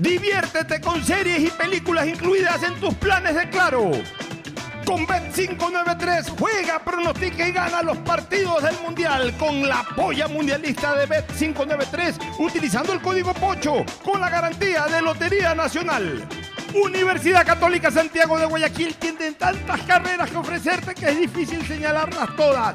Diviértete con series y películas incluidas en tus planes de Claro. Con Bet593 juega, pronostica y gana los partidos del Mundial con la polla mundialista de Bet593 utilizando el código POCHO con la garantía de Lotería Nacional. Universidad Católica Santiago de Guayaquil tiene tantas carreras que ofrecerte que es difícil señalarlas todas.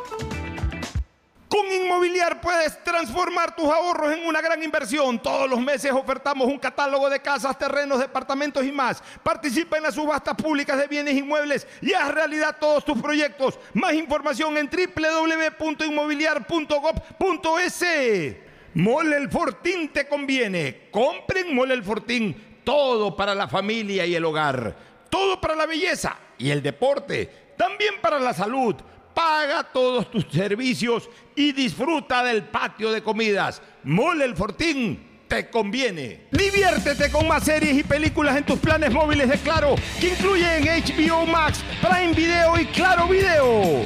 Con Inmobiliar puedes transformar tus ahorros en una gran inversión. Todos los meses ofertamos un catálogo de casas, terrenos, departamentos y más. Participa en las subastas públicas de bienes inmuebles y haz realidad todos tus proyectos. Más información en www.inmobiliar.gov.es. Mole el Fortín te conviene. Compren Mole el Fortín. Todo para la familia y el hogar. Todo para la belleza y el deporte. También para la salud. Paga todos tus servicios y disfruta del patio de comidas. Mole el Fortín te conviene. Diviértete con más series y películas en tus planes móviles de Claro, que incluyen HBO Max, Prime Video y Claro Video.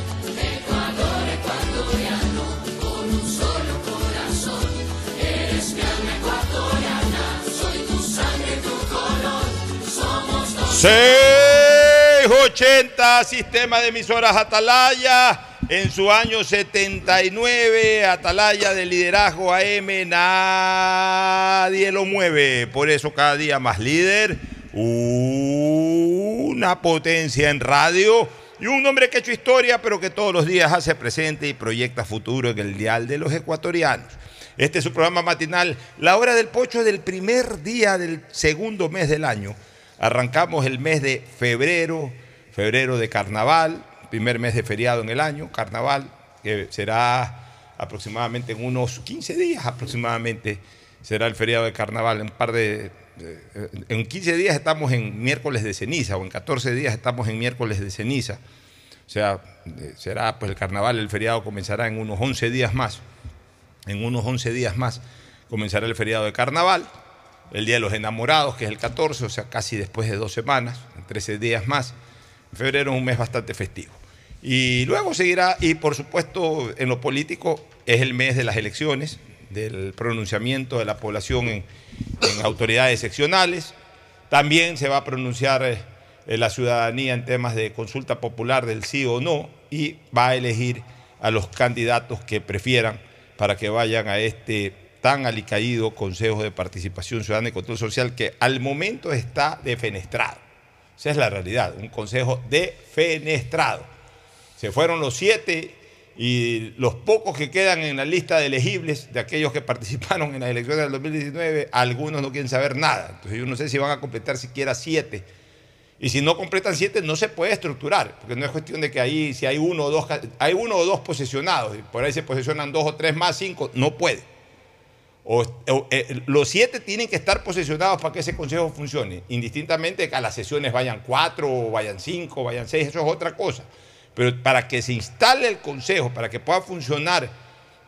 680 Sistema de Emisoras Atalaya. En su año 79, Atalaya de liderazgo AM, nadie lo mueve. Por eso cada día más líder, una potencia en radio y un hombre que ha hecho historia, pero que todos los días hace presente y proyecta futuro en el dial de los ecuatorianos. Este es su programa matinal, La Hora del Pocho del primer día del segundo mes del año. Arrancamos el mes de febrero, febrero de carnaval, primer mes de feriado en el año, carnaval, que será aproximadamente en unos 15 días aproximadamente, será el feriado de carnaval, en par de... eh, En 15 días estamos en miércoles de ceniza o en 14 días estamos en miércoles de ceniza. O sea, eh, será pues el carnaval, el feriado comenzará en unos 11 días más. En unos 11 días más comenzará el feriado de carnaval el Día de los Enamorados, que es el 14, o sea, casi después de dos semanas, en 13 días más. Febrero es un mes bastante festivo. Y luego seguirá, y por supuesto, en lo político es el mes de las elecciones, del pronunciamiento de la población en, en autoridades seccionales. También se va a pronunciar eh, la ciudadanía en temas de consulta popular del sí o no y va a elegir a los candidatos que prefieran para que vayan a este tan alicaído Consejo de Participación Ciudadana y Control Social que al momento está defenestrado. Esa es la realidad, un consejo defenestrado. Se fueron los siete y los pocos que quedan en la lista de elegibles de aquellos que participaron en las elecciones del 2019, algunos no quieren saber nada. Entonces yo no sé si van a completar siquiera siete. Y si no completan siete, no se puede estructurar, porque no es cuestión de que ahí, si hay uno o dos, hay uno o dos posesionados, y por ahí se posesionan dos o tres más, cinco, no puede. Eh, los siete tienen que estar posesionados para que ese consejo funcione, indistintamente que a las sesiones vayan cuatro, o vayan cinco, vayan seis, eso es otra cosa. Pero para que se instale el consejo, para que pueda funcionar,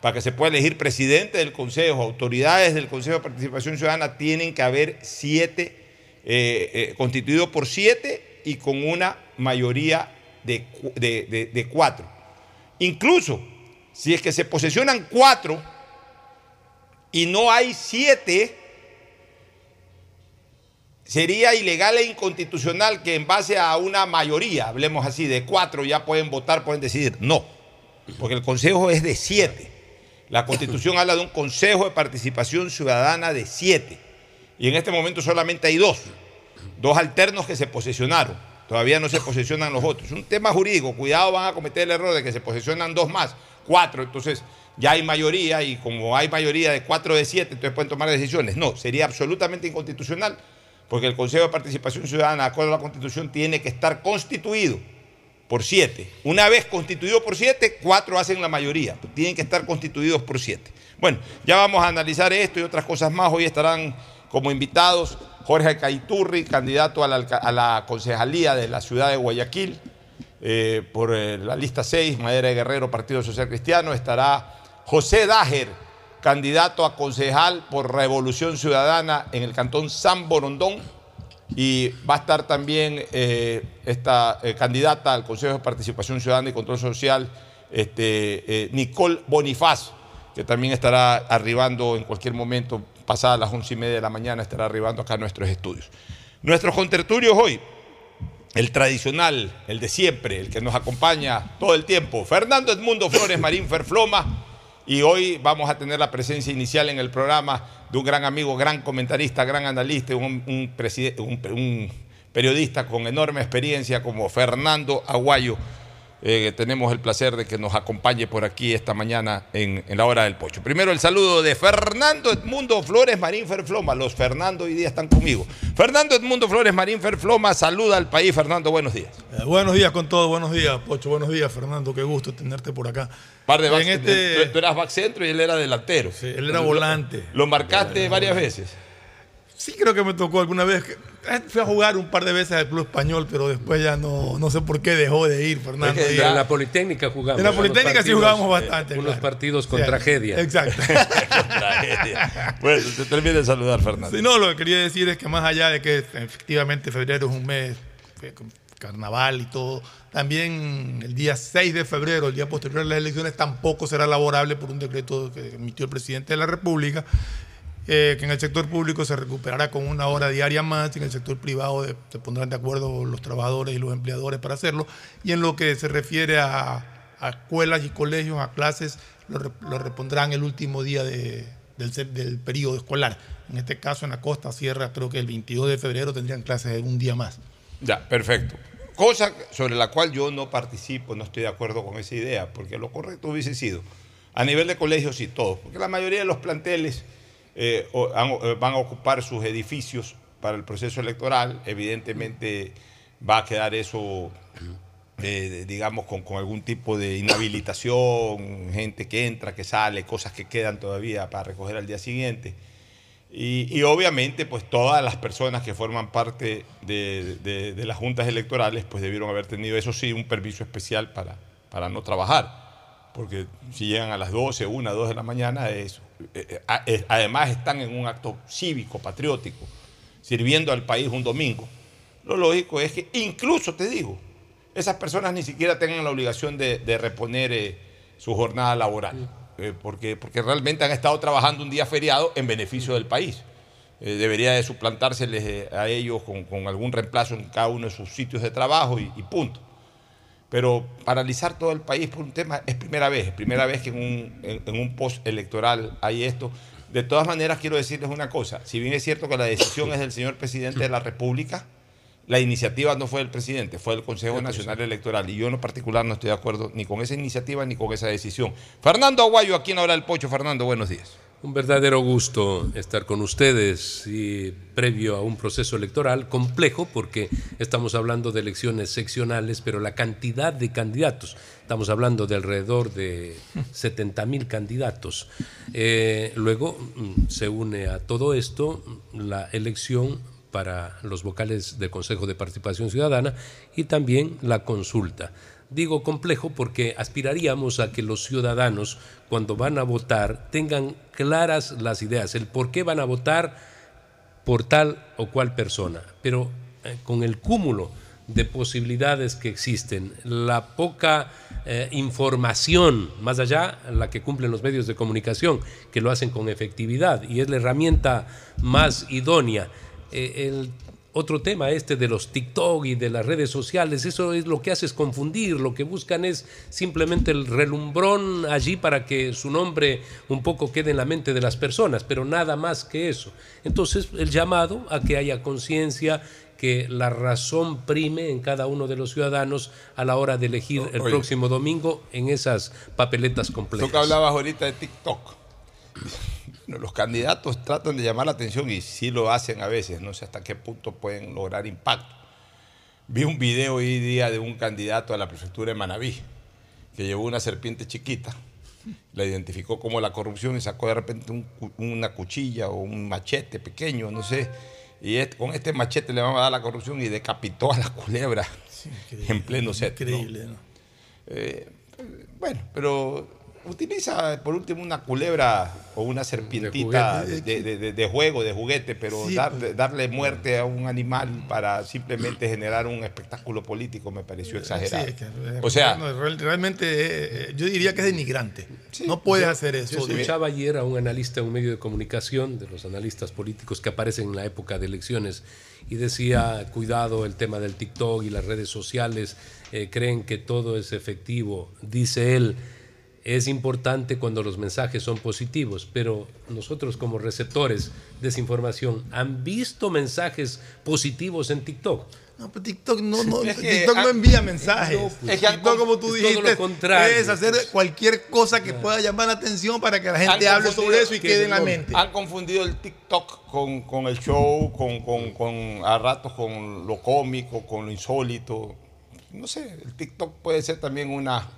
para que se pueda elegir presidente del consejo, autoridades del Consejo de Participación Ciudadana, tienen que haber siete, eh, eh, constituidos por siete y con una mayoría de, de cuatro. Incluso si es que se posesionan cuatro, y no hay siete, sería ilegal e inconstitucional que en base a una mayoría, hablemos así, de cuatro ya pueden votar, pueden decidir. No, porque el Consejo es de siete. La Constitución habla de un Consejo de Participación Ciudadana de siete. Y en este momento solamente hay dos. Dos alternos que se posesionaron. Todavía no se posesionan los otros. Un tema jurídico. Cuidado, van a cometer el error de que se posesionan dos más, cuatro. Entonces ya hay mayoría y como hay mayoría de cuatro de siete, entonces pueden tomar decisiones. No, sería absolutamente inconstitucional porque el Consejo de Participación Ciudadana, de acuerdo a la Constitución, tiene que estar constituido por siete. Una vez constituido por siete, cuatro hacen la mayoría. Tienen que estar constituidos por siete. Bueno, ya vamos a analizar esto y otras cosas más. Hoy estarán como invitados Jorge Caiturri, candidato a la, a la concejalía de la ciudad de Guayaquil. Eh, por eh, la lista 6, Madera de Guerrero, Partido Social Cristiano, estará José Dager, candidato a concejal por Revolución Ciudadana en el cantón San Borondón. Y va a estar también eh, esta eh, candidata al Consejo de Participación Ciudadana y Control Social, este, eh, Nicole Bonifaz, que también estará arribando en cualquier momento, pasada las once y media de la mañana, estará arribando acá a nuestros estudios. Nuestros contertulios hoy, el tradicional, el de siempre, el que nos acompaña todo el tiempo, Fernando Edmundo Flores Marín Ferfloma. Y hoy vamos a tener la presencia inicial en el programa de un gran amigo, gran comentarista, gran analista, un, un, periodista con enorme experiencia como Fernando Aguayo. Eh, tenemos el placer de que nos acompañe por aquí esta mañana en, en, la hora del pocho. Primero el saludo de Fernando Edmundo Flores Marín Ferfloma. Los Fernando hoy día están conmigo. Fernando Edmundo Flores Marín Ferfloma, saluda al país. Fernando, buenos días. Eh, buenos días con todo, buenos días, Pocho, buenos días, Fernando. Qué gusto tenerte por acá. Par de back, este... tú, eras back centro y él era delantero. Sí, él era volante. ¿Lo marcaste varias veces? Sí, creo que me tocó alguna vez. Fui a jugar un par de veces al Club Español, pero después ya no, no sé por qué dejó de ir, Fernando. Es que en la Politécnica jugamos. En la Politécnica sí jugamos bastante. Eh, unos claro. partidos con sí, tragedia. Exacto. con tragedia. Bueno, te termino de saludar, Fernando. Sí, no, lo que quería decir es que más allá de que efectivamente febrero es un mes fe- carnaval y todo. También el día 6 de febrero, el día posterior a las elecciones, tampoco será laborable por un decreto que emitió el presidente de la República, eh, que en el sector público se recuperará con una hora diaria más, en el sector privado de- se pondrán de acuerdo los trabajadores y los empleadores para hacerlo, y en lo que se refiere a, escuelas y colegios, a clases, lo, lo repondrán el último día de- del, del periodo escolar. En este caso, en la costa sierra, creo que el 22 de febrero tendrían clases un día más. Ya, perfecto. Cosa sobre la cual yo no participo, no estoy de acuerdo con esa idea, porque lo correcto hubiese sido, a nivel de colegios y todo, porque la mayoría de los planteles eh, eh, van a ocupar sus edificios para el proceso electoral, evidentemente va a quedar eso, eh, digamos, con, algún tipo de inhabilitación, gente que entra, que sale, cosas que quedan todavía para recoger al día siguiente. Y, obviamente, pues todas las personas que forman parte de, de- las juntas electorales, pues debieron haber tenido, eso sí, un permiso especial para, para no trabajar. Porque si llegan a las 12, 1, 2 de la mañana, eso. Eh, eh, eh, además están en un acto cívico, patriótico, sirviendo al país un domingo. Lo lógico es que incluso, te digo, esas personas ni siquiera tengan la obligación de, de reponer eh, su jornada laboral, eh, porque, porque realmente han estado trabajando un día feriado en beneficio del país. Eh, debería de suplantárseles a ellos con, con algún reemplazo en cada uno de sus sitios de trabajo y, y punto. Pero paralizar todo el país por un tema es primera vez, es primera vez que en un, en, en un post electoral hay esto. De todas maneras, quiero decirles una cosa, si bien es cierto que la decisión es del señor presidente de la República, la iniciativa no fue del presidente, fue del Consejo Nacional Electoral. Y yo en lo particular no estoy de acuerdo ni con esa iniciativa ni con esa decisión. Fernando Aguayo, aquí en Hora del Pocho. Fernando, buenos días. Un verdadero gusto estar con ustedes y previo a un proceso electoral complejo porque estamos hablando de elecciones seccionales, pero la cantidad de candidatos, estamos hablando de alrededor de 70 mil candidatos. Eh, luego mm, se une a todo esto la elección para los vocales del Consejo de Participación Ciudadana y también la consulta. Digo complejo porque aspiraríamos a que los ciudadanos, cuando van a votar, tengan claras las ideas, el por qué van a votar por tal o cual persona. Pero eh, con el cúmulo de posibilidades que existen, la poca eh, información, más allá la que cumplen los medios de comunicación, que lo hacen con efectividad y es la herramienta más idónea. Eh, otro tema este de los TikTok y de las redes sociales, eso es lo que hace es confundir, lo que buscan es simplemente el relumbrón allí para que su nombre un poco quede en la mente de las personas, pero nada más que eso. Entonces, el llamado a que haya conciencia, que la razón prime en cada uno de los ciudadanos a la hora de elegir el Oye. próximo domingo en esas papeletas complejas. Tú que hablabas ahorita de TikTok. Los candidatos tratan de llamar la atención y sí lo hacen a veces. No sé hasta qué punto pueden lograr impacto. Vi un video hoy día de un candidato a la prefectura de Manabí que llevó una serpiente chiquita, la identificó como la corrupción y sacó de repente un una cuchilla o un machete pequeño, no sé. Y con este machete le vamos a dar la corrupción y decapitó a la culebra en pleno set. ¿no? Increíble, ¿no? Eh, bueno, pero utiliza por último una culebra o una serpientita de, de- de- de juego, de juguete, pero Sí, dar- pues. darle muerte a un animal para simplemente generar un espectáculo político me pareció exagerado. Sí, es que, o sea, realmente eh, yo diría que es denigrante. no puedes hacer eso. Yo escuchaba ayer a un analista en un medio de comunicación, de los analistas políticos que aparecen en la época de elecciones, y decía, cuidado el tema del TikTok y las redes sociales, eh, creen que todo es efectivo. Dice él, es importante cuando los mensajes son positivos, pero nosotros como receptores de esa información, ¿han visto mensajes positivos en TikTok? No, pero TikTok no, no, Es que TikTok no envía mensajes. no, pues, es que TikTok, como es tú todo dijiste, lo contrario. es hacer cualquier cosa que pueda llamar la atención para que la gente hable sobre eso y que quede en la mente. han confundido el TikTok con, con el show, con, con- con- a ratos con lo cómico, con lo insólito. No sé, el TikTok puede ser también una,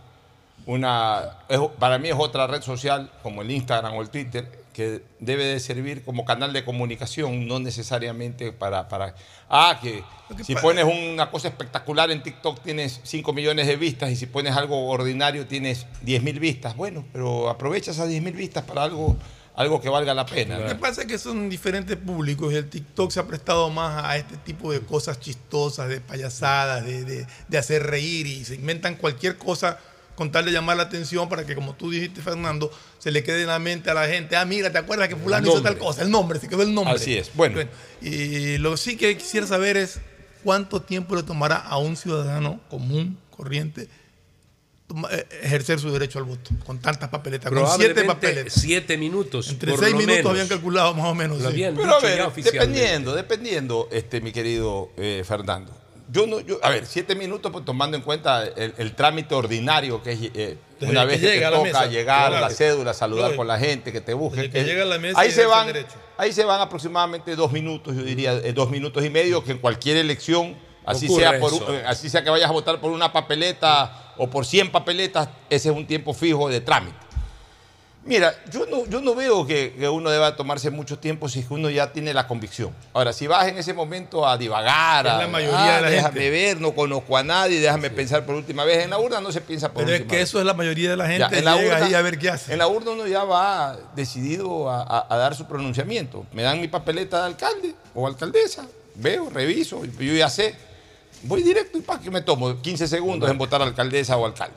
una es- para mí es otra red social como el Instagram o el Twitter que debe de servir como canal de comunicación, no necesariamente para, para ah, que Lo que si pones una cosa espectacular en TikTok tienes 5 millones de vistas y si pones algo ordinario tienes 10 mil vistas. Bueno, pero aprovecha esas 10 mil vistas para algo, algo que valga la Lo pena. que pasa es que son diferentes públicos y el TikTok se ha prestado más a este tipo de cosas chistosas, de payasadas, de, de- de hacer reír y se inventan cualquier cosa con tal de llamar la atención para que, como tú dijiste, Fernando, se le quede en la mente a la gente, ah, mira, ¿te acuerdas que fulano hizo tal cosa? El nombre, se quedó el nombre. Así es. Bueno. Y lo que sí que quisiera saber es cuánto tiempo le tomará a un ciudadano común, corriente, eh, ejercer su derecho al voto con tantas papeletas, con siete Probablemente papeletas. siete minutos. Entre por seis lo minutos menos. habían calculado más o menos. Lo sí. Pero a ver, dependiendo, dependiendo, este, mi querido eh, Fernando. Yo no, yo, a ver, siete minutos, pues tomando en cuenta el, el trámite ordinario que es eh, una vez que, llega a te la toca mesa, llegar, claro. la cédula, saludar con la gente, que te busque. Que llega a la mesa ahí se van, ahí se van aproximadamente dos minutos, yo diría, eh, dos minutos y medio, que en cualquier elección, así sea, por, así sea que vayas a votar por una papeleta o por 100 papeletas, ese es un tiempo fijo de trámite. Mira, yo no, yo no veo que, que uno deba tomarse mucho tiempo si uno ya tiene la convicción. Ahora, si vas en ese momento a divagar, Es a, la mayoría ah, de la déjame gente. ver, no conozco a nadie, déjame pensar por última vez. En la urna no se piensa por Pero es última que vez. eso es la mayoría de la Ya, gente. en la llega urna- ahí a ver qué hace. En la urna uno ya va decidido a, a- a dar su pronunciamiento. Me dan mi papeleta de alcalde o alcaldesa, veo, reviso, yo ya sé. Voy directo y para que me tomo 15 segundos en votar alcaldesa o alcalde.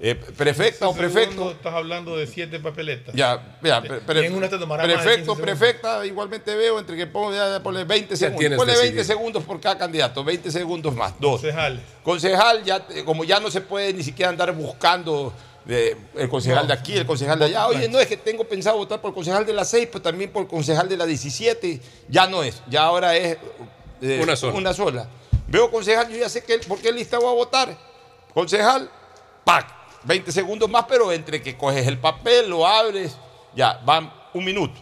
Eh, prefecta o prefecto. Estás hablando de siete papeletas. Ya, ya, pre- en una te tomará más de prefecto, 15 segundos. prefecta, igualmente veo entre que pongo, ya, ponle 20 segundos. Ponle 20 decidido. segundos por cada candidato, 20 segundos más, dos. Concejales. Concejal, ya, eh, como ya no se puede ni siquiera andar buscando eh, el concejal de aquí, el concejal de allá. Oye, no es que tengo pensado votar por el concejal de la 6, pero también por el concejal de la 17. Ya no es, ya ahora es eh, Una sola. Una sola. Veo concejal, yo ya sé que, por qué lista voy a votar. Concejal, ¡pac! 20 segundos más, pero entre que coges el papel, lo abres, ya, van un minuto.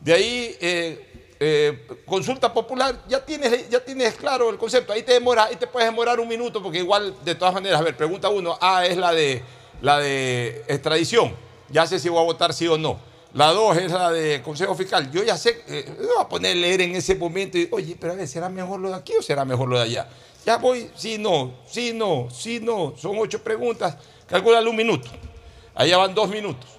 De ahí, eh, eh, consulta popular, ya tienes, ya tienes claro el concepto. Ahí te demora, ahí te puedes demorar un minuto, porque igual, de todas maneras, a ver, pregunta uno, ah, es la de la de extradición. Ya sé si voy a votar sí o no. La dos es la de Consejo Fiscal. Yo ya sé, eh, voy a poner leer en ese momento y, oye, pero a ver, ¿será mejor lo de aquí o será mejor lo de allá? Ya voy, sí, no, sí, no, sí, no. Son ocho preguntas. Calculale un minuto. Allá van dos minutos.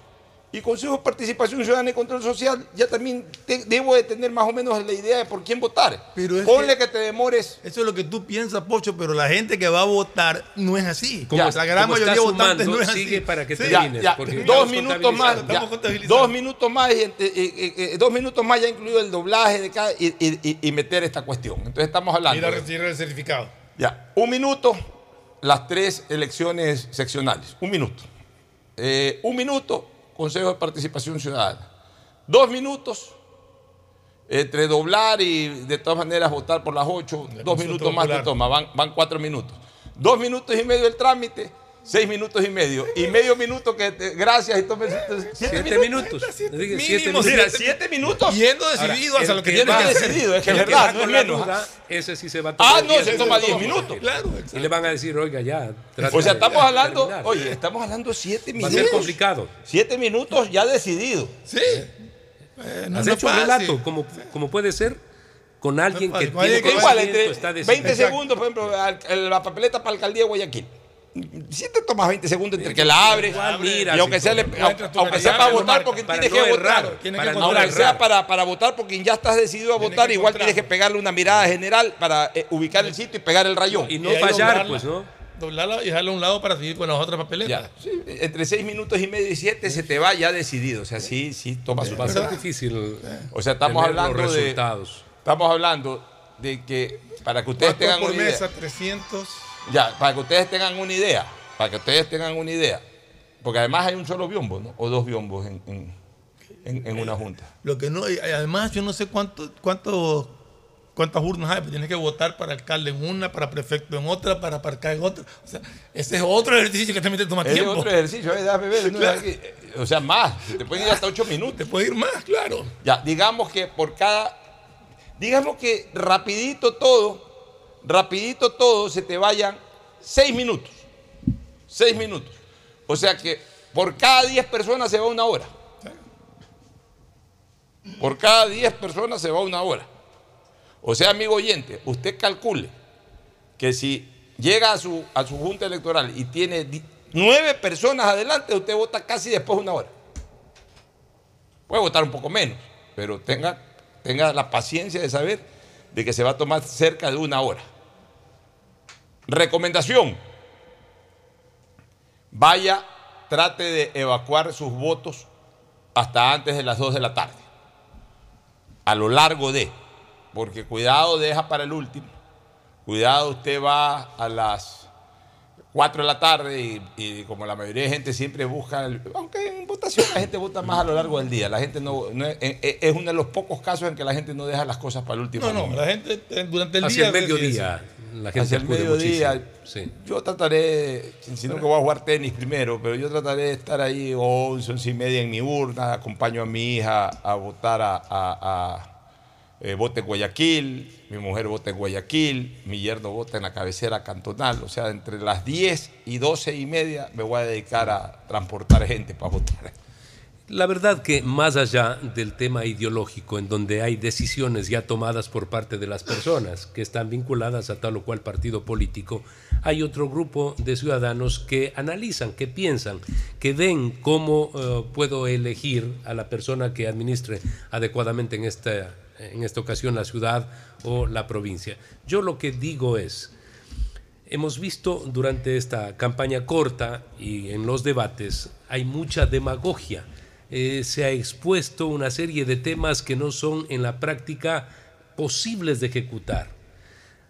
Y Consejo de Participación Ciudadana y Control Social, ya también te- debo de tener más o menos la idea de por quién votar. Pero es Ponle que, te demores. Eso es lo que tú piensas, Pocho, pero la gente que va a votar no es así. Como- la gran como mayoría de votantes no es así. sigue para que Sí. Ya, termines, ya, dos minutos más, ya, dos minutos más, y, eh, eh, eh, dos minutos más ya incluido el doblaje de cada y, y- y- y meter esta cuestión. Entonces estamos hablando. Recibir el certificado. Ya, un minuto, las tres elecciones seccionales. Un minuto. Eh, un minuto, Consejo de Participación Ciudadana. Dos minutos, entre doblar y de todas maneras votar por las ocho, dos minutos más te popular. toma, van, van cuatro minutos. Dos minutos y medio el trámite, seis minutos y medio. Y medio minuto que te- gracias y tomen siete, Siete minutos. Siete Mínimo, minutos. Mira, siete minutos. Yendo decidido hasta lo que va que decidido, es que es verdad, no es la menos. duda, ese sí se va a tomar Ah, no, 10 se toma minutos. 10 minutos. Claro, Y le van a decir, oiga, ya. O sea, de estamos hablando, terminar. oye, estamos hablando siete Va a minutos. ser complicado. Siete minutos ya decidido. Sí. Eh, no Has hecho un relato, como, como puede ser, con alguien No que tiene Igual, entre está 20 decidido. segundos, por ejemplo, la papeleta para alcaldía de Guayaquil. Si te tomas 20 segundos entre que la abres Igual miras y aunque sea, le- aunque para votar porque para tienes no que errar, votar, Tienes para que no aunque sea para, para votar porque ya estás decidido a Tienes votar, igual encontrar. tienes que pegarle una mirada general para eh, ubicar el sitio y pegar el rayón. Y no Y fallar, doblarla, pues, ¿no? Doblarla y dejarla a un lado para seguir con las otras papeletas. Ya, sí, entre 6 minutos y medio y 7 se te va ya decidido. O sea, sí, sí, toma su Va a ser paso. difícil O sea, estamos hablando los de- resultados. Estamos hablando de que para que ustedes Cuatro tengan por una mesa, idea. 300. Ya, para que ustedes tengan una idea. Para que ustedes tengan una idea. Porque además hay un solo biombo, ¿no? O dos biombos en, en- en- en una junta. Lo que no, además yo no sé cuánto, cuánto, cuántas urnas hay, pero tienes que votar para alcalde en una, para prefecto en otra, para aparcar en otra. O sea, ese es otro ejercicio que también te toma Es tiempo. otro ejercicio, eh, déjame ver, no, Claro. eh, O sea, más. Te pueden ir hasta 8 minutos. Te puede ir más, claro. Ya, digamos que por cada. Digamos que rapidito todo, rapidito todo, se te vayan 6 minutos. 6 minutos. O sea que por cada 10 personas se va una hora. Por cada 10 personas se va una hora. O sea, amigo oyente, usted calcule que si llega a su, a su junta electoral y tiene nueve personas adelante, usted vota casi después de una hora. Puede votar un poco menos, pero tenga, tenga la paciencia de saber de que se va a tomar cerca de una hora. Recomendación. Vaya, trate de evacuar sus votos hasta antes de las 2 de la tarde. A lo largo de. Porque cuidado, deja para el último. Cuidado, usted va a las 4 de la tarde y, y como la mayoría de gente siempre busca, el- aunque en votación la gente vota más a lo largo del día. La gente no, no es, uno de los pocos casos en que la gente no deja las cosas para el último. No, no, momento. la gente eh, durante el Hacia día. el mediodía, la gente Hacia el mediodía. sí. Yo trataré, si no que voy a jugar tenis primero, pero yo trataré de estar ahí 11, 11 y media en mi urna, acompaño a mi hija a votar a, a, a, eh, vote Guayaquil, mi mujer vota en Guayaquil, mi yerno vota en la cabecera cantonal, o sea, entre las 10 y 12 y media me voy a dedicar a transportar gente para votar. La verdad que más allá del tema ideológico, en donde hay decisiones ya tomadas por parte de las personas que están vinculadas a tal o cual partido político, hay otro grupo de ciudadanos que analizan, que piensan, que ven cómo eh, puedo elegir a la persona que administre adecuadamente en esta, en esta ocasión la ciudad o la provincia. Yo lo que digo es, Hemos visto durante esta campaña corta y en los debates hay mucha demagogia. Eh, se ha expuesto una serie de temas que no son en la práctica posibles de ejecutar.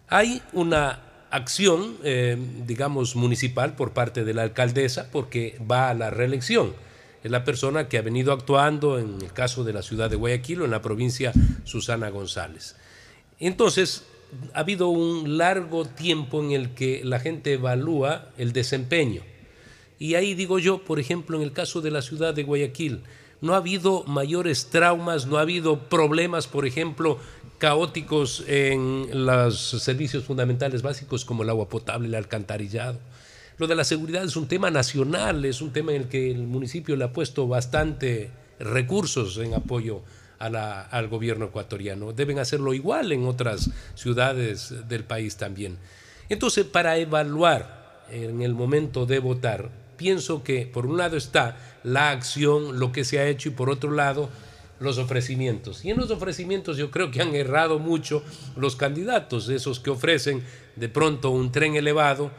Hay una acción, eh, digamos, municipal por parte de la alcaldesa porque va a la reelección. Es la persona que ha venido actuando en el caso de la ciudad de Guayaquil o en la provincia Susana González. Entonces, ha habido un largo tiempo en el que la gente evalúa el desempeño. Y ahí digo yo, por ejemplo, en el caso de la ciudad de Guayaquil, no ha habido mayores traumas, no ha habido problemas, por ejemplo, caóticos en los servicios fundamentales básicos como el agua potable, el alcantarillado. Lo de la seguridad es un tema nacional, es un tema en el que el municipio le ha puesto bastante recursos en apoyo al gobierno ecuatoriano. Deben hacerlo igual en otras ciudades del país también. Entonces, para evaluar en el momento de votar, pienso que por un lado está la acción, lo que se ha hecho, y por otro lado los ofrecimientos. Y en los ofrecimientos yo creo que han errado mucho los candidatos, esos que ofrecen de pronto un tren elevado.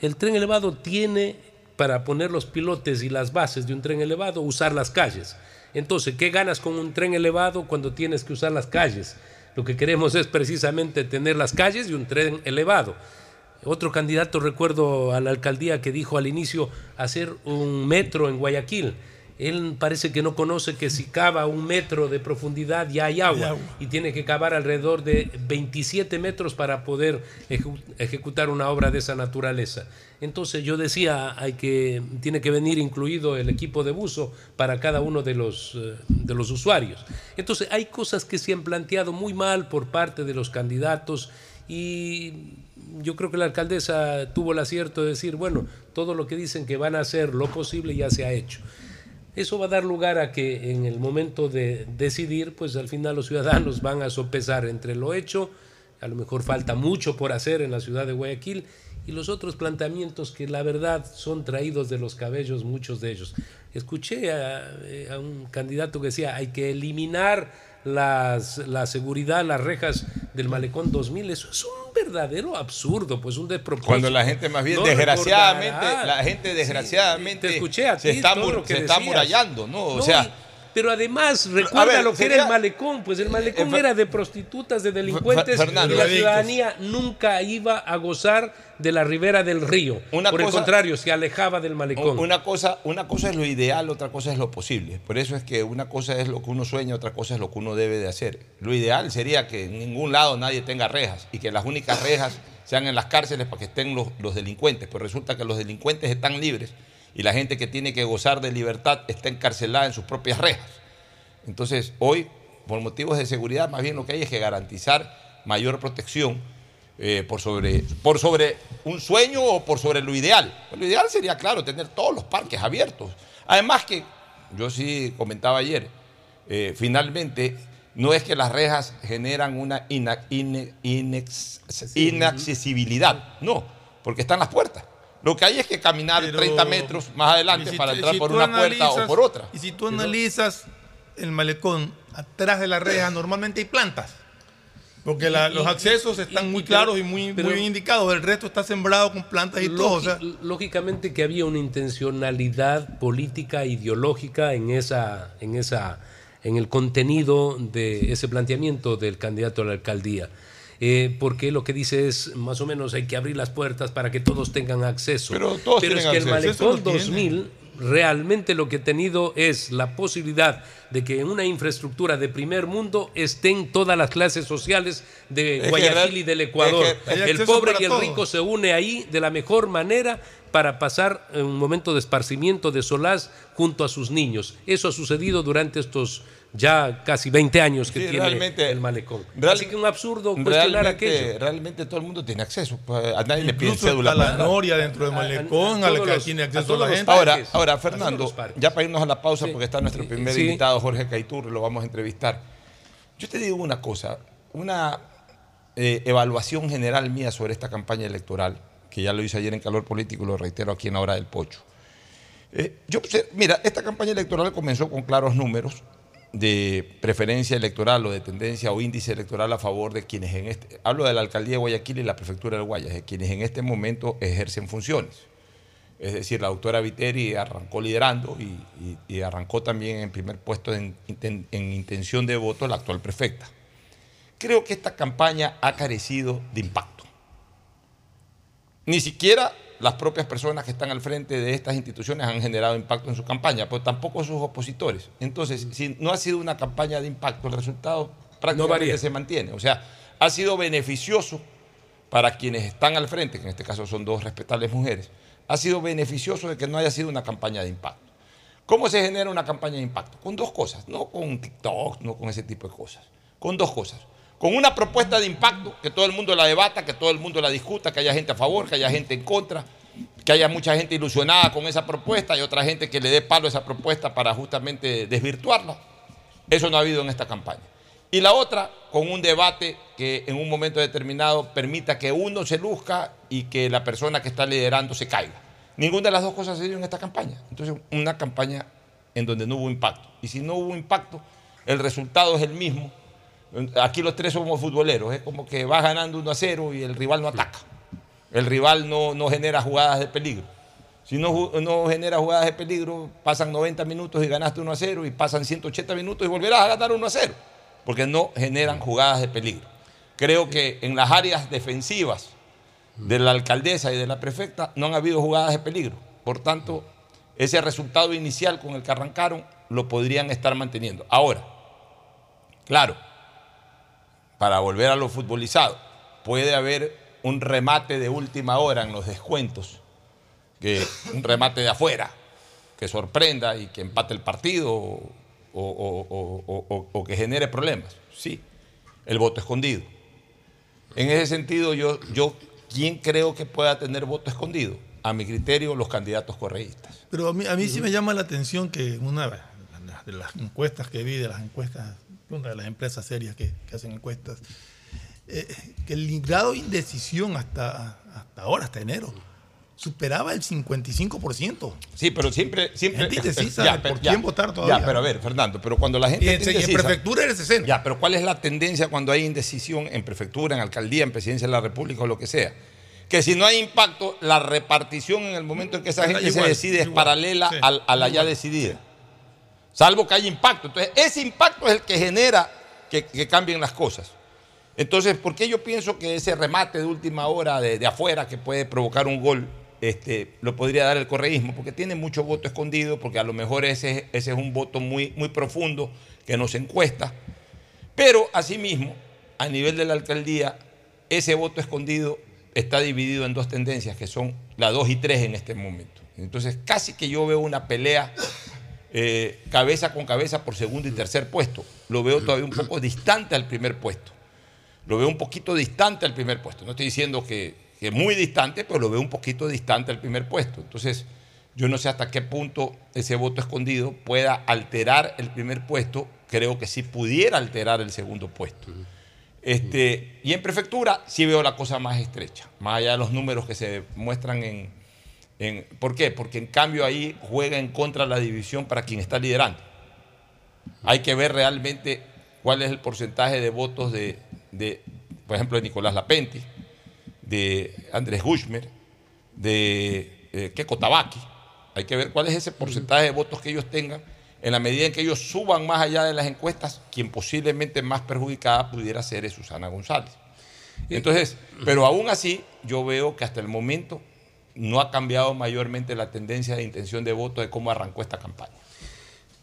El tren elevado tiene para poner los pilotes y las bases de un tren elevado, usar las calles. Entonces, ¿qué ganas con un tren elevado cuando tienes que usar las calles? Lo que queremos es precisamente tener las calles y un tren elevado. Otro candidato, recuerdo a la alcaldía que dijo al inicio hacer un metro en Guayaquil. Él parece que no conoce que si cava un metro de profundidad ya hay agua, agua. y tiene que cavar alrededor de 27 metros para poder ejecutar una obra de esa naturaleza. Entonces yo decía, hay que, tiene que venir incluido el equipo de buzo para cada uno de los, eh, de los usuarios. Entonces hay cosas que se han planteado muy mal por parte de los candidatos y yo creo que la alcaldesa tuvo el acierto de decir, bueno, todo lo que dicen que van a hacer, lo posible ya se ha hecho. Eso va a dar lugar a que en el momento de decidir, pues al final los ciudadanos van a sopesar entre lo hecho, a lo mejor falta mucho por hacer en la ciudad de Guayaquil, y los otros planteamientos que la verdad son traídos de los cabellos, muchos de ellos. Escuché a, eh, a un candidato que decía, hay que eliminar las, la seguridad, las rejas del malecón 2000, eso es un verdadero absurdo, pues un despropósito. Cuando la gente más bien, No desgraciadamente, recordará. la gente Sí, desgraciadamente te escuché a se ti está, todo lo que se está decías. murallando, ¿no? O No, sea, y- pero además recuerda ver, lo que sería- era el malecón, pues el malecón Eh, era de prostitutas, de delincuentes Fernando, y la ciudadanía nunca iba a gozar de la ribera del río. Una Por el cosa- contrario, se alejaba del malecón. Una cosa, una cosa es lo ideal, otra cosa es lo posible. Por eso es que una cosa es lo que uno sueña, otra cosa es lo que uno debe de hacer. Lo ideal sería que en ningún lado nadie tenga rejas y que las únicas rejas sean en las cárceles para que estén los, los delincuentes. Pero resulta que los delincuentes están libres y la gente que tiene que gozar de libertad está encarcelada en sus propias rejas. Entonces, hoy, por motivos de seguridad, más bien lo que hay es que garantizar mayor protección eh, por, sobre, por sobre un sueño o por sobre lo ideal. Lo ideal sería, claro, tener todos los parques abiertos. Además que, yo sí comentaba ayer, eh, finalmente no es que las rejas generan una ina- ine- inex- inaccesibilidad, no, porque están las puertas. Lo que hay es que caminar Pero- 30 metros más adelante si para entrar si por una puerta o por otra. Y si tú analizas el malecón, atrás de la reja, normalmente hay plantas. Porque la- los Y- accesos están y- muy claros y muy, pero- muy bien indicados. El resto está sembrado con plantas y todo. o sea, Lógi- lógicamente que había una intencionalidad política, ideológica en esa, en esa, en el contenido de ese planteamiento del candidato a la alcaldía. Eh, porque lo que dice es más o menos hay que abrir las puertas para que todos tengan acceso. Pero todos es tienen que el acceso. Eso lo Malecón tienen. 2000 realmente lo que ha tenido es la posibilidad de que en una infraestructura de primer mundo estén todas las clases sociales de Es Guayaquil y del Ecuador. es que el pobre y el todos. rico se une ahí de la mejor manera para pasar un momento de esparcimiento, de solaz junto a sus niños. Eso ha sucedido durante estos ya casi 20 años que Sí, tiene realmente- el malecón. real- Así que un absurdo cuestionar Realmente, aquello. realmente todo el mundo tiene acceso. pues, A nadie le piden incluso cédula está la noria dentro del A- a- malecón, a a, la que los- tiene a acceso todos la los gente. Ahora, ahora a Fernando, ya para irnos a la pausa, Sí. porque está nuestro primer Sí. invitado, Jorge Caitur, lo vamos a entrevistar. Yo te digo una cosa, una eh, evaluación general mía sobre esta campaña electoral, que ya lo hice ayer en Calor Político y lo reitero aquí en la hora del pocho. Eh, yo, obser- mira, esta campaña electoral comenzó con claros números de preferencia electoral o de tendencia o índice electoral a favor de quienes en este, hablo de la alcaldía de Guayaquil y la prefectura del Guayas, de quienes en este momento ejercen funciones. Es decir, la doctora Viteri arrancó liderando y, arrancó también en primer puesto en, en intención de voto la actual prefecta. Creo que esta campaña ha carecido de impacto. Ni siquiera las propias personas que están al frente de estas instituciones han generado impacto en su campaña, pero tampoco sus opositores. Entonces, si no ha sido una campaña de impacto, el resultado prácticamente varía. se mantiene. O sea, ha sido beneficioso para quienes están al frente, que en este caso son dos respetables mujeres, ha sido beneficioso de que no haya sido una campaña de impacto. ¿Cómo se genera una campaña de impacto? Con dos cosas, no con TikTok, no con ese tipo de cosas. Con dos cosas. Con una propuesta de impacto, que todo el mundo la debata, que todo el mundo la discuta, que haya gente a favor, que haya gente en contra, que haya mucha gente ilusionada con esa propuesta y otra gente que le dé palo a esa propuesta para justamente desvirtuarla. Eso no ha habido en esta campaña. Y la otra, con un debate que en un momento determinado permita que uno se luzca y que la persona que está liderando se caiga. Ninguna de las dos cosas se dio en esta campaña. Entonces, una campaña en donde no hubo impacto. Y si no hubo impacto, el resultado es el mismo. Aquí los tres somos futboleros. Es como que vas ganando 1 a 0 y el rival no ataca. El rival no, no genera jugadas de peligro. Si no, no genera jugadas de peligro, pasan 90 minutos y ganaste 1 a 0 y pasan 180 minutos y volverás a ganar 1 a 0, porque no generan jugadas de peligro. Creo que en las áreas defensivas de la alcaldesa y de la prefecta no han habido jugadas de peligro. Por tanto, ese resultado inicial con el que arrancaron lo podrían estar manteniendo. Ahora, claro, para volver a lo futbolizado, puede haber un remate de última hora en los descuentos, que un remate de afuera, que sorprenda y que empate el partido o, o- que genere problemas. Sí, el voto escondido. En ese sentido, yo, yo, ¿quién creo que pueda tener voto escondido? A mi criterio, los candidatos correístas. Pero a mí, a mí sí me llama la atención que una de las encuestas que vi, de las encuestas, una de las empresas serias que, que hacen encuestas, eh, que el grado de indecisión hasta, hasta ahora, hasta enero, superaba el 55%. Sí, pero siempre... siempre Gente indecisa Ya, por ya, quién votar todavía. Ya, pero a ver, Fernando, pero cuando la gente en, está y en indecisa- prefectura era el 60%. Ya, pero ¿cuál es la tendencia cuando hay indecisión en prefectura, en alcaldía, en presidencia de la República o lo que sea? Que si no hay impacto, la repartición en el momento en que esa Igual, gente se decide es paralela sí, a la ya decidida. Salvo que haya impacto. Entonces, ese impacto es el que genera que, cambien las cosas. Entonces, ¿por qué yo pienso que ese remate de última hora de, de afuera que puede provocar un gol este, lo podría dar el correísmo? Porque tiene mucho voto escondido, porque a lo mejor ese, ese es un voto muy, muy profundo que nos encuesta. Pero asimismo, a nivel de la alcaldía, ese voto escondido está dividido en dos tendencias, que son la 2 y 3 en este momento. Entonces, casi que yo veo una pelea eh, cabeza con cabeza por segundo y tercer puesto. Lo veo todavía un poco distante al primer puesto. Lo veo un poquito distante al primer puesto. No estoy diciendo que, que muy distante, pero lo veo un poquito distante al primer puesto. Entonces, yo no sé hasta qué punto ese voto escondido pueda alterar el primer puesto. Creo que sí pudiera alterar el segundo puesto. Este, y en prefectura sí veo la cosa más estrecha, más allá de los números que se muestran en, en- ¿Por qué? Porque en cambio ahí juega en contra la división para quien está liderando. Hay que ver realmente cuál es el porcentaje de votos de, de, por ejemplo, de Nicolás Lapenti, de Andrés Gushmer, de eh, Keko Tabaki. Hay que ver cuál es ese porcentaje de votos que ellos tengan en la medida en que ellos suban más allá de las encuestas, quien posiblemente más perjudicada pudiera ser es Susana González. Entonces, pero aún así, yo veo que hasta el momento no ha cambiado mayormente la tendencia de intención de voto de cómo arrancó esta campaña.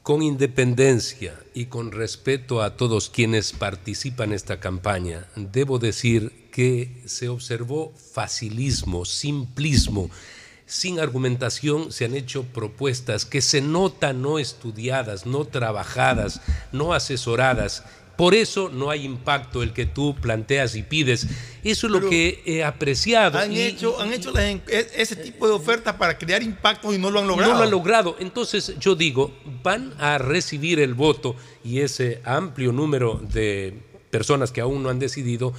Con independencia y con respeto a todos quienes participan en esta campaña, debo decir que se observó facilismo, simplismo, sin argumentación se han hecho propuestas que se notan no estudiadas, no trabajadas, no asesoradas. Por eso no hay impacto el que tú planteas y pides. Eso es lo que he apreciado. Han Y- hecho, han hecho las e- ese tipo de ofertas para crear impactos y no lo han logrado. No lo han logrado. Entonces yo digo, van a recibir el voto y ese amplio número de personas que aún no han decidido,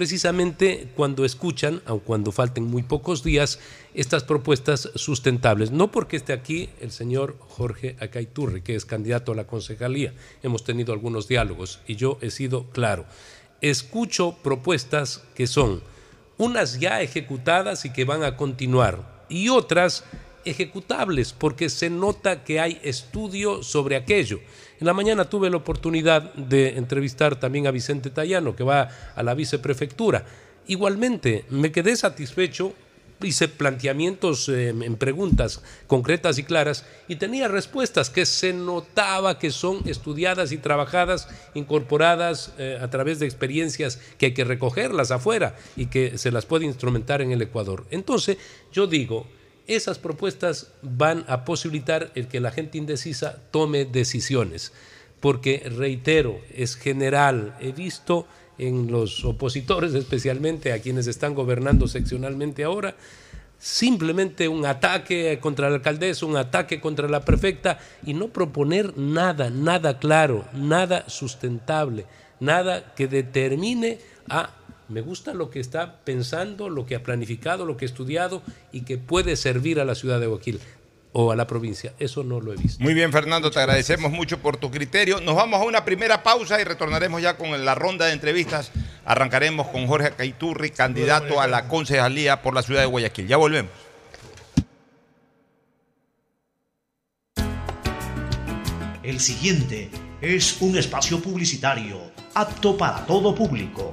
precisamente cuando escuchan, aun cuando falten muy pocos días, estas propuestas sustentables. No porque esté aquí el señor Jorge Acaiturri, que es candidato a la concejalía. Hemos tenido algunos diálogos y yo he sido claro. Escucho propuestas que son unas ya ejecutadas y que van a continuar, y otras ejecutables, porque se nota que hay estudio sobre aquello. En la mañana tuve la oportunidad de entrevistar también a Vicente Tallano, que va a la viceprefectura. Igualmente, me quedé satisfecho, hice planteamientos eh, en preguntas concretas y claras y tenía respuestas que se notaba que son estudiadas y trabajadas, incorporadas eh, a través de experiencias que hay que recogerlas afuera y que se las puede instrumentar en el Ecuador. Entonces, yo digo, esas propuestas van a posibilitar el que la gente indecisa tome decisiones, porque reitero, es general, he visto en los opositores, especialmente a quienes están gobernando seccionalmente ahora, simplemente un ataque contra la alcaldesa, un ataque contra la prefecta y no proponer nada, nada claro, nada sustentable, nada que determine a me gusta lo que está pensando, lo que ha planificado, lo que ha estudiado y que puede servir a la ciudad de Guayaquil o a la provincia. Eso no lo he visto. Muy bien, Fernando, te agradecemos mucho por tu criterio. Nos vamos a una primera pausa y retornaremos ya con la ronda de entrevistas. Arrancaremos con Jorge Caiturri, candidato a la concejalía por la ciudad de Guayaquil. Ya volvemos. El siguiente es un espacio publicitario apto para todo público.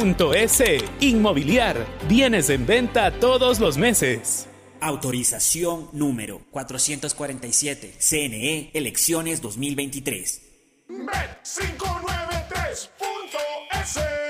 www.inmobiliariapublica.es. Inmobiliar, bienes en venta todos los meses. Autorización número 447. CNE Elecciones 2023. Bet593.es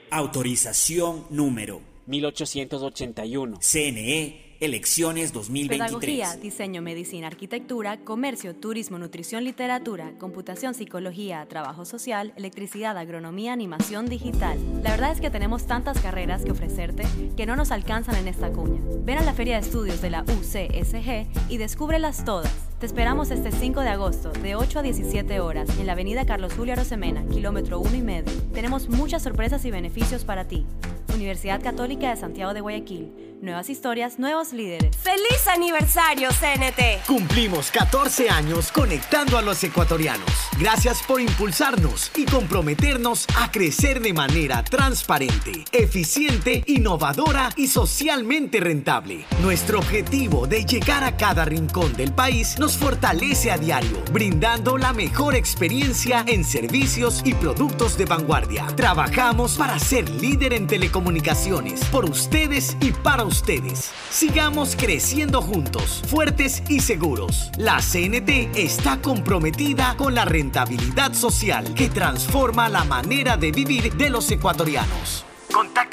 Autorización número 1881. CNE Elecciones 2023. Pedagogía, diseño, medicina, arquitectura, comercio, turismo, nutrición, literatura, computación, psicología, trabajo social, electricidad, agronomía, animación digital. La verdad es que tenemos tantas carreras que ofrecerte que no nos alcanzan en esta cuña. Ven a la Feria de Estudios de la UCSG y descúbrelas todas. Te esperamos este 5 de agosto, de 8 a 17 horas, en la avenida Carlos Julio Arosemena, kilómetro 1 y medio. Tenemos muchas sorpresas y beneficios para ti. Universidad Católica de Santiago de Guayaquil. Nuevas historias, nuevos líderes. ¡Feliz aniversario, CNT! Cumplimos 14 años conectando a los ecuatorianos. Gracias por impulsarnos y comprometernos a crecer de manera transparente, eficiente, innovadora y socialmente rentable. Nuestro objetivo de llegar a cada rincón del país nos fortalece a diario, brindando la mejor experiencia en servicios y productos de vanguardia. Trabajamos para ser líder en telecomunicaciones, por ustedes y para ustedes. Sigamos creciendo juntos, fuertes y seguros. La CNT está comprometida con la rentabilidad social que transforma la manera de vivir de los ecuatorianos.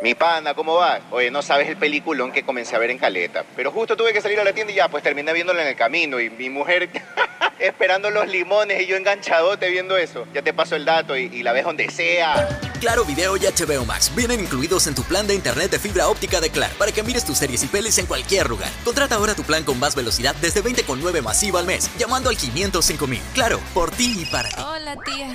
Mi pana, ¿cómo va? Oye, no sabes el peliculón que comencé a ver en Caleta. Pero justo tuve que salir a la tienda y ya, pues terminé viéndolo en el camino. Y mi mujer esperando los limones y yo enganchadote viendo eso. Ya te paso el dato y, y la ves donde sea. Claro Video y HBO Max vienen incluidos en tu plan de internet de fibra óptica de Claro para que mires tus series y pelis en cualquier lugar. Contrata ahora tu plan con más velocidad desde 20,9 masiva al mes, llamando al 505.000. Claro, por ti y para ti. Hola, tía.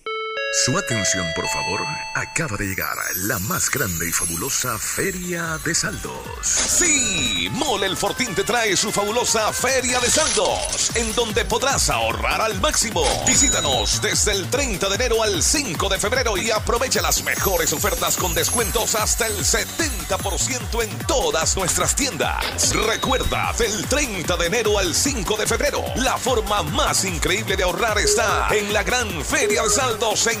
Su atención, por favor. Acaba de llegar la más grande y fabulosa Feria de Saldos. Sí, Mole el Fortín te trae su fabulosa Feria de Saldos, en donde podrás ahorrar al máximo. Visítanos desde el 30 de enero al 5 de febrero y aprovecha las mejores ofertas con descuentos hasta el 70% en todas nuestras tiendas. Recuerda, del 30 de enero al 5 de febrero, la forma más increíble de ahorrar está en la gran Feria de Saldos en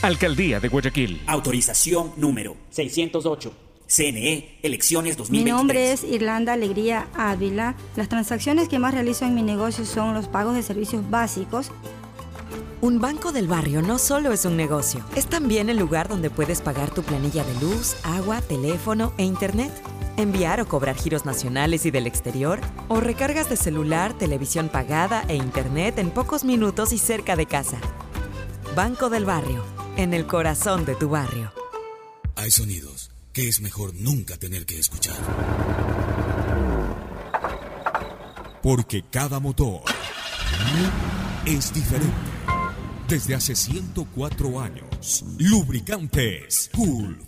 Alcaldía de Guayaquil. Autorización número 608. CNE Elecciones Mi 2023. nombre es Irlanda Alegría Ávila. Las transacciones que más realizo en mi negocio son los pagos de servicios básicos. Un banco del barrio no solo es un negocio, es también el lugar donde puedes pagar tu planilla de luz, agua, teléfono e internet, enviar o cobrar giros nacionales y del exterior, o recargas de celular, televisión pagada e internet en pocos minutos y cerca de casa. Banco del barrio, en el corazón de tu barrio. Hay sonidos que es mejor nunca tener que escuchar. Porque cada motor es diferente. Desde hace 104 años, Lubricantes Gulf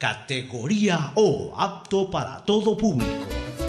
categoría O, apto para todo público.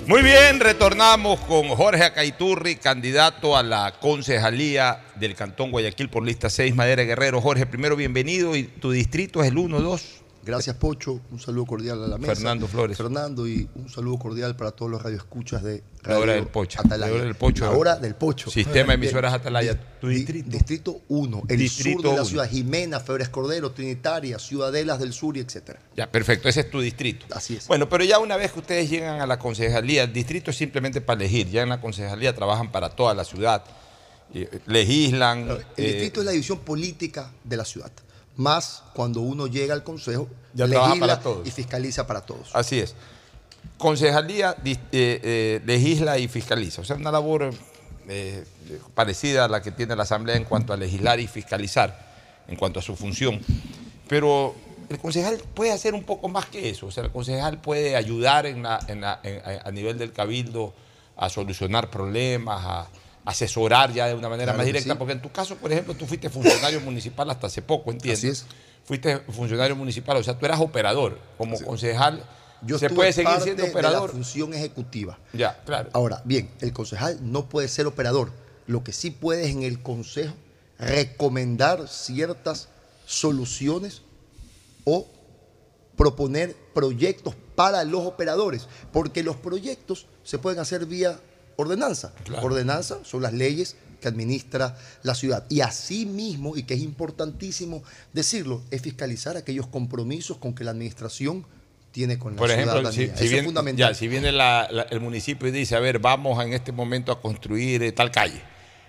Muy bien, retornamos con Jorge Acaiturri, candidato a la concejalía del Cantón Guayaquil por lista 6, Madera Guerrero. Jorge, primero bienvenido y tu distrito es el 1, 2. Gracias, Pocho. Un saludo cordial a la mesa. Fernando Flores. Fernando, y un saludo cordial para todos los radioescuchas de La hora del Pocho. Atalaya. La hora del Pocho. La hora del Pocho. Sistema de emisoras. Atalaya. ¿Tu Di- distrito? Distrito 1. El Distrito sur de la uno. ciudad. Jimena, Febres Cordero, Trinitaria, Ciudadelas del Sur y etcétera. Ya, perfecto, ese es tu distrito. Así es. Bueno, pero ya una vez que ustedes llegan a la concejalía, el distrito es simplemente para elegir. Ya en la concejalía trabajan para toda la ciudad, eh, legislan. El eh, distrito es la división política de la ciudad. Más cuando uno llega al consejo, Ya legisla para todos. y fiscaliza para todos. Así es. Concejalía eh, eh, legisla y fiscaliza. O sea, una labor eh, parecida a la que tiene la Asamblea en cuanto a legislar y fiscalizar, en cuanto a su función. Pero el concejal puede hacer un poco más que eso. O sea, el concejal puede ayudar en la- en la- en- a- a nivel del cabildo a solucionar problemas, a asesorar ya de una manera Claro más directa, sí. porque en tu caso, por ejemplo, tú fuiste funcionario municipal hasta hace poco, ¿entiendes? Así es. Fuiste funcionario municipal, o sea, tú eras operador, como concejal. Yo ¿Se puede seguir parte siendo de operador? la función ejecutiva. Ya, claro. Ahora, bien, el concejal no puede ser operador. Lo que sí puede es en el consejo recomendar ciertas soluciones o proponer proyectos para los operadores, porque los proyectos se pueden hacer vía ordenanza. Claro. Ordenanza son las leyes que administra la ciudad. Y asimismo, y que es importantísimo decirlo, es fiscalizar aquellos compromisos con que la administración tiene con la Por ejemplo, si, ciudadanía. si Eso viene, es fundamental. ya, si viene la- la- el municipio y dice, a ver, vamos en este momento a construir eh, tal calle.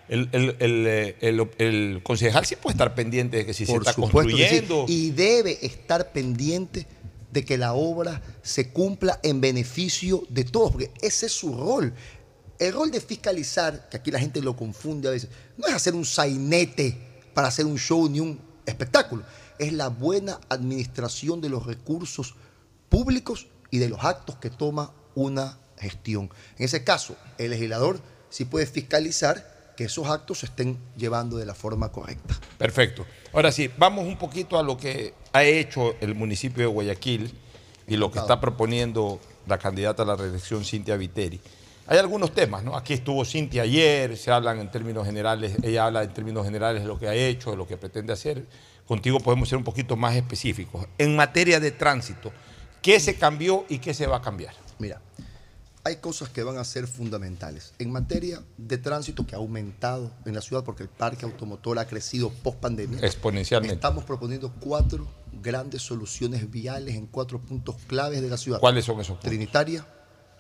El, el- el, eh, el- concejal sí puede estar pendiente de que si se está sí. construyendo. Y debe estar pendiente de que la obra se cumpla en beneficio de todos, porque ese es su rol. El rol de fiscalizar, que aquí la gente lo confunde a veces, no es hacer un sainete para hacer un show ni un espectáculo. Es la buena administración de los recursos públicos y de los actos que toma una gestión. En ese caso, el legislador sí puede fiscalizar que esos actos se estén llevando de la forma correcta. Perfecto. Ahora sí, vamos un poquito a lo que ha hecho el municipio de Guayaquil y lo que está proponiendo la candidata a la reelección, Cintia Viteri. Hay algunos temas, ¿no? Aquí estuvo Cintia ayer, se hablan en términos generales, ella habla en términos generales de lo que ha hecho, de lo que pretende hacer. Contigo podemos ser un poquito más específicos. En materia de tránsito, ¿qué se cambió y qué se va a cambiar? Mira, hay cosas que van a ser fundamentales. En materia de tránsito que ha aumentado en la ciudad porque el parque automotor ha crecido post pandemia. Exponencialmente. Estamos proponiendo cuatro grandes soluciones viales en cuatro puntos claves de la ciudad. ¿Cuáles son esos puntos? Trinitaria,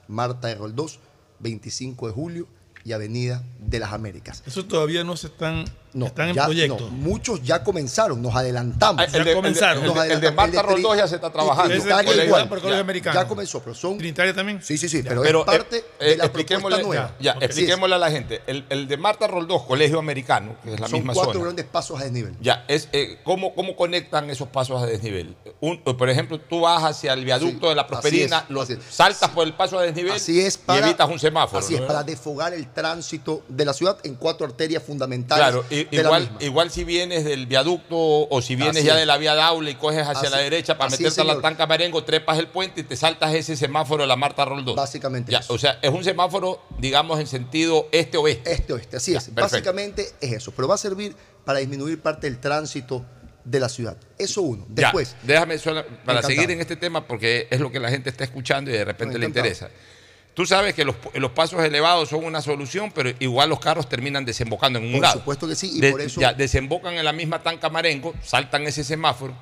Marta de Roldós, 25 de julio y Avenida de las Américas. Eso todavía no se están, No, están en ya- proyecto. no, muchos ya comenzaron, nos adelantamos. Ah, el de- el de- el de- el de- el de Marta Roldós ya se está trabajando. Trinitaria igual. por Ya- americano. Ya comenzó, pero son. Trinitaria también. Sí, sí, sí, pero, Pero, es parte eh, de eh, la expliquémosle, propuesta nueva. Ya, es. expliquémosle a la gente. El, el de Marta Roldós, Colegio Americano, que es la Son misma cuatro zona. grandes pasos a desnivel. Ya, es, eh, ¿cómo, ¿cómo conectan esos pasos a desnivel? Un- por ejemplo, tú vas hacia el viaducto Sí, de la Prosperina, es, lo- así es. saltas por el paso a desnivel Así es y evitas un semáforo. Así es, para desfogar el tránsito de la ciudad en cuatro arterias fundamentales Claro, igual, igual si vienes del viaducto o si vienes Así ya es. de la vía Daula y coges hacia Así- la derecha para así meterte a la. Tanca Marengo, trepas el puente y te saltas ese semáforo de la Marta Roldós. Básicamente Ya, O sea, es un semáforo, digamos, en sentido este-oeste. Este-oeste, así es. perfecto. Básicamente es eso, pero va a servir para disminuir parte del tránsito de la ciudad. Eso uno. Ya, Después, déjame sola- para Encantado. seguir en este tema porque es lo que la gente está escuchando y de repente le interesa. Tú sabes que los, los pasos elevados son una solución, pero igual los carros terminan desembocando en un Por lado. supuesto que sí, y De- por eso- ya, desembocan en la misma tanca Marengo, saltan ese semáforo,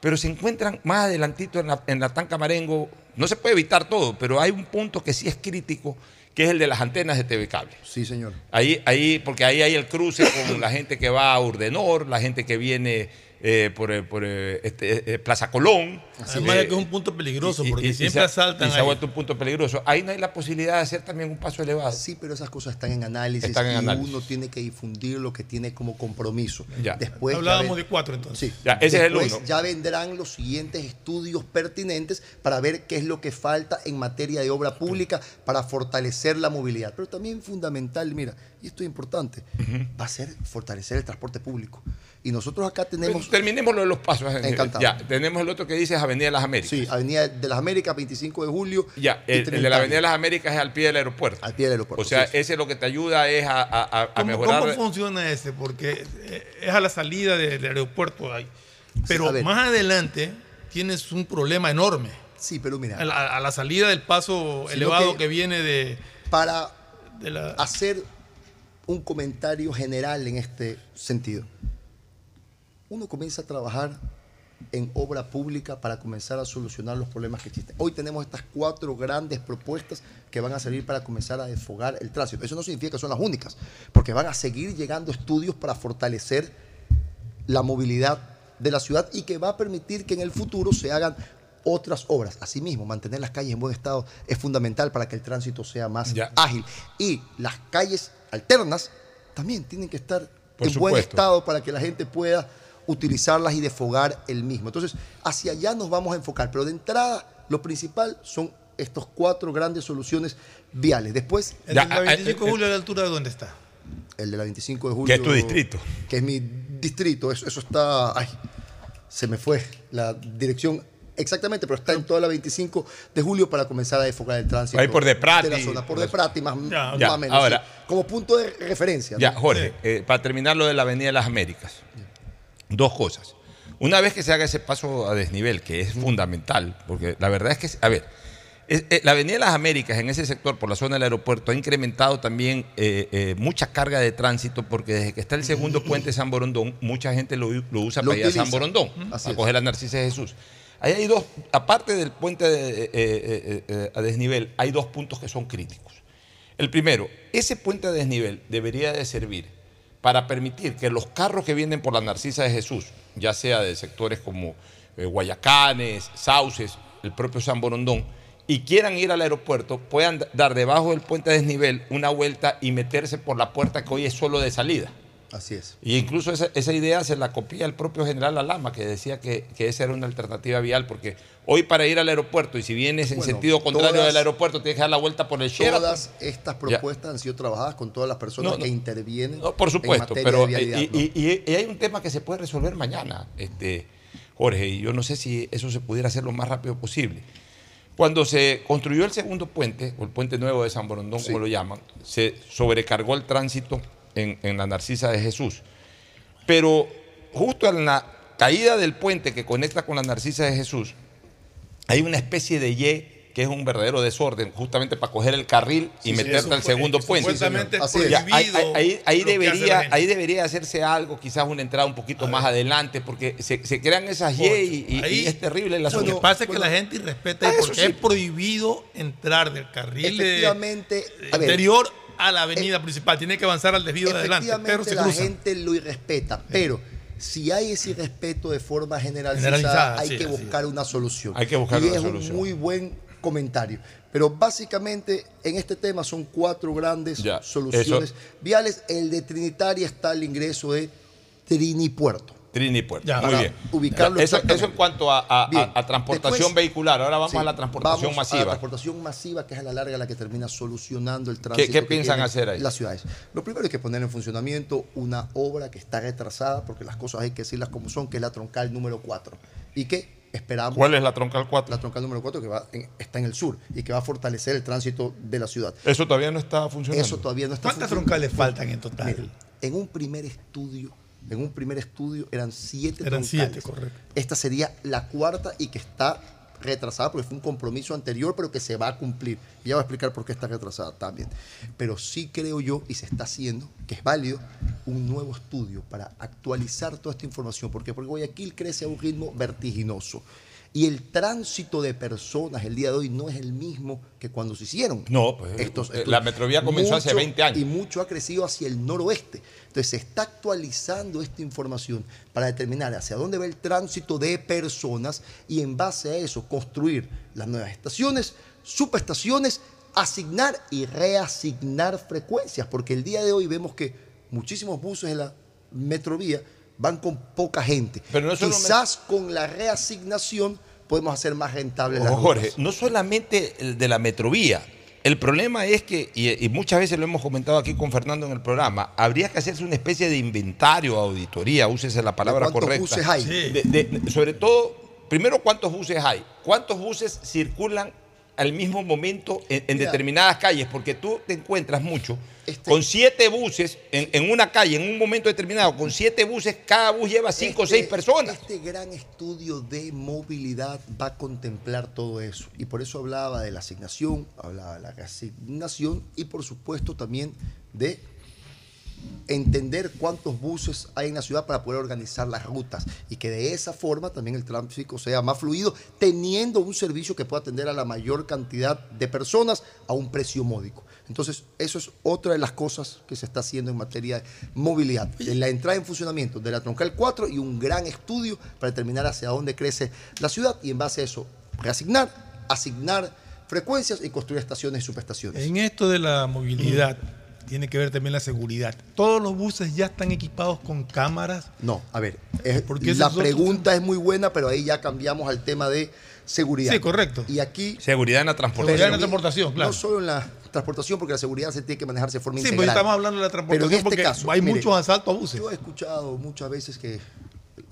pero se encuentran más adelantito en la, en la tanca Marengo. No se puede evitar todo, pero hay un punto que sí es crítico, que es el de las antenas de TV Cable. sí, señor. Ahí, ahí, porque ahí hay el cruce con la gente que va a Urdenor, la gente que viene eh, por, eh, por, eh, este, eh, Plaza Colón. Además Eh, de que es un punto peligroso, y- porque y- y siempre se- asaltan Y se ha ahí. vuelto un punto peligroso. Ahí no hay la posibilidad de hacer también un paso elevado. Sí, pero esas cosas están en análisis Están en y análisis. uno tiene que difundir lo que tiene como compromiso. Ya. Después ya Hablábamos ven- de cuatro entonces. Sí. Ya, ese es el Después uno. ya vendrán los siguientes estudios pertinentes para ver qué es lo que falta en materia de obra pública para fortalecer la movilidad. Pero también fundamental, mira, y esto es importante, va a ser fortalecer el transporte público. Y nosotros acá tenemos... Pues terminemos lo de los pasos. eh, Encantado. Ya, tenemos el otro que dice es Avenida de las Américas. Sí, Avenida de las Américas, 25 de julio. Ya, y el, el de la Avenida de las Américas es al pie del aeropuerto. Al pie del aeropuerto. O sea, sí, sí. ese lo que te ayuda es a, a- a- ¿Cómo, mejorar. cómo funciona ese? Porque eh, es a la salida del aeropuerto ahí. Pero más adelante tienes un problema enorme. Sí, pero mira. A la, a la salida del paso elevado que- que, viene de, para de la... hacer un comentario general en este sentido. Uno comienza a trabajar en obra pública para comenzar a solucionar los problemas que existen. Hoy tenemos estas cuatro grandes propuestas que van a servir para comenzar a desfogar el tránsito. Eso no significa que son las únicas, porque van a seguir llegando estudios para fortalecer la movilidad de la ciudad y que va a permitir que en el futuro se hagan otras obras. Asimismo, mantener las calles en buen estado es fundamental para que el tránsito sea más ágil. Y las calles alternas también tienen que estar Por en buen estado para que la gente pueda utilizarlas y desfogar el mismo. Entonces, hacia allá nos vamos a enfocar. Pero de entrada, lo principal son estos cuatro grandes soluciones viales. Después, el de la 25 de julio a la altura de dónde está. el de la 25 de julio. Que es tu distrito. Que es mi distrito. Eso, eso está. Ay, se me fue la dirección exactamente, pero está en toda la 25 de julio para comenzar a enfocar el tránsito. Ahí por Deprati. De la zona, por Deprati, más, más Ya, o menos. ahora- sí. Como punto de referencia. ¿no? Ya, Jorge, eh, para terminar lo de la Avenida de las Américas, dos cosas. Una vez que se haga ese paso a desnivel, que es fundamental, porque la verdad es que, a ver, es- eh, la Avenida de las Américas en ese sector, por la zona del aeropuerto, ha incrementado también eh, eh, mucha carga de tránsito, porque desde que está el segundo puente de San Borondón, mucha gente lo, lo usa Lo para ir a San. Borondón, Así a coger la Narcisa de Jesús. Ahí hay dos, aparte del puente de- eh, a desnivel, hay dos puntos que son críticos. El primero, ese puente a desnivel debería de servir para permitir que los carros que vienen por la Narcisa de Jesús, ya sea de sectores como eh, Guayacanes, Sauces, el propio San Borondón, y quieran ir al aeropuerto, puedan dar debajo del puente desnivel una vuelta y meterse por la puerta que hoy es solo de salida. Así es. Y incluso esa, esa idea se la copia el propio general Alama, que decía que, que esa era una alternativa vial, porque hoy para ir al aeropuerto, y si vienes en Bueno, sentido contrario todas- del aeropuerto, tienes que dar la vuelta por el Sheraton. Todas estas propuestas han sido trabajadas con todas las personas No, no. que intervienen. No, por supuesto, en materia pero de vialidad, y, y- y- y hay un tema que se puede resolver mañana, este, Jorge, y yo no sé si eso se pudiera hacer lo más rápido posible. Cuando se construyó el segundo puente, o el puente nuevo de San Borondón, como lo llaman, se sobrecargó el tránsito en, en la Narcisa de Jesús. Pero justo en la caída del puente que conecta con la Narcisa de Jesús, hay una especie de Y que es un verdadero desorden, justamente para coger el carril y Sí, meterte al segundo puente. Así es. Ahí- ahí, la debería, ahí debería hacerse algo, quizás una entrada un poquito más adelante, porque se, se crean esas Y y, es terrible el Lo que pasa es que la gente irrespeta Ah, eso porque sí. es prohibido entrar del carril de- Efectivamente, a ver, interior a la avenida principal. Tiene que avanzar al desvío de adelante. Pero se la gente lo irrespeta, pero si hay ese irrespeto de forma generalizada, Generalizada, hay sí, que buscar una solución. Hay que buscar y una es solución. un muy buen comentario. Pero básicamente en este tema son cuatro grandes Ya, soluciones eso- viales. El de Trinitaria está el ingreso de Trinipuerto. Trini Puerto. Ya, Muy bien. ubicarlo eso, en cuanto a, a- a- Bien. a transportación Después- vehicular. Ahora vamos Sí, a la transportación vamos A la masiva. transportación masiva, que es a la larga la que termina solucionando el tránsito. qué que piensan hacer ahí? Las ciudades. Lo primero es que poner en funcionamiento una obra que está retrasada, porque las cosas hay que decirlas como son, que es la troncal número 4. Y que esperamos. ¿Cuál es la troncal 4? La troncal número 4 que va en- está en el sur y que va a fortalecer el tránsito de la ciudad. Eso todavía no está funcionando. Eso todavía no está ¿Cuántas funcionando. troncales faltan en total? En un primer estudio, en un primer estudio eran siete Eran troncales. siete, correcto. Esta sería la cuarta y que está retrasada porque fue un compromiso anterior, pero que se va a cumplir. Y ya voy a explicar por qué está retrasada también. Pero sí creo yo, y se está haciendo, que es válido, un nuevo estudio para actualizar toda esta información. ¿Por qué? Porque Guayaquil crece a un ritmo vertiginoso. Y el tránsito de personas el día de hoy no es el mismo que cuando se hicieron. No, pues, estos eh, la metrovía comenzó hace 20 años. Y mucho ha crecido hacia el noroeste. Entonces se está actualizando esta información para determinar hacia dónde va el tránsito de personas y en base a eso construir las nuevas estaciones, subestaciones, asignar y reasignar frecuencias, porque el día de hoy vemos que muchísimos buses en la metrovía van con poca gente. Pero no Quizás con la reasignación podemos hacer más rentables las Ojo, Jorge, rutas. no solamente el de la metrovía. El problema es que, y, y muchas veces lo hemos comentado aquí con Fernando en el programa, habría que hacerse una especie de inventario, auditoría, úsese la palabra cuántos correcta. buses hay? De- de- sobre todo, primero, ¿cuántos buses hay? ¿Cuántos buses circulan al mismo momento en, en Mira. determinadas calles? Porque tú te encuentras mucho con siete buses en, en una calle, en un momento determinado, con siete buses, cada bus lleva cinco o Este- seis personas. Este gran estudio de movilidad va a contemplar todo eso. Y por eso hablaba de la asignación, hablaba de la reasignación y por supuesto también de entender cuántos buses hay en la ciudad para poder organizar las rutas y que de esa forma también el tráfico sea más fluido, teniendo un servicio que pueda atender a la mayor cantidad de personas a un precio módico. Entonces, eso es otra de las cosas que se está haciendo en materia de movilidad. La entrada en funcionamiento de la Troncal 4 y un gran estudio para determinar hacia dónde crece la ciudad y en base a eso reasignar, asignar frecuencias y construir estaciones y subestaciones. En esto de la movilidad tiene que ver también la seguridad. Todos los buses ya están equipados con cámaras. No, a ver, es- Porque la pregunta es muy buena, pero ahí ya cambiamos al tema de seguridad. Sí, correcto. Y aquí Seguridad en la transportación. Seguridad en la transportación, claro. no solo en la transportación porque la seguridad se tiene que manejarse de forma Sí, pues integral. estamos hablando de la Pero en transportación este porque caso, hay mire, muchos asaltos a buses. Yo he escuchado muchas veces que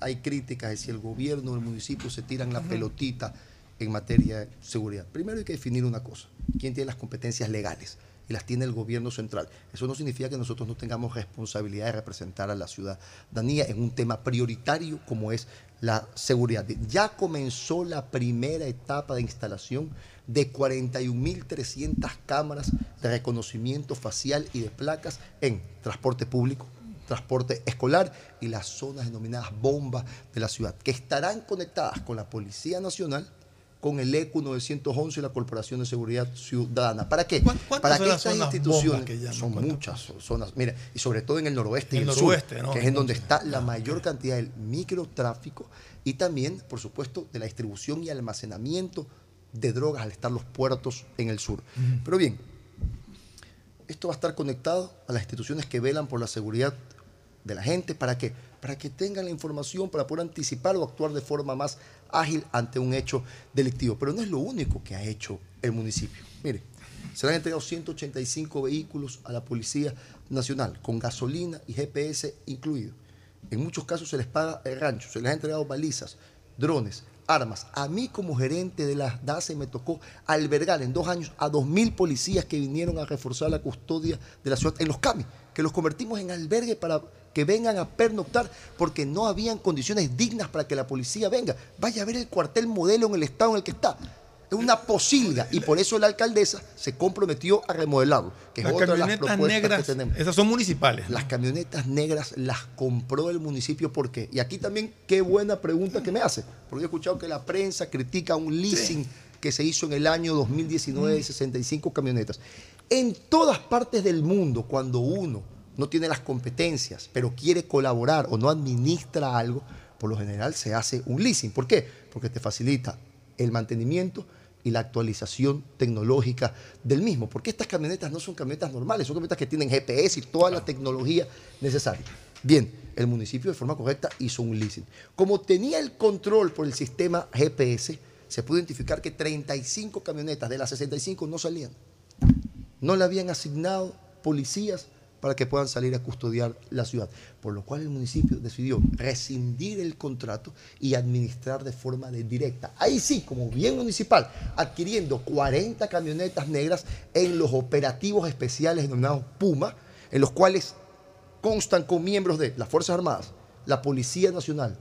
hay críticas de si el gobierno o el municipio se tiran la pelotita en materia de seguridad. Primero hay que definir una cosa. ¿Quién tiene las competencias legales? Y las tiene el gobierno central. Eso no significa que nosotros no tengamos responsabilidad de representar a la ciudadanía en un tema prioritario como es la seguridad. Ya comenzó la primera etapa de instalación de 41.300 cámaras de reconocimiento facial y de placas en transporte público, transporte escolar y las zonas denominadas bombas de la ciudad, que estarán conectadas con la Policía Nacional, con el E ECU 911 y la Corporación de Seguridad Ciudadana. ¿Para qué? Para que estas instituciones, que llaman? son muchas zonas, mira, y sobre todo en el noroeste y el, que es en donde está la mayor cantidad del microtráfico y también, por supuesto, de la distribución y almacenamiento de drogas al estar los puertos en el sur. Pero bien, esto va a estar conectado a las instituciones que velan por la seguridad de la gente. ¿Para qué? Para que tengan la información para poder anticipar o actuar de forma más ágil ante un hecho delictivo. Pero no es lo único que ha hecho el municipio. Mire, se le han entregado 185 vehículos a la Policía Nacional, con gasolina y GPS incluido. En muchos casos se les paga el rancho, se les ha entregado balizas, drones, armas. A mí como gerente de la DACE me tocó albergar en dos años a 2.000 policías que vinieron a reforzar la custodia de la ciudad en los CAMI, que los convertimos en albergue para que vengan a pernoctar porque no habían condiciones dignas para que la policía venga. Vaya a ver el cuartel modelo en el estado en el que está. Es una posilga y por eso la alcaldesa se comprometió a remodelarlo, que es Las otra de las propuestas negras, que tenemos. esas son municipales. Las camionetas negras las compró el municipio, ¿por qué? Y aquí también, qué buena pregunta que me hace, porque he escuchado que la prensa critica un leasing que se hizo en el año 2019 de 65 camionetas. En todas partes del mundo, cuando uno no tiene las competencias, pero quiere colaborar o no administra algo, por lo general se hace un leasing. ¿Por qué? Porque te facilita el mantenimiento y la actualización tecnológica del mismo. Porque estas camionetas no son camionetas normales, son camionetas que tienen GPS y toda la tecnología necesaria. Bien, el municipio de forma correcta hizo un leasing. Como tenía el control por el sistema GPS, se pudo identificar que 35 camionetas de las 65 no salían. No le habían asignado policías para que puedan salir a custodiar la ciudad. Por lo cual el municipio decidió rescindir el contrato y administrar de forma directa. Ahí sí, como bien municipal, adquiriendo 40 camionetas negras en los operativos especiales denominados Puma, en los cuales constan con miembros de las Fuerzas Armadas, la Policía Nacional,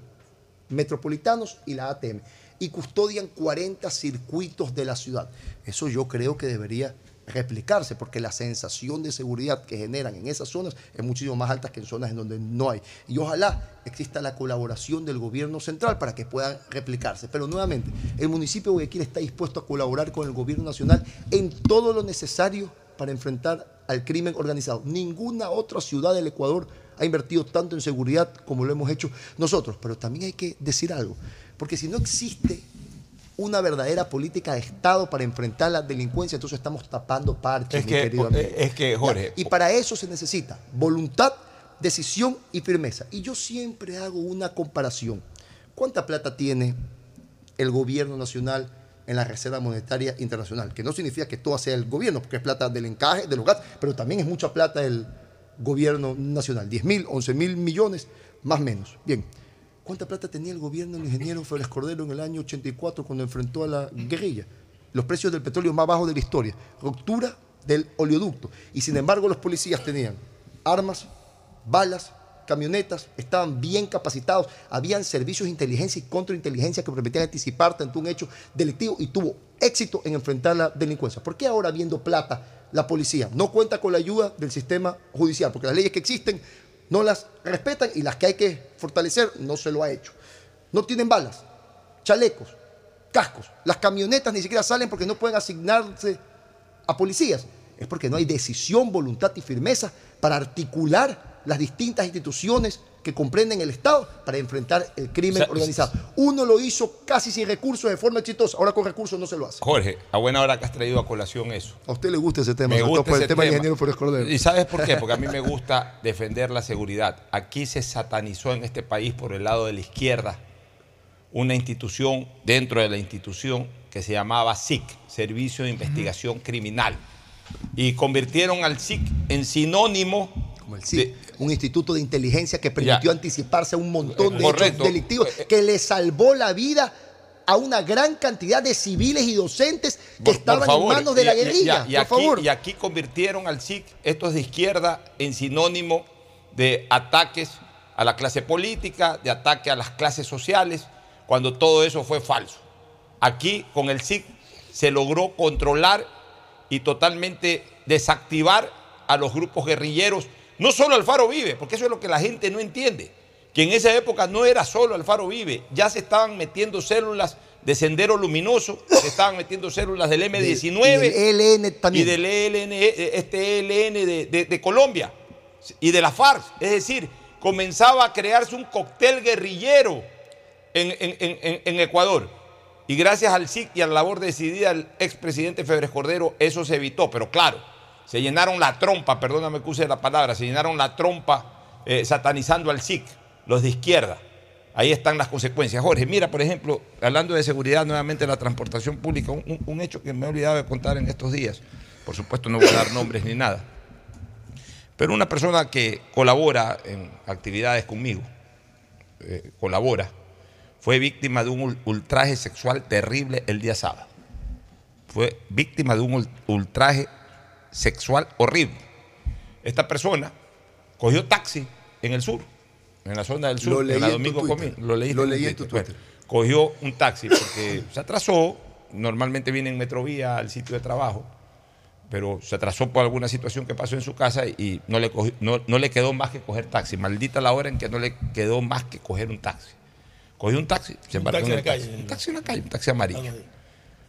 metropolitanos y la ATM, y custodian 40 circuitos de la ciudad. Eso yo creo que debería replicarse, porque la sensación de seguridad que generan en esas zonas es muchísimo más alta que en zonas en donde no hay. Y ojalá exista la colaboración del gobierno central para que puedan replicarse. Pero nuevamente, el municipio de Guayaquil está dispuesto a colaborar con el gobierno nacional en todo lo necesario para enfrentar al crimen organizado. Ninguna otra ciudad del Ecuador ha invertido tanto en seguridad como lo hemos hecho nosotros. Pero también hay que decir algo, porque si no existe una verdadera política de Estado para enfrentar la delincuencia, entonces estamos tapando parches, Es mi que, querido amigo. es que, Jorge, Y para eso se necesita voluntad, decisión y firmeza. Y yo siempre hago una comparación. ¿Cuánta plata tiene el gobierno nacional en la Reserva Monetaria Internacional? Que no significa que todo sea el gobierno, porque es plata del encaje, de los gastos, pero también es mucha plata del gobierno nacional. 10 mil, 11 mil millones, más o menos. Bien. ¿Cuánta plata tenía el gobierno del ingeniero Félix Cordero en el año 84 cuando enfrentó a la guerrilla? Los precios del petróleo más bajos de la historia. Ruptura del oleoducto. Y sin embargo los policías tenían armas, balas, camionetas, estaban bien capacitados, habían servicios de inteligencia y contrainteligencia que permitían anticipar tanto un hecho delictivo y tuvo éxito en enfrentar la delincuencia. ¿Por qué ahora viendo plata la policía no cuenta con la ayuda del sistema judicial? Porque las leyes que existen no las respetan y las que hay que fortalecer no se lo ha hecho. No tienen balas, chalecos, cascos. Las camionetas ni siquiera salen porque no pueden asignarse a policías. Es porque no hay decisión, voluntad y firmeza para articular las distintas instituciones que comprenden el Estado para enfrentar el crimen O sea, organizado. Uno lo hizo casi sin recursos de forma exitosa, ahora con recursos no se lo hace. Jorge, a buena hora que has traído a colación eso. A usted le gusta ese tema, Me gusta por el ese tema del tema. ingeniero Flores Cordero. ¿Y sabes por qué? Porque a mí me gusta defender la seguridad. Aquí se satanizó en este país por el lado de la izquierda una institución dentro de la institución que se llamaba SIC, Servicio de Investigación Criminal. y convirtieron al SIC en sinónimo Como el CIC, un instituto de inteligencia que permitió anticiparse a un montón de Correcto. hechos delictivos, que le salvó la vida a una gran cantidad de civiles y docentes que Por- por estaban favor, en manos de la y- guerrilla. y por aquí, favor. y aquí convirtieron al SIC, estos de izquierda, en sinónimo de ataques a la clase política, de ataque a las clases sociales, cuando todo eso fue falso. Aquí con el SIC se logró controlar y totalmente desactivar a los grupos guerrilleros, no solo Alfaro Vive, porque eso es lo que la gente no entiende, que en esa época no era solo Alfaro Vive, ya se estaban metiendo células de Sendero Luminoso, se estaban metiendo células del M19 Y del ELN también. y del ELN, eh, este ELN de, de- de Colombia y de la FARC. Es decir, comenzaba a crearse un cóctel guerrillero en, en- en- en- en Ecuador. Y gracias al SIC y a la labor decidida del expresidente Febres Cordero, eso se evitó. Pero claro, se llenaron la trompa, perdóname que use la palabra, se llenaron la trompa eh, satanizando al SIC, los de izquierda. Ahí están las consecuencias. Jorge, mira, por ejemplo, hablando de seguridad, nuevamente la transportación pública, un, hecho que me he olvidado de contar en estos días. Por supuesto, no voy a dar nombres ni nada. Pero una persona que colabora en actividades conmigo, eh, colabora, fue víctima de un ul- ultraje sexual terrible el día sábado. Fue víctima de un ul- ultraje sexual horrible. Esta persona cogió taxi en el sur, en la zona del sur, Lo leí en la Domingo Twitter. Comín. Lo, leíste Lo leí en tu Bueno, cogió un taxi porque se atrasó, normalmente viene en Metrovía al sitio de trabajo, pero se atrasó por alguna situación que pasó en su casa y no le, cogió- no, no le quedó más que coger taxi. Maldita la hora en que no le quedó más que coger un taxi. Cogió un taxi, se Un embarcó taxi en la calle. Un taxi en la calle, un taxi amarillo.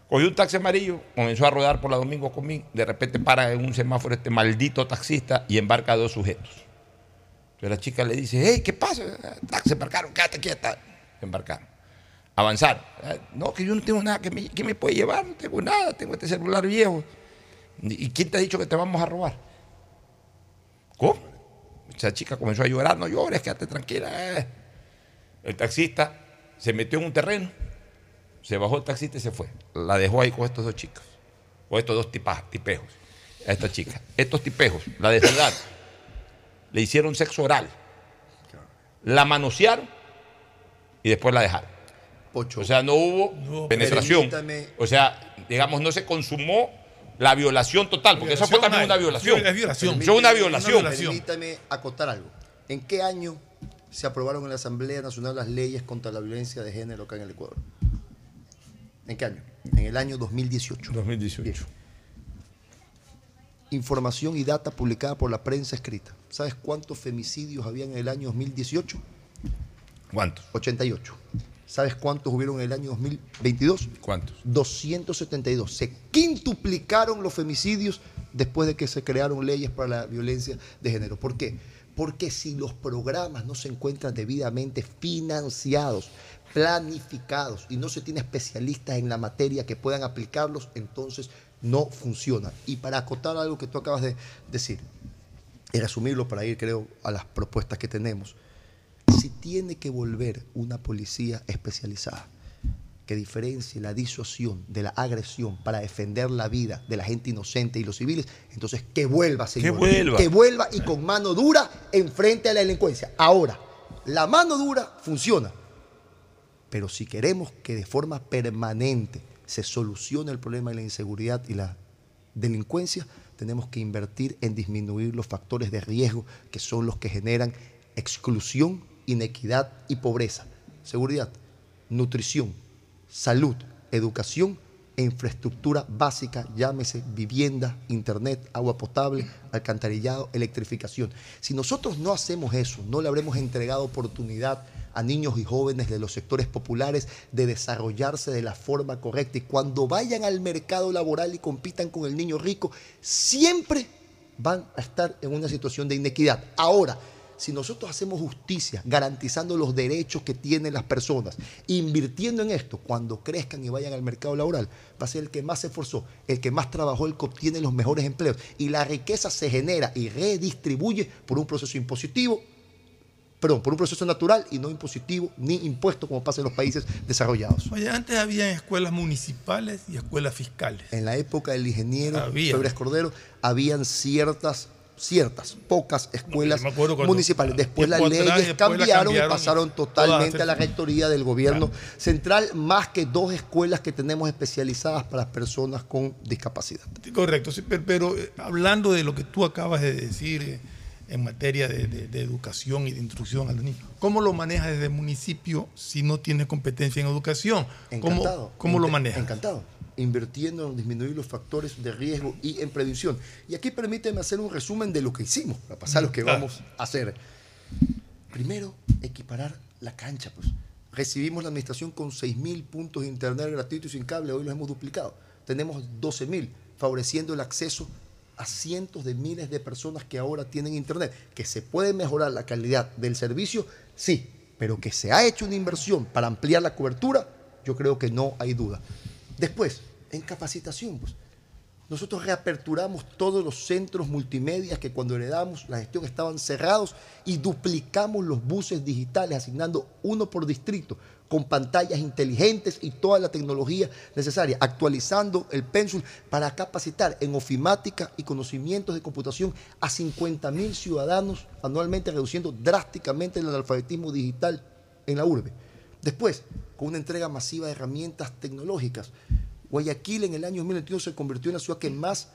Cogió un taxi amarillo, comenzó a rodar por la Domingo Comín, de repente para en un semáforo este maldito taxista y embarca a dos sujetos. Entonces la chica le dice, hey, ¿qué pasa? Taxi, embarcaron, quédate quieta. Se embarcaron. Avanzaron. "Ah, No, que yo no tengo nada, que me, ¿quién me puede llevar? No tengo nada, tengo este celular viejo. ¿Y quién te ha dicho que te vamos a robar? ¿Cómo? Esa chica comenzó a llorar, no llores, quédate tranquila. eh". El taxista se metió en un terreno, se bajó el taxista y se fue. La dejó ahí con estos dos chicos, con estos dos tipas, tipejos, a esta chica. Estos tipejos, la desnudaron, le hicieron sexo oral, la manosearon y después la dejaron. O sea, no hubo penetración. permítame. O sea, digamos, no se consumó la violación total, porque eso fue Violación también hay. una violación. Es violación. Es una violación. Permítame acotar algo. ¿En qué año se aprobaron en la Asamblea Nacional las leyes contra la violencia de género acá en el Ecuador? ¿En qué año? En el año 2018. 2018. Información y data publicada por la prensa escrita. ¿Sabes cuántos femicidios había en el año 2018? ¿Cuántos? 88. ¿Sabes cuántos hubieron en el año 2022? ¿Cuántos? 272. Se quintuplicaron los femicidios después de que se crearon leyes para la violencia de género. ¿Por qué? Porque si los programas no se encuentran debidamente financiados, planificados y no se tiene especialistas en la materia que puedan aplicarlos, entonces no funciona. Y para acotar algo que tú acabas de decir, y resumirlo para ir, creo, a las propuestas que tenemos, si tiene que volver una policía especializada que diferencie la disuasión de la agresión para defender la vida de la gente inocente y los civiles, entonces que vuelva, señor. vuelva. Que vuelva y con mano dura enfrente a la delincuencia. Ahora, la mano dura funciona. Pero si queremos que de forma permanente se solucione el problema de la inseguridad y la delincuencia, tenemos que invertir en disminuir los factores de riesgo que son los que generan exclusión, inequidad y pobreza. Seguridad, nutrición, salud, educación e infraestructura básica, llámese vivienda, internet, agua potable, alcantarillado, electrificación. Si nosotros no hacemos eso, no le habremos entregado oportunidad a niños y jóvenes de los sectores populares de desarrollarse de la forma correcta y cuando vayan al mercado laboral y compitan con el niño rico, siempre van a estar en una situación de inequidad. Ahora, si nosotros hacemos justicia garantizando los derechos que tienen las personas, invirtiendo en esto, cuando crezcan y vayan al mercado laboral, va a ser el que más se esforzó, el que más trabajó, el que obtiene los mejores empleos. Y la riqueza se genera y redistribuye por un proceso impositivo perdón, por un proceso natural y no impositivo ni impuesto como pasa en los países desarrollados. Oye, antes había escuelas municipales y escuelas fiscales. En la época del ingeniero. Febres Cordero habían ciertas, ciertas, pocas escuelas municipales. Después las atrás, leyes la cambiaron, y pasaron totalmente a la rectoría del gobierno central, más que dos escuelas que tenemos especializadas para personas con discapacidad. Correcto, pero, eh, hablando de lo que tú acabas de decir eh, en materia de, de- de educación y de instrucción a los niños, ¿cómo lo manejas desde el municipio si no tienes competencia en educación? ¿Cómo, Encantado. cómo lo manejas? Encantado. Invirtiendo en disminuir los factores de riesgo y en prevención. Y aquí permíteme hacer un resumen de lo que hicimos, para pasar a lo que Claro. vamos a hacer. Primero, equiparar la cancha. Pues. Recibimos la administración con 6.000 puntos de internet gratuito y sin cable, hoy los hemos duplicado. Tenemos 12.000, favoreciendo el acceso a cientos de miles de personas que ahora tienen internet. Que se puede mejorar la calidad del servicio, sí, pero que se ha hecho una inversión para ampliar la cobertura, yo creo que no hay duda. Después, en capacitación, pues, nosotros reaperturamos todos los centros multimedia que cuando heredamos la gestión estaban cerrados y duplicamos los buses digitales, asignando uno por distrito, con pantallas inteligentes y toda la tecnología necesaria, actualizando el pénsul para capacitar en ofimática y conocimientos de computación a 50 mil ciudadanos anualmente, reduciendo drásticamente el analfabetismo digital en la urbe. Después, con una entrega masiva de herramientas tecnológicas, Guayaquil en el año 2021 se convirtió en la ciudad que más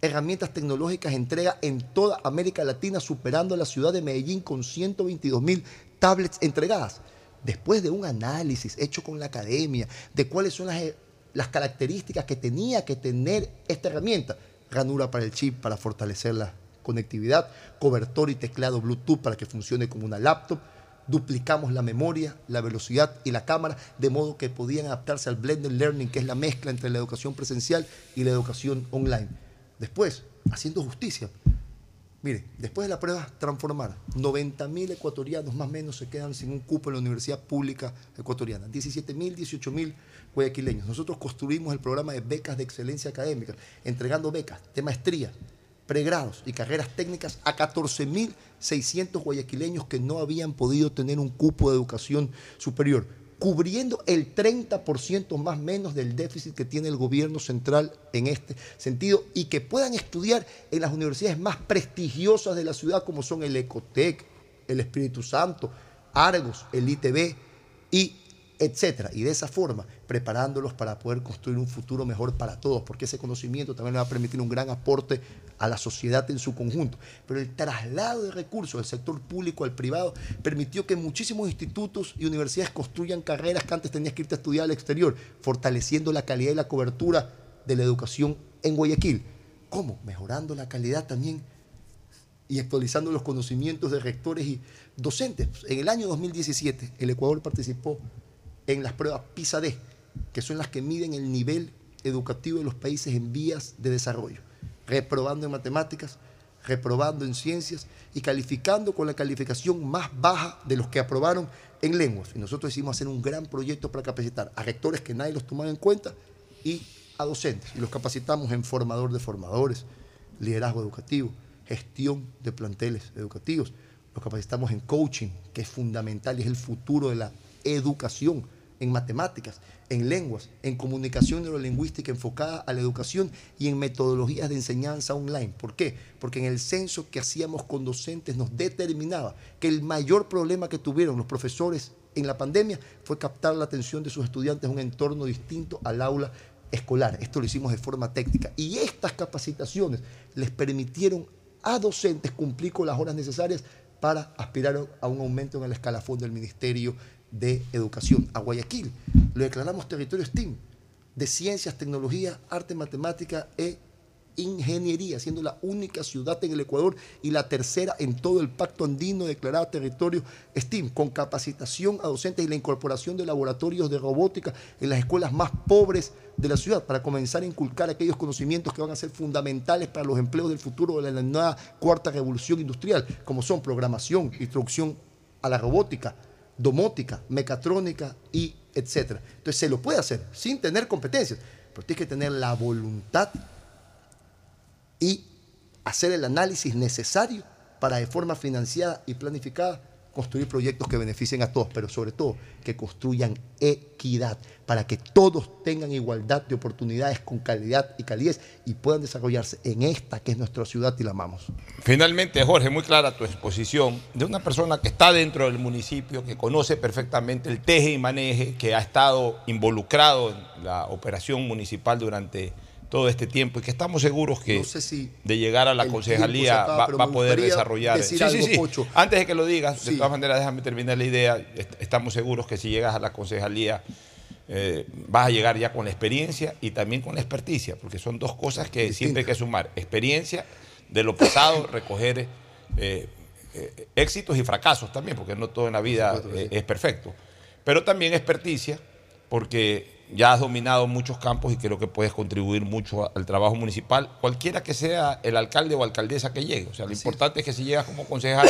herramientas tecnológicas entrega en toda América Latina, superando a la ciudad de Medellín con 122 mil tablets entregadas. Después de un análisis hecho con la academia de cuáles son las, eh, las características que tenía que tener esta herramienta, ranura para el chip para fortalecer la conectividad, cobertor y teclado Bluetooth para que funcione como una laptop, duplicamos la memoria, la velocidad y la cámara, de modo que podían adaptarse al blended learning, que es la mezcla entre la educación presencial y la educación online. Después, haciendo justicia, mire, después de la prueba transformar, 90 mil ecuatorianos más o menos se quedan sin un cupo en la universidad pública ecuatoriana, 17 mil, 18 mil guayaquileños. Nosotros construimos el programa de becas de excelencia académica, entregando becas de maestría, pregrados y carreras técnicas a 14.600 guayaquileños que no habían podido tener un cupo de educación superior, cubriendo el 30% más menos del déficit que tiene el gobierno central en este sentido y que puedan estudiar en las universidades más prestigiosas de la ciudad como son el Ecotec, el Espíritu Santo, Argos, el ITB y etcétera. Y de esa forma, preparándolos para poder construir un futuro mejor para todos, porque ese conocimiento también le va a permitir un gran aporte a la sociedad en su conjunto. Pero el traslado de recursos del sector público al privado permitió que muchísimos institutos y universidades construyan carreras que antes tenías que irte a estudiar al exterior, fortaleciendo la calidad y la cobertura de la educación en Guayaquil. ¿Cómo? Mejorando la calidad también y actualizando los conocimientos de rectores y docentes. En el año 2017, el Ecuador participó en las pruebas PISA-D, que son las que miden el nivel educativo de los países en vías de desarrollo, reprobando en matemáticas, reprobando en ciencias y calificando con la calificación más baja de los que aprobaron en lenguas. Y nosotros decidimos hacer un gran proyecto para capacitar a rectores que nadie los tomaba en cuenta y a docentes. Y los capacitamos en formador de formadores, liderazgo educativo, gestión de planteles educativos. Los capacitamos en coaching, que es fundamental y es el futuro de la educación, en matemáticas, en lenguas, en comunicación neurolingüística enfocada a la educación y en metodologías de enseñanza online. ¿Por qué? Porque en el censo que hacíamos con docentes nos determinaba que el mayor problema que tuvieron los profesores en la pandemia fue captar la atención de sus estudiantes en un entorno distinto al aula escolar. Esto lo hicimos de forma técnica. Y estas capacitaciones les permitieron a docentes cumplir con las horas necesarias para aspirar a un aumento en el escalafón del Ministerio de Educación. A Guayaquil lo declaramos territorio STEAM, de ciencias, tecnología, arte, matemática e ingeniería, siendo la única ciudad en el Ecuador y la tercera en todo el pacto andino declarada territorio STEAM, con capacitación a docentes y la incorporación de laboratorios de robótica en las escuelas más pobres de la ciudad para comenzar a inculcar aquellos conocimientos que van a ser fundamentales para los empleos del futuro de la nueva cuarta revolución industrial, como son programación, instrucción a la robótica, domótica, mecatrónica y etcétera. Entonces se lo puede hacer sin tener competencias, pero tienes que tener la voluntad y hacer el análisis necesario para de forma financiada y planificada construir proyectos que beneficien a todos, pero sobre todo que construyan equidad para que todos tengan igualdad de oportunidades con calidad y calidez y puedan desarrollarse en esta que es nuestra ciudad y la amamos. Finalmente, Jorge, muy clara tu exposición de una persona que está dentro del municipio, que conoce perfectamente el teje y maneje, que ha estado involucrado en la operación municipal durante todo este tiempo y que estamos seguros que No sé si de llegar a la concejalía acaba, va, a poder desarrollar. Sí, sí, algo, sí. Pocho. Antes de que lo digas, de Sí. todas maneras, déjame terminar la idea. Est- Estamos seguros que si llegas a la concejalía eh, vas a llegar ya con la experiencia y también con la experticia, porque son dos cosas que siempre hay que sumar. Experiencia de lo pasado, recoger eh, eh, éxitos y fracasos también, porque no todo en la vida es perfecto. Pero también experticia, porque ya has dominado muchos campos y creo que puedes contribuir mucho al trabajo municipal, cualquiera que sea el alcalde o alcaldesa que llegue. O sea, lo importante es que si llegas como concejal,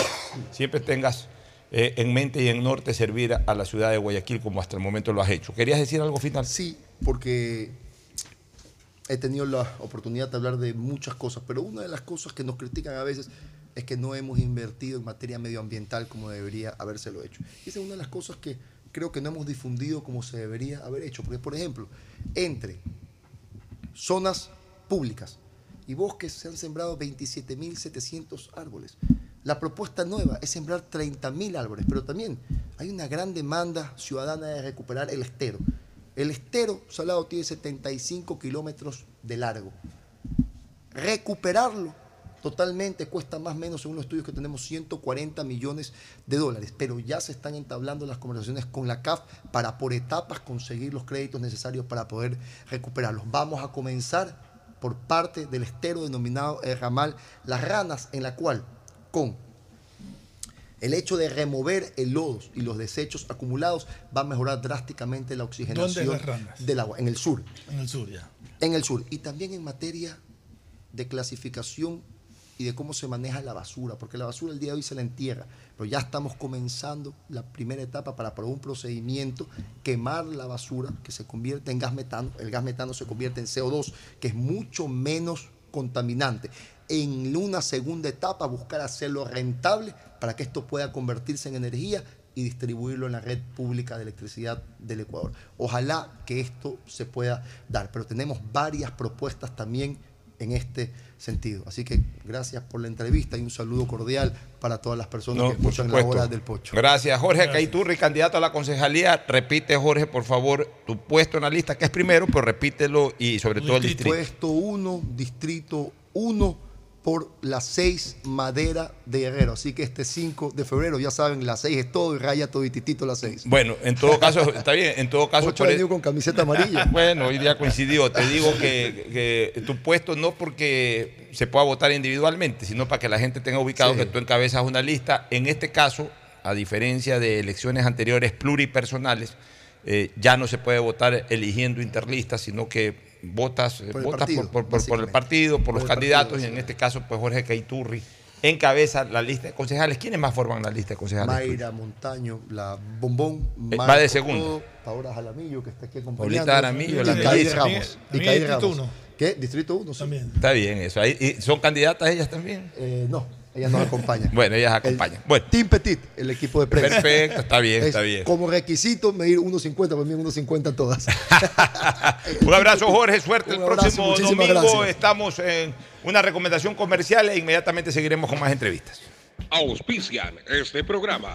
siempre tengas eh, en mente y en norte servir a la ciudad de Guayaquil como hasta el momento lo has hecho. ¿Querías decir algo final? Sí, porque he tenido la oportunidad de hablar de muchas cosas, pero una de las cosas que nos critican a veces es que no hemos invertido en materia medioambiental como debería habérselo hecho. Y esa es una de las cosas que creo que no hemos difundido como se debería haber hecho. Porque, por ejemplo, entre zonas públicas y bosques se han sembrado 27.700 árboles. La propuesta nueva es sembrar 30.000 árboles, pero también hay una gran demanda ciudadana de recuperar el estero. El estero salado tiene 75 kilómetros de largo. Recuperarlo totalmente cuesta más o menos, según los estudios que tenemos, 140 millones de dólares. Pero ya se están entablando las conversaciones con la CAF para por etapas conseguir los créditos necesarios para poder recuperarlos. Vamos a comenzar por parte del estero denominado el ramal Las Ranas, en la cual con el hecho de remover el lodo y los desechos acumulados va a mejorar drásticamente la oxigenación del agua, en el sur. En el sur ya. En el sur. Y también en materia de clasificación y de cómo se maneja la basura, porque la basura el día de hoy se la entierra, pero ya estamos comenzando la primera etapa para por un procedimiento quemar la basura que se convierte en gas metano, el gas metano se convierte en CO2, que es mucho menos contaminante. En una segunda etapa buscar hacerlo rentable para que esto pueda convertirse en energía y distribuirlo en la red pública de electricidad del Ecuador. Ojalá que esto se pueda dar, pero tenemos varias propuestas también en este sentido. Así que gracias por la entrevista y un saludo cordial para todas las personas No, que escuchan la hora del pocho. Gracias, Jorge Caiturri, candidato a la concejalía. Repite, Jorge, por favor, tu puesto en la lista, que es primero, pero repítelo y sobre todo el distrito. Puesto 1, distrito 1 por la 6 Madera de Guerrero. Así que este 5 de febrero, ya saben, la 6 es todo y raya todo y titito la 6. Bueno, en todo caso, está bien, en todo caso... Ocho venido con camiseta amarilla. bueno, hoy día coincidió. Te digo que, que tu puesto no porque se pueda votar individualmente, sino para que la gente tenga ubicado Sí. que tú encabezas una lista. En este caso, a diferencia de elecciones anteriores pluripersonales, eh, ya no se puede votar eligiendo interlistas, sino que votas, eh, Por el votas partido, por, por- por- por el partido, por, Por los candidatos, partido, y en este caso, pues Jorge Caiturri encabeza la lista de concejales. ¿Quiénes más forman la lista de concejales? Mayra Montaño, la Bombón, Eh, Marco va de segundo. Paola Jaramillo, que está aquí acompañando. Paulita Jaramillo, la y melliza. Ramos. Y. ¿Qué? Distrito 1, También. Está bien eso. Ahí- ¿y ¿Son candidatas ellas también? Eh, no, ellas nos acompañan. Bueno, ellas acompañan. Bueno. Team Petit, el equipo de prensa. Perfecto, está bien, Es está bien. Como requisito, medir 1.50, para mí 1.50 todas. Un abrazo, Jorge. Suerte el Un próximo domingo. gracias. Estamos en una recomendación comercial e inmediatamente seguiremos con más entrevistas. Auspician este programa.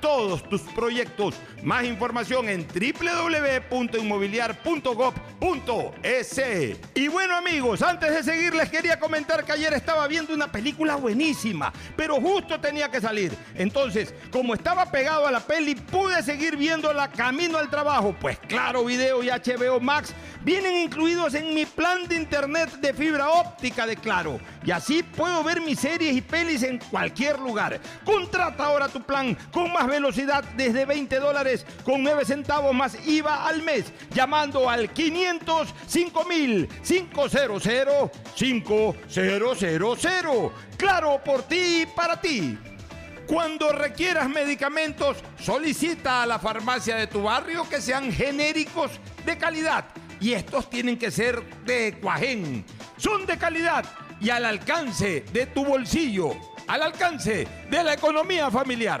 todos tus proyectos. Más información en www.inmobiliar.gov.es. Y bueno amigos, antes de seguir les quería comentar que ayer estaba viendo una película buenísima, pero justo tenía que salir. Entonces, como estaba pegado a la peli, pude seguir viéndola camino al trabajo. Pues claro, video y HBO Max vienen incluidos en mi plan de internet de fibra óptica de Claro. Y así puedo ver mis series y pelis en cualquier lugar. Contrata ahora tu plan con más velocidad desde 20 dólares con 9 centavos más IVA al mes. Llamando al 505 mil 500 5000. Claro por ti y para ti. Cuando requieras medicamentos, solicita a la farmacia de tu barrio que sean genéricos de calidad. Y estos tienen que ser de Cuajén. Son de calidad y al alcance de tu bolsillo, al alcance de la economía familiar.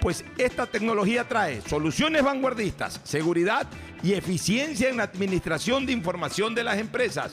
Pues esta tecnología trae soluciones vanguardistas, seguridad y eficiencia en la administración de información de las empresas.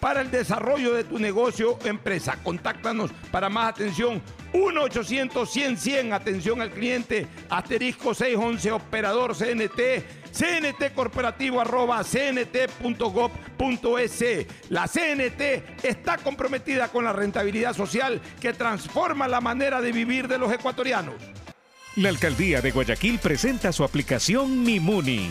para el desarrollo de tu negocio o empresa. Contáctanos para más atención 1-800-100-100, atención al cliente, asterisco 611, operador CNT, CNT corporativo arroba cnt.gov.es. La CNT está comprometida con la rentabilidad social que transforma la manera de vivir de los ecuatorianos. La alcaldía de Guayaquil presenta su aplicación Mimuni.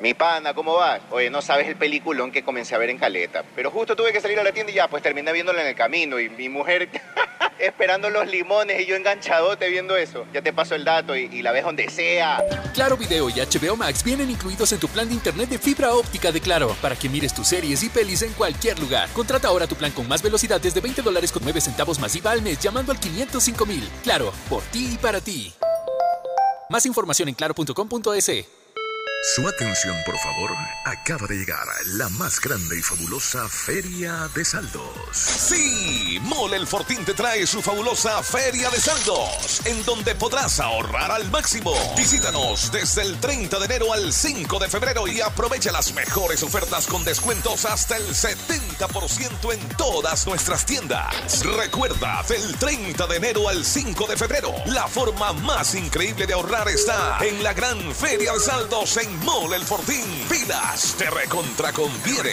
Mi pana, ¿cómo vas? Oye, no sabes el peliculón que comencé a ver en Caleta. Pero justo tuve que salir a la tienda y ya, pues terminé viéndola en el camino. Y mi mujer esperando los limones y yo enganchadote viendo eso. Ya te paso el dato y, la ves donde sea. Claro Video y HBO Max vienen incluidos en tu plan de internet de fibra óptica de Claro para que mires tus series y pelis en cualquier lugar. Contrata ahora tu plan con más velocidad desde 20 dólares con 9 centavos masiva al mes llamando al 505 mil. Claro, por ti y para ti. Más información en claro.com.es. Su atención, por favor. Acaba de llegar la más grande y fabulosa Feria de Saldos. Sí, Mole el Fortín te trae su fabulosa Feria de Saldos, en donde podrás ahorrar al máximo. Visítanos desde el 30 de enero al 5 de febrero y aprovecha las mejores ofertas con descuentos hasta el 70% en todas nuestras tiendas. Recuerda, del 30 de enero al 5 de febrero, la forma más increíble de ahorrar está en la gran Feria de Saldos en Mole el Fortín. Pilas, te recontra conviene.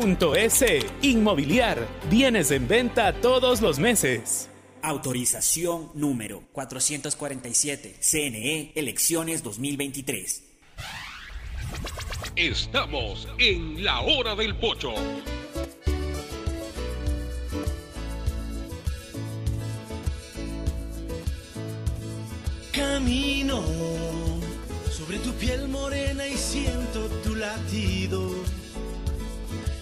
.es. Inmobiliar. Bienes en venta todos los meses. Autorización número 447. CNE, elecciones 2023. Estamos en la hora del pocho. Camino sobre tu piel morena y siento tu latido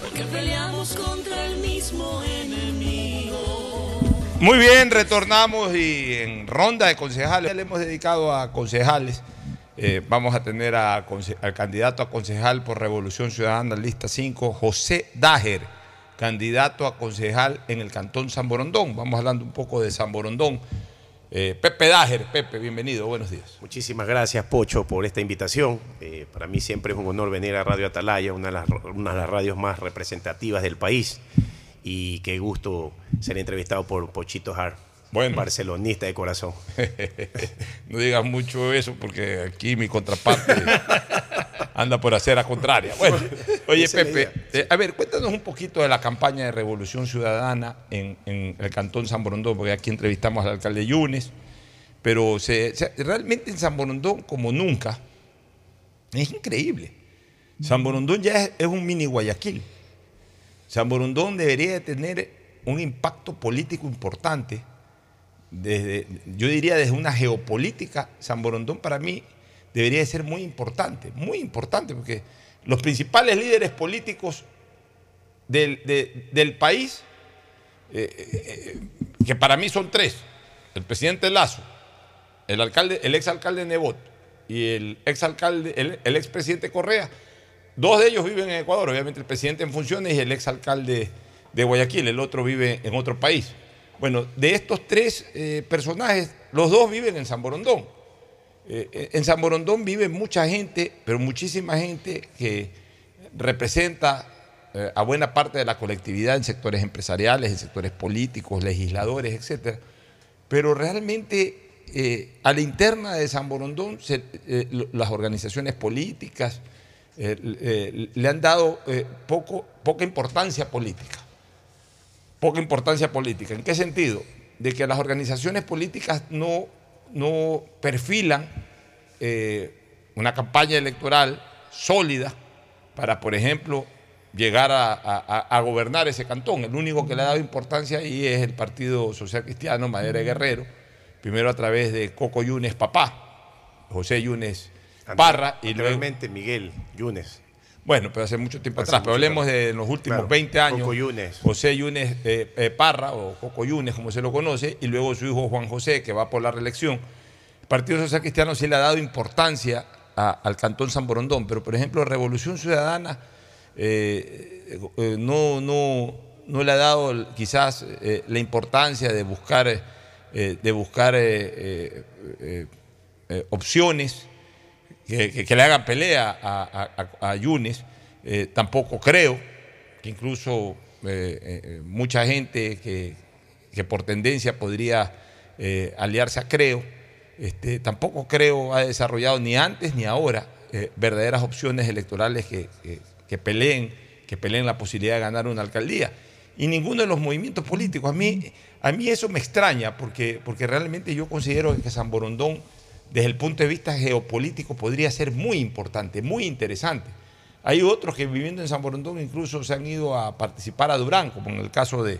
porque peleamos contra el mismo enemigo. Muy bien, retornamos y en ronda de concejales le hemos dedicado a concejales. Eh, vamos a tener al candidato a concejal por Revolución Ciudadana, lista 5, José Dager, candidato a concejal en el Cantón San Borondón. Vamos hablando un poco de San Borondón. Eh, Pepe Dager, Pepe, bienvenido, buenos días. Muchísimas gracias, Pocho, por esta invitación. Eh, para mí siempre es un honor venir a Radio Atalaya, una de, las, radios más representativas del país. Y qué gusto ser entrevistado por Pochito Hart, barcelonista de corazón. no digas mucho eso porque aquí mi contraparte anda por hacer a contraria. Bueno, oye Pepe, eh, a ver, cuéntanos un poquito de la campaña de Revolución Ciudadana en, en el Cantón San Borondón, porque aquí entrevistamos al alcalde Yunes, pero se- se- realmente en San Borondón, como nunca, es increíble. San Borondón ya es, es un mini Guayaquil. San Borondón debería de tener un impacto político importante desde, yo diría desde una geopolítica, San Borondón para mí debería de ser muy importante, muy importante, porque los principales líderes políticos del, de- del país, eh, eh, que para mí son tres, el presidente Lazo, el alcalde, el exalcalde Nebot y el exalcalde, el, el expresidente Correa, dos de ellos viven en Ecuador, obviamente el presidente en funciones y el exalcalde de Guayaquil, el otro vive en otro país. Bueno, de estos tres eh, personajes, los dos viven en San Borondón. Eh, eh, en San Borondón vive mucha gente, pero muchísima gente que representa a buena parte de la colectividad en sectores empresariales, en sectores políticos, legisladores, etc. Pero realmente a la interna de San Borondón las organizaciones políticas le han dado poca importancia política. Poca importancia política. ¿En qué sentido? De que las organizaciones políticas no, no perfilan eh, una campaña electoral sólida para, por ejemplo, llegar a, a- a gobernar ese cantón. El único que le ha dado importancia ahí es el Partido Social Cristiano, Madera Guerrero, primero a través de Coco Yunes Papá, José Yunes Parra y luego... Miguel Yunes. Bueno, pero hace mucho tiempo Hace atrás, pero hablemos tiempo. de los últimos Claro, 20 años. Coco Yunes. José Yunes eh, eh, Parra, o Coco Yunes, como se lo conoce, y luego su hijo Juan José, que va por la reelección. El Partido Social Cristiano sí le ha dado importancia a- al Cantón San Borondón, pero por ejemplo, Revolución Ciudadana eh, eh, no, no, no le ha dado quizás la importancia de buscar, de buscar opciones que, le hagan pelea a, a- Yunes. Eh, tampoco creo que incluso eh, eh, mucha gente que, que por tendencia podría aliarse a Creo, este, tampoco creo ha desarrollado ni antes ni ahora verdaderas opciones electorales que- que peleen, que peleen la posibilidad de ganar una alcaldía. Y ninguno de los movimientos políticos. A mí, a mí eso me extraña porque, porque realmente yo considero que San Borondón, desde el punto de vista geopolítico, podría ser muy importante, muy interesante. Hay otros que viviendo en San Borondón incluso se han ido a participar a Durán, como en el caso de,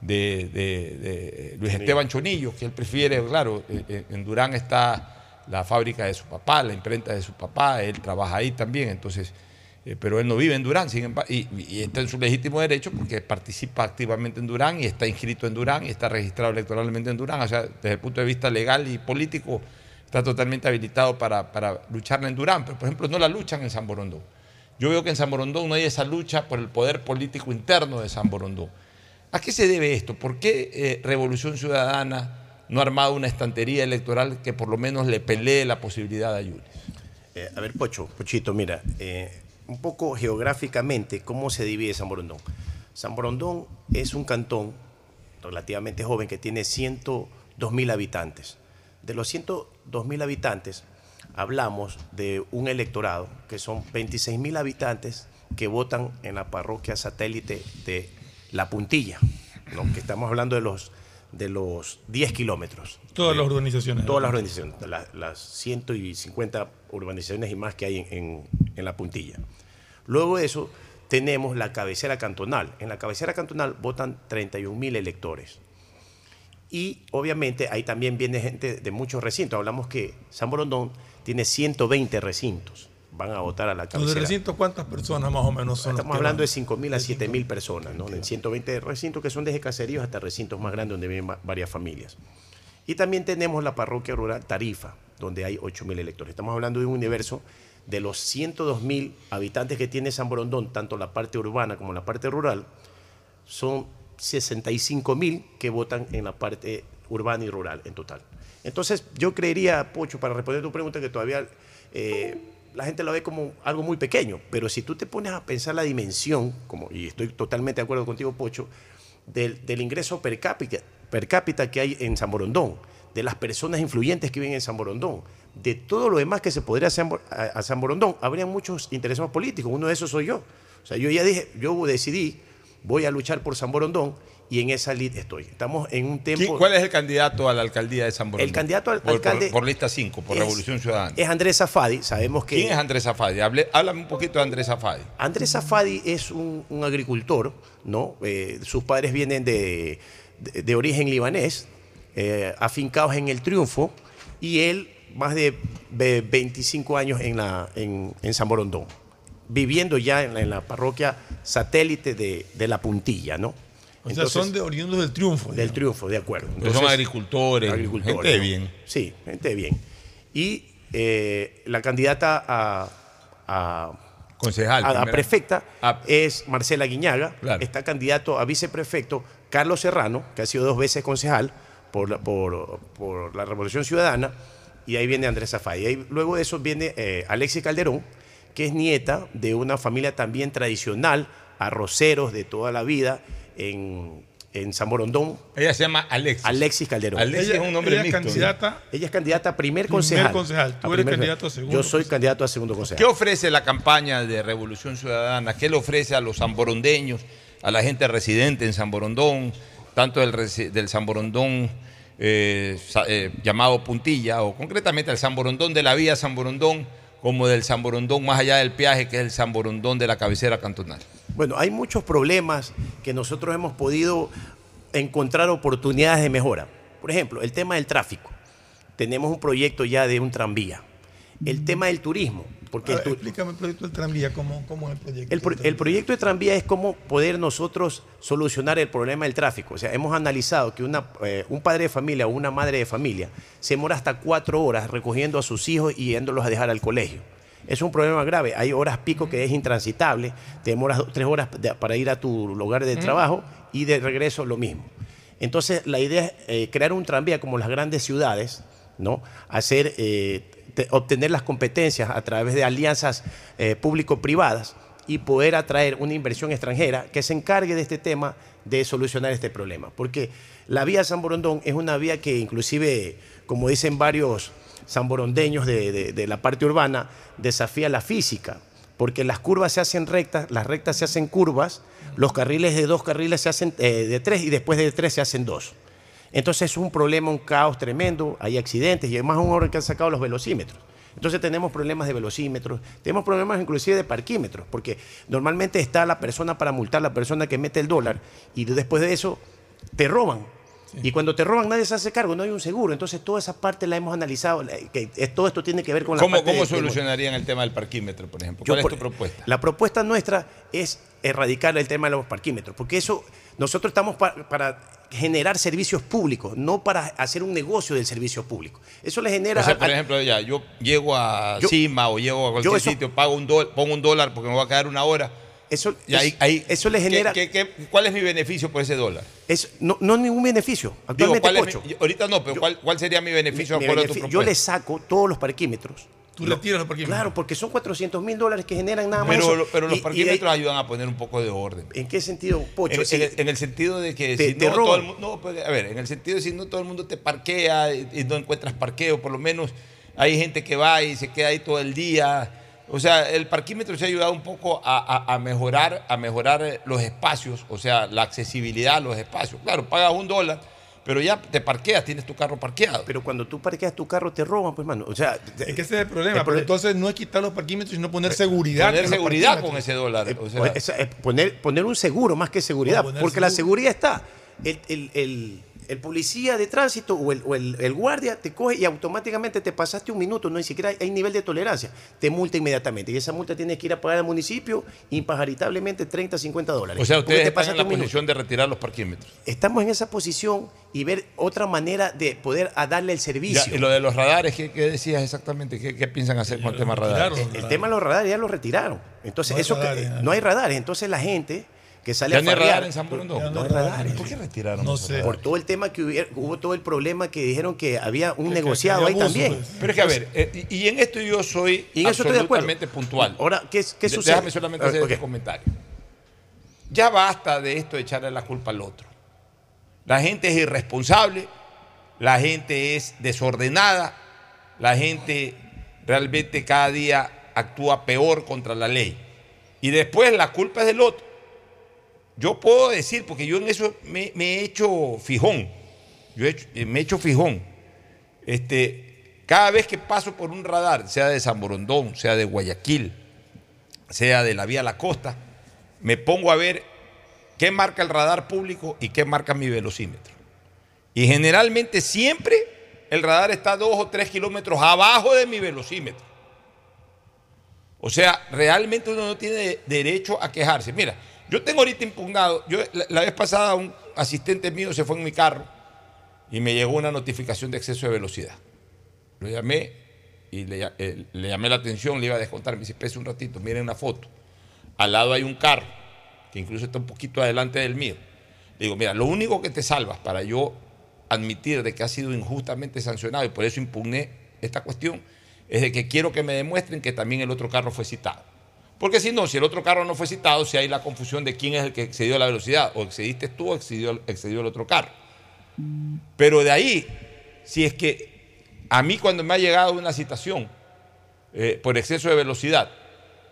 de- de- de Luis Esteban Chonillo, que él prefiere, claro, eh, eh, en Durán está la fábrica de su papá, la imprenta de su papá, él trabaja ahí también, entonces, eh, pero él no vive en Durán, sin embargo, y, y está en su legítimo derecho porque participa activamente en Durán y está inscrito en Durán y está registrado electoralmente en Durán, o sea, desde el punto de vista legal y político está totalmente habilitado para, para lucharla en Durán, pero por ejemplo no la luchan en San Borondón. Yo veo que en San Borondón no hay esa lucha por el poder político interno de San Borondón. ¿A qué se debe esto? ¿Por qué eh, Revolución Ciudadana no ha armado una estantería electoral que por lo menos le pelee la posibilidad a Yunes? Eh, a ver, Pocho, Pochito, mira, eh, un poco geográficamente, ¿cómo se divide San Borondón? San Borondón es un cantón relativamente joven que tiene 102 mil habitantes. De los 102 mil habitantes, hablamos de un electorado que son 26 mil habitantes que votan en la parroquia satélite de La Puntilla, ¿no? que estamos hablando de los, de los 10 kilómetros. Todas las urbanizaciones. Todas las urbanizaciones, la- las 150 urbanizaciones y más que hay en, en- en la puntilla. Luego de eso, tenemos la cabecera cantonal. En la cabecera cantonal votan 31 mil electores. Y obviamente ahí también viene gente de muchos recintos. Hablamos que San Borondón tiene 120 recintos. Van a votar a la ¿Los de cabecera. recinto cuántas personas más o menos son? Estamos hablando van? de 5 mil a 7 mil personas, ¿no? En 120 recintos que son desde caseríos hasta recintos más grandes donde viven va- varias familias. Y también tenemos la parroquia rural Tarifa, donde hay 8 mil electores. Estamos hablando de un universo de los 102 mil habitantes que tiene San Borondón, tanto la parte urbana como la parte rural, son 65 mil que votan en la parte urbana y rural en total. Entonces, yo creería, Pocho, para responder tu pregunta, que todavía eh, la gente lo ve como algo muy pequeño, pero si tú te pones a pensar la dimensión, como, y estoy totalmente de acuerdo contigo, Pocho, del, ingreso per cápita, per cápita que hay en San Borondón, de las personas influyentes que viven en San Borondón, de todo lo demás que se podría hacer a, a San Borondón, habría muchos interesados políticos. Uno de esos soy yo. O sea, yo ya dije, yo decidí, voy a luchar por San Borondón y en esa lid estoy. Estamos en un ¿Quién- tiempo. ¿Cuál es el candidato a la alcaldía de San Borondón? El candidato al Por- alcalde Por, lista 5, por es- Revolución Ciudadana. Es Andrés Zafadi, sabemos que. ¿Quién es Andrés Zafadi? Hable- háblame un poquito de Andrés Zafadi. Andrés Zafadi es un, un agricultor, ¿no? Eh, sus padres vienen de, de- de origen libanés, eh, afincados en el triunfo, y él, más de ve- 25 años en, la, en, en San Borondón, viviendo ya en la, en la parroquia satélite de, de La Puntilla, ¿no? O sea, son de oriundos del triunfo. Del triunfo, de acuerdo. Son agricultores, gente de ¿no? bien. Sí, gente de bien. Y eh, la candidata a, a- Concejal, a- prefecta Ah. es Marcela Guiñaga. Claro. Está candidato a viceprefecto Carlos Serrano, que ha sido dos veces concejal por la, por, por la Revolución Ciudadana. Y ahí viene Andrés Zafay. Y ahí- luego de eso viene eh, Alexis Calderón, que es nieta de una familia también tradicional, arroceros de toda la vida en, en San Borondón. Ella se llama Alexis. Alexis Calderón. Alexis Ella- es un nombre ella es mixto. candidata- Ella es candidata a primer Primer concejal. concejal. Tú A eres candidato a concejal. segundo Yo soy candidato a segundo ¿Qué concejal. ofrece la campaña de Revolución Ciudadana? ¿Qué le ofrece a los zamborondeños, a la gente residente en San Borondón, tanto del, del San Borondón eh, eh, llamado Puntilla, o concretamente al San Borondón de la vía San Borondón, como del San Borondón más allá del peaje, que es el San Borondón de la cabecera cantonal? Bueno, hay muchos problemas que nosotros hemos podido encontrar oportunidades de mejora. Por ejemplo, el tema del tráfico. Tenemos un proyecto ya de un tranvía. El tema del turismo. Porque ver, explícame el proyecto del tranvía, cómo, cómo es el proyecto. El, pro- el proyecto de tranvía es cómo poder nosotros solucionar el problema del tráfico. O sea, hemos analizado que una, eh, un padre de familia o una madre de familia se demora hasta cuatro horas recogiendo a sus hijos y yéndolos a dejar al colegio. Es un problema grave. Hay horas pico que es intransitable. Te demoras dos- tres horas de- para ir a tu lugar de Ujú. trabajo y de regreso lo mismo. Entonces, la idea es eh, crear un tranvía como las grandes ciudades, ¿no? Hacer, eh, te- obtener las competencias a través de alianzas eh, público-privadas y poder atraer una inversión extranjera que se encargue de este tema de solucionar este problema. Porque la vía San Borondón es una vía que inclusive, como dicen varios samborondeños de, de- de la parte urbana, desafía la física. Porque las curvas se hacen rectas, las rectas se hacen curvas, los carriles de dos carriles se hacen eh, de tres y después de tres se hacen dos. Entonces es un problema, un caos tremendo, hay accidentes y además un orden que han sacado los velocímetros. Entonces tenemos problemas de velocímetros, tenemos problemas inclusive de parquímetros, porque normalmente está la persona para multar, la persona que mete el dólar, y después de eso te roban. Y cuando te roban nadie se hace cargo, no hay un seguro. Entonces toda esa parte la hemos analizado, que todo esto tiene que ver con la ¿Cómo, parte cómo de- de- solucionarían el tema del parquímetro, por ejemplo? yo ¿Cuál es tu propuesta? La propuesta nuestra es erradicar el tema de los parquímetros, porque eso nosotros estamos pa- para generar servicios públicos, no para hacer un negocio del servicio público. Eso le genera O sea, por ejemplo, ya, yo llego a Yo- Cima o llego a cualquier eso- sitio, pago un dólar, pongo un dólar porque me voy a quedar una hora. Eso, y ahí, es- ahí- eso le ¿qué- genera- qué- qué- cuál es mi beneficio por ese dólar? es, no, no ningún beneficio. Digo, Actualmente, ¿cuál es Pocho, mi- ahorita no, pero ¿cuál, cuál sería mi beneficio mi de acuerdo a tu beneficio- yo le saco todos los parquímetros. Tú retiras los parquímetros. Claro, porque son 400 mil dólares que generan nada más. Pero, eso. pero los Y- y parquímetros ayudan a poner un poco de orden. ¿En qué sentido, Pocho? En, Si- en el, en el sentido de que Te- si te no todo el mundo, no, pues, a ver, en el sentido de si no todo el mundo te parquea y, y no encuentras parqueo, por lo menos hay gente que va y se queda ahí todo el día. O sea, el parquímetro se ha ayudado un poco a, a- a mejorar, a mejorar eh, los espacios, o sea, la accesibilidad a los espacios. Claro, pagas un dólar, pero ya te parqueas, tienes tu carro parqueado. Pero cuando tú parqueas tu carro te roban, pues, mano. O sea, Es que ese es el problema. El pero entonces no es quitar los parquímetros, sino poner seguridad. Poner seguridad con ese dólar. o sea, Pues, es- es poner, poner un seguro más que seguridad, porque la seguridad está. El, el- el- el policía de tránsito o, el, o el- el guardia te coge y automáticamente te pasaste un minuto, no ni siquiera hay, hay nivel de tolerancia, te multa inmediatamente. Y esa multa tienes que ir a pagar al municipio impajaritablemente 30, 50 dólares. o sea, ustedes te están en la minuto. posición de retirar los parquímetros. Estamos en esa posición y ver otra manera de poder a darle el servicio. Ya, y lo de los radares, ¿qué, qué decías exactamente? ¿Qué, qué piensan hacer con el tema radares? El, el tema de los radares ya lo retiraron. Entonces, No eso que- radares, ¿no? no hay radares. Entonces la gente que sale ¿Ya a no radar en San Borondón? No hay radares. ¿Por qué retiraron No sé. Por todo el tema que hubiera- hubo todo el problema que dijeron que había un Que- negociado que ahí también. pues. Pero es que, a ver, eh, y en esto yo soy Y en eso estoy de acuerdo. absolutamente puntual. Ahora, ¿qué, qué De- sucede? Déjame solamente hacer Ah, este comentario. Ya basta de esto de echarle la culpa al otro. La gente es irresponsable, la gente es desordenada, la gente realmente cada día actúa peor contra la ley. Y después la culpa es del otro. Yo puedo decir, porque yo en eso me, he hecho fijón, yo he hecho- eh, me he hecho fijón. Este, cada vez que paso por un radar, sea de San Borondón, sea de Guayaquil, sea de la vía la costa, me pongo a ver qué marca el radar público y qué marca mi velocímetro. Y generalmente siempre el radar está dos o tres kilómetros abajo de mi velocímetro. O sea, realmente uno no tiene derecho a quejarse. Mira, yo tengo ahorita impugnado, yo la, vez pasada un asistente mío se fue en mi carro y me llegó una notificación de exceso de velocidad. Lo llamé y le, eh, llamé la atención, le iba a descontar, me dice, espese un ratito, miren una foto. Al lado hay un carro, que incluso está un poquito adelante del mío. Le digo, mira, lo único que te salvas para yo admitir de que ha sido injustamente sancionado y por eso impugné esta cuestión, es de que quiero que me demuestren que también el otro carro fue citado. Porque si no, si el otro carro no fue citado, si hay la confusión de quién es el que excedió la velocidad, o excediste tú o excedió, excedió el otro carro. Pero de ahí, si es que a mí cuando me ha llegado una citación eh, por exceso de velocidad,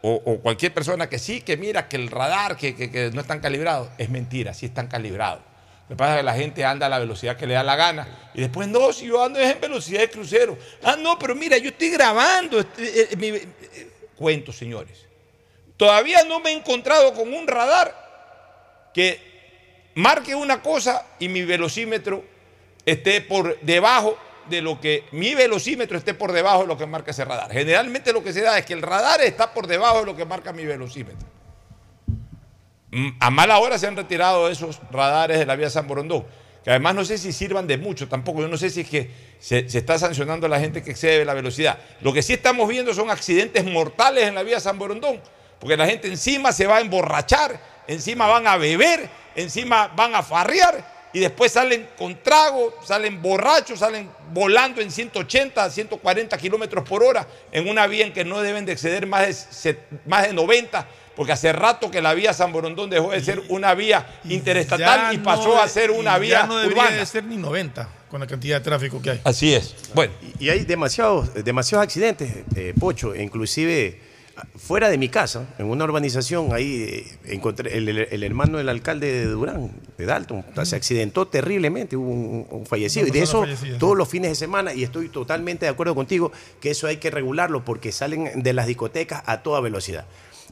o, cualquier persona que sí, que mira que el radar, que, que- que no están calibrados, es mentira, sí están calibrados. Lo que pasa es que la gente anda a la velocidad que le da la gana. Y después, no, si yo ando es en velocidad de crucero. Ah, no, pero mira, yo estoy grabando. este, eh, eh, cuento, señores. Todavía no me he encontrado con un radar que marque una cosa y mi velocímetro esté por debajo de lo que mi velocímetro esté por debajo de lo que marca ese radar. Generalmente lo que se da es que el radar está por debajo de lo que marca mi velocímetro. Mm, A mala hora se han retirado esos radares de la vía San Borondón, que además no sé si sirvan de mucho tampoco. Yo no sé si es que se, se está sancionando a la gente que excede la velocidad. Lo que sí estamos viendo son accidentes mortales en la vía San Borondón, porque la gente encima se va a emborrachar, encima van a beber, encima van a farrear y después salen con trago, salen borrachos, salen volando en 180, 140 kilómetros por hora en una vía en que no deben de exceder más de, más de 90, porque hace rato que la vía San Borondón dejó de ser una vía interestatal y pasó no- a ser una y vía ya no debería urbana. de ser ni 90 con la cantidad de tráfico que hay. Así es. Bueno. Y hay demasiados, demasiados accidentes, eh, Pocho, inclusive fuera de mi casa, en una urbanización, ahí eh, encontré el, el- el hermano del alcalde de Durán, de Dalton, se accidentó terriblemente, hubo un, un fallecido. Y de eso fallecida, todos los fines de semana, y estoy totalmente de acuerdo contigo, que eso hay que regularlo porque salen de las discotecas a toda velocidad.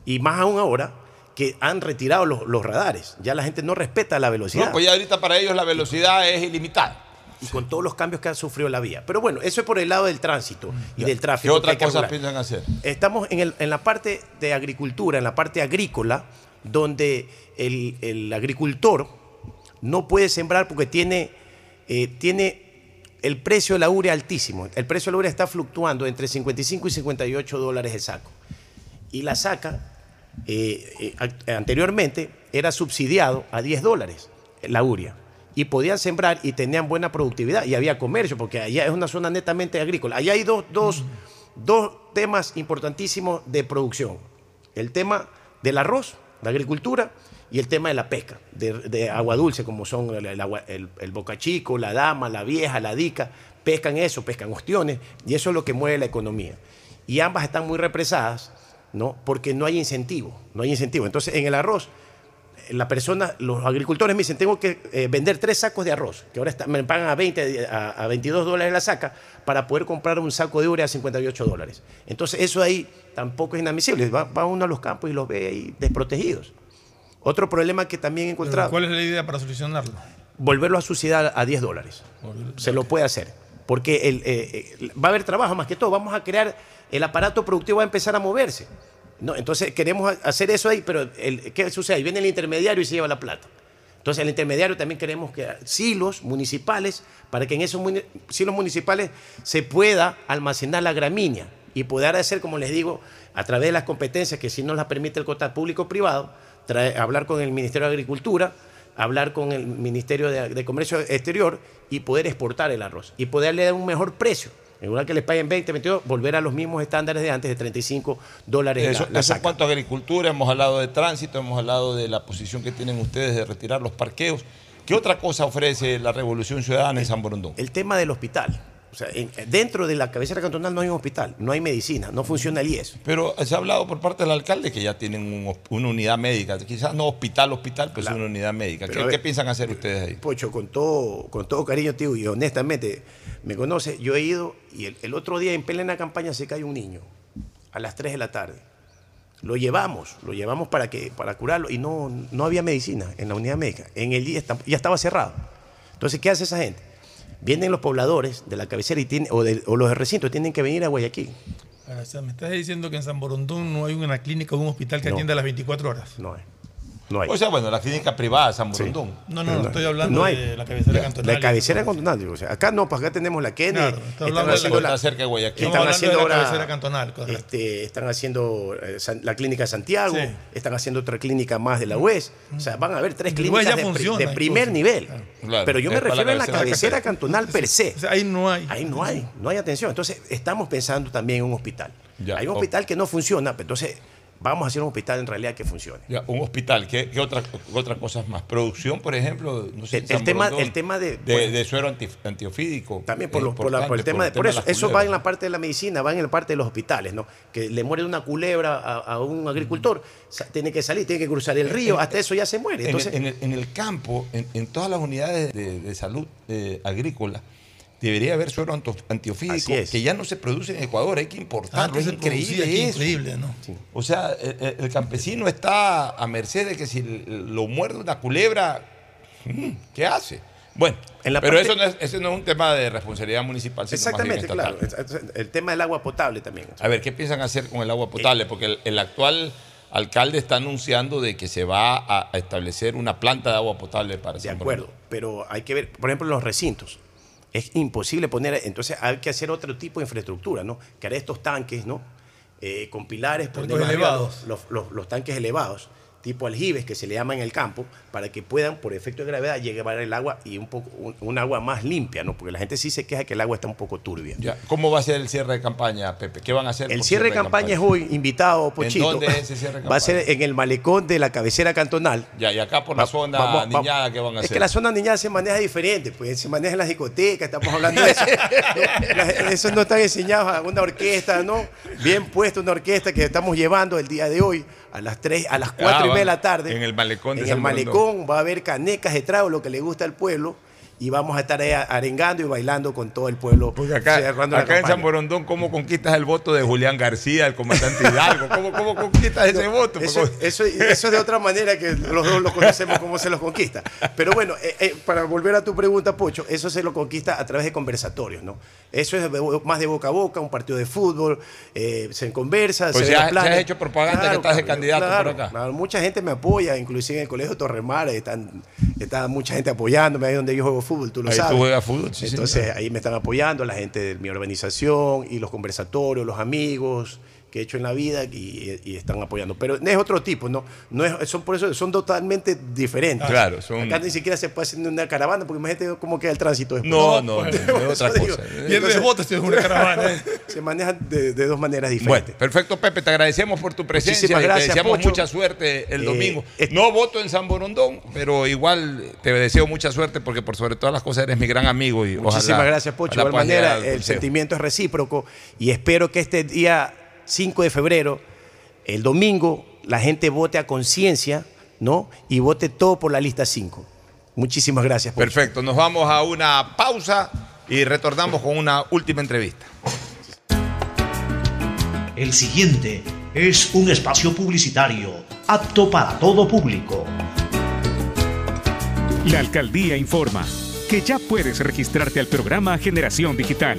Y más aún ahora que han retirado los, los radares, ya la gente no respeta la velocidad. No, pues ya ahorita para ellos la velocidad es ilimitada. Y con todos los cambios que ha sufrido la vía. Pero bueno, eso es por el lado del tránsito y del ¿Qué tráfico. que otra hay que cosa regular. piensan hacer? Estamos en, el- en la parte de agricultura, en la parte agrícola, donde el, el agricultor no puede sembrar porque tiene, eh, tiene el precio de la urea altísimo. El precio de la urea está fluctuando entre 55 y 58 dólares el saco. Y la saca, eh, eh, anteriormente, era subsidiado a 10 dólares la urea. Y podían sembrar y tenían buena productividad y había comercio, porque allá es una zona netamente agrícola. Allá hay dos, dos, dos temas importantísimos de producción. El tema del arroz, la agricultura, y el tema de la pesca, de, de agua dulce, como son el, el el- el boca chico, la dama, la vieja, la dica. Pescan eso, pescan ostiones, y eso es lo que mueve la economía. Y ambas están muy represadas, ¿no? Porque no hay incentivo, no hay incentivo. Entonces, en el arroz, la persona, los agricultores me dicen, tengo que eh, vender tres sacos de arroz, que ahora está- me pagan a, 20, a, a 22 dólares la saca, para poder comprar un saco de urea a 58 dólares. Entonces eso ahí tampoco es inadmisible. Va, va uno a los campos y los ve ahí desprotegidos. Otro problema que también he encontrado, ¿Cuál es la idea para solucionarlo? volverlo a subsidiar a 10 dólares. Se lo puede hacer. Porque el, eh, eh, va a haber trabajo más que todo. Vamos a crear, el aparato productivo va a empezar a moverse. ¿No? Entonces queremos ha- hacer eso ahí, pero el, ¿qué sucede? Viene el intermediario y se lleva la plata. Entonces el intermediario también queremos que silos municipales, para que en esos silos municipales se pueda almacenar la gramínea y poder hacer, como les digo, a través de las competencias que si nos las permite el COTA público-privado, hablar con el Ministerio de Agricultura, hablar con el Ministerio de Comercio Exterior y poder exportar el arroz y poderle dar un mejor precio. En lugar que les paguen 20, 22, volver a los mismos estándares de antes de 35 dólares la- Eso, la eso en cuanto a agricultura, hemos hablado de tránsito, hemos hablado de la posición que tienen ustedes de retirar los parqueos. ¿Qué otra cosa ofrece la Revolución Ciudadana en San Borondón? El tema del hospital. O sea, en- dentro de la cabecera cantonal no hay un hospital, no hay medicina, no funciona el IES. Pero se ha hablado por parte del alcalde que ya tienen un una unidad médica, quizás no hospital, hospital, pero sí una unidad médica. ¿Qué, a ver- qué piensan hacer ustedes ahí? Pocho, con todo, con todo cariño, tío, y honestamente, me conoce, yo he ido y el, el otro día en plena campaña se cae un niño a las 3 de la tarde. Lo llevamos, lo llevamos para, que, para curarlo y no, no había medicina en la unidad médica. En el día está- ya estaba cerrado. Entonces, ¿qué hace esa gente? Vienen los pobladores de la cabecera y o, de- o los recintos tienen que venir a Guayaquil. O sea, me estás diciendo que en San Borondón no hay una clínica o un hospital que No. atienda a las 24 horas. No hay. No hay. O sea, bueno, la clínica privada de San Borondón. No, no, no, estoy hablando No hay. de la cabecera cantonal. La cabecera cantonal, digo, o sea, acá no, pues acá tenemos la Kennedy. Claro, están hablando la- haciendo Está cerca de Guayaquil. Están hablando haciendo de la ahora, cabecera cantonal, correcto. este, están haciendo eh, San- la clínica de Santiago, Sí. están haciendo otra clínica más de la UES. O sea, van a haber tres La clínicas de, pri- funciona, de primer incluso. nivel. Claro, Pero yo me es la refiero a la cabecera cantonal per se. O sea, ahí no hay. Ahí no hay, no hay atención. Entonces, estamos pensando también en un hospital. Ya, hay un hospital que no funciona, pero entonces vamos a hacer un hospital en realidad que funcione. Ya, un hospital, ¿qué, qué otra- qué otras cosas más? Producción, por ejemplo, no sé, El- el tema- Borondón, el tema de- de, bueno. de suero anti- antiofídico. También por, los- por la- por el tema de, por eso, las eso va en la parte de la medicina, va en la parte de los hospitales, ¿no? Que le muere una culebra a, a un agricultor, tiene que salir, tiene que cruzar el río, hasta eso ya se muere. En, Entonces, el, en el- en campo, en, todas las unidades de, de salud eh, agrícola, debería haber suero antiofídico es. que ya no se produce en Ecuador, hay que importarlo. Antes es increíble increíble, ¿no? O sea, el, el- el campesino está a merced de que si lo muerde una culebra, mm, ¿qué hace? Bueno, En la pero parte- eso, no es, eso no es un tema de responsabilidad municipal, sino más bien exactamente, claro. El tema del agua potable también. A ver, ¿qué piensan hacer con el agua potable? Porque el, el actual alcalde está anunciando de que se va a, establecer una planta de agua potable para De San acuerdo, pero hay que ver, por ejemplo, en los recintos. Es imposible poner, entonces hay que hacer otro tipo de infraestructura, ¿no? Crear estos tanques, ¿no? Eh, con pilares debajo, elevados. Los, los- los tanques elevados, tipo aljibes que se le llama en el campo, para que puedan, por efecto de gravedad, llevar el agua y un poco un, un agua más limpia, ¿no? Porque la gente sí se queja que el agua está un poco turbia. Ya, ¿Cómo va a ser el cierre de campaña, Pepe? ¿Qué van a hacer? El cierre de campaña es hoy, invitado, Pochito. dónde es ese cierre de Va a ser campaña? en el malecón de la cabecera cantonal. Ya, y acá por la Va- zona vamos- niñada, ¿qué van a Es hacer? que la zona niñada se maneja diferente, pues se maneja en las discotecas, estamos hablando de eso. Eso no están enseñados a una orquesta, ¿no? Bien puesta una orquesta que estamos llevando el día de hoy a las 3, a las 4 Ah, y media de la tarde. En el malecón de En San el Borondón. malecón va a haber canecas de trago, lo que le gusta al pueblo, y vamos a estar ahí arengando y bailando con todo el pueblo. Porque acá, acá en San. Borondón, ¿cómo conquistas el voto de Julián García, el comandante Hidalgo? ¿Cómo, cómo conquistas ese voto? Eso, eso, eso es de otra manera que los dos lo conocemos cómo se los conquista. Pero bueno, eh, eh, para volver a tu pregunta, Pocho, eso se lo conquista a través de conversatorios, ¿no? Eso es más de boca a boca, un partido de fútbol, eh, se conversa, Pues se los planes. has hecho propaganda que estás de candidato por claro, acá. claro, mucha gente me apoya, inclusive en el Colegio Torremara están, está mucha gente apoyándome, ahí donde yo juego fútbol, tú lo Ahí tú sabes. juegas fútbol, sí, Entonces ahí me están apoyando la gente de mi organización y los conversatorios, los amigos que he hecho en la vida y, y están apoyando. Pero es otro tipo, ¿no? no es, son por eso son totalmente diferentes. Claro, son- Acá ni siquiera se puede hacer una caravana porque imagínate cómo queda el tránsito después. No, no, no, es otra digo. cosa. Pierde votos si es una caravana. se manejan de, de dos maneras Bueno, diferentes. perfecto, Pepe, te agradecemos por tu presencia Muchísimas y gracias, te deseamos Pocho. mucha suerte el Eh, domingo. No voto en San Borondón, pero igual te deseo mucha suerte porque por sobre todas las cosas eres mi gran amigo y Muchísimas ojalá- gracias, Pocho. De igual manera, el sentimiento es recíproco y espero que este día 5 de febrero, el domingo, la gente vote a conciencia, ¿no? Y vote todo por la lista 5. Muchísimas gracias, Pocho. Perfecto, nos vamos a una pausa y retornamos con una última entrevista. El siguiente es un espacio publicitario apto para todo público. La alcaldía informa que ya puedes registrarte al programa Generación Digital.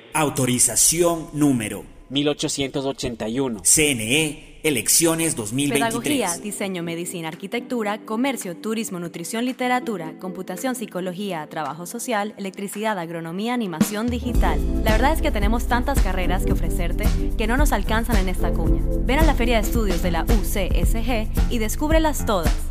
Autorización número 1881. CNE Elecciones 2023. Pedagogía, diseño, medicina, arquitectura, comercio, turismo, nutrición, literatura, computación, psicología, trabajo social, electricidad, agronomía, animación digital. La verdad es que tenemos tantas carreras que ofrecerte que no nos alcanzan en esta cuña. Ven a la Feria de Estudios de la UCSG y descúbrelas todas.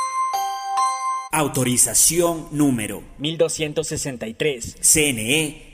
Autorización número 1263. CNE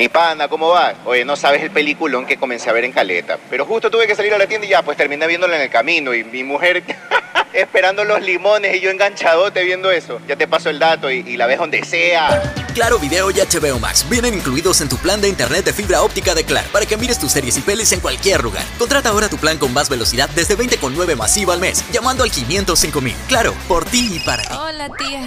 Mi pana, ¿cómo va? Oye, no sabes el peliculón que comencé a ver en Caleta. Pero justo tuve que salir a la tienda y ya, pues terminé viéndolo en el camino. Y mi mujer esperando los limones y yo enganchadote viendo eso. Ya te paso el dato y, y la ves donde sea. Claro Video y HBO Max vienen incluidos en tu plan de internet de fibra óptica de Claro para que mires tus series y pelis en cualquier lugar. Contrata ahora tu plan con más velocidad desde 20,9 masiva al mes, llamando al 505.000. Claro, por ti y para ti. Hola, tía.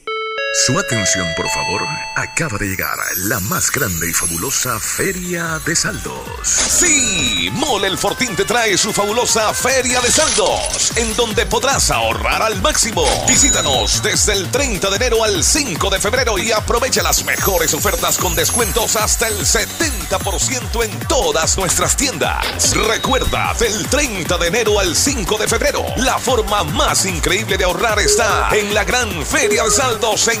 Su atención, por favor. Acaba de llegar la más grande y fabulosa Feria de Saldos. Sí, Mole el Fortín te trae su fabulosa Feria de Saldos, en donde podrás ahorrar al máximo. Visítanos desde el 30 de enero al 5 de febrero y aprovecha las mejores ofertas con descuentos hasta el 70% en todas nuestras tiendas. Recuerda, del 30 de enero al 5 de febrero, la forma más increíble de ahorrar está en la gran Feria de Saldos en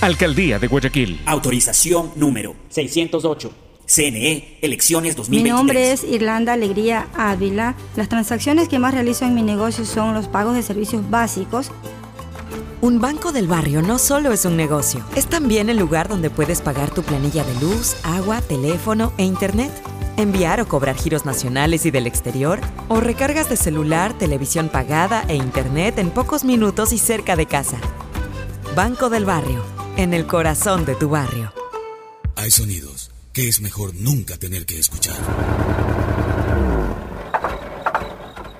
Alcaldía de Guayaquil. Autorización número 608. CNE Elecciones Mi 2023. nombre es Irlanda Alegría Ávila. Las transacciones que más realizo en mi negocio son los pagos de servicios básicos. Un banco del barrio no solo es un negocio, es también el lugar donde puedes pagar tu planilla de luz, agua, teléfono e internet, enviar o cobrar giros nacionales y del exterior, o recargas de celular, televisión pagada e internet en pocos minutos y cerca de casa. Banco del barrio, en el corazón de tu barrio. Hay sonidos que es mejor nunca tener que escuchar.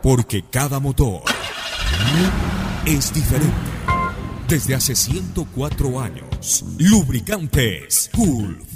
Porque cada motor es diferente. Desde hace 104 años, Lubricantes Gulf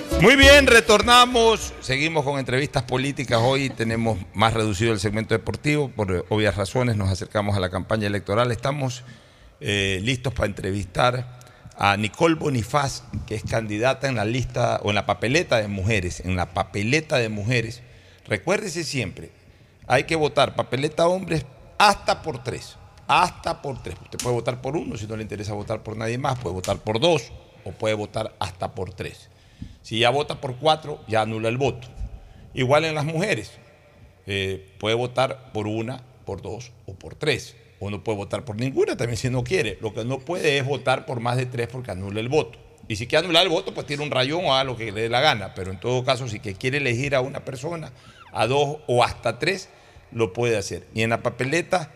Muy bien, retornamos. Seguimos con entrevistas políticas. Hoy tenemos más reducido el segmento deportivo. Por obvias razones nos acercamos a la campaña electoral. Estamos eh, listos para entrevistar a Nicole Bonifaz, que es candidata en la lista o en la papeleta de mujeres. En la papeleta de mujeres. Recuérdese siempre, hay que votar papeleta hombres hasta por tres. Hasta por tres. Usted puede votar por uno si no le interesa votar por nadie más. Puede votar por dos o puede votar hasta por tres. Si ya vota por cuatro, ya anula el voto. Igual en las mujeres. Eh, puede votar por una, por dos o por tres. o no puede votar por ninguna, también si no quiere. Lo que no puede es votar por más de tres porque anula el voto. Y si quiere anular el voto, pues tiene un rayón o haga lo que le dé la gana. Pero en todo caso, si quiere elegir a una persona, a dos o hasta tres, lo puede hacer. Y en la papeleta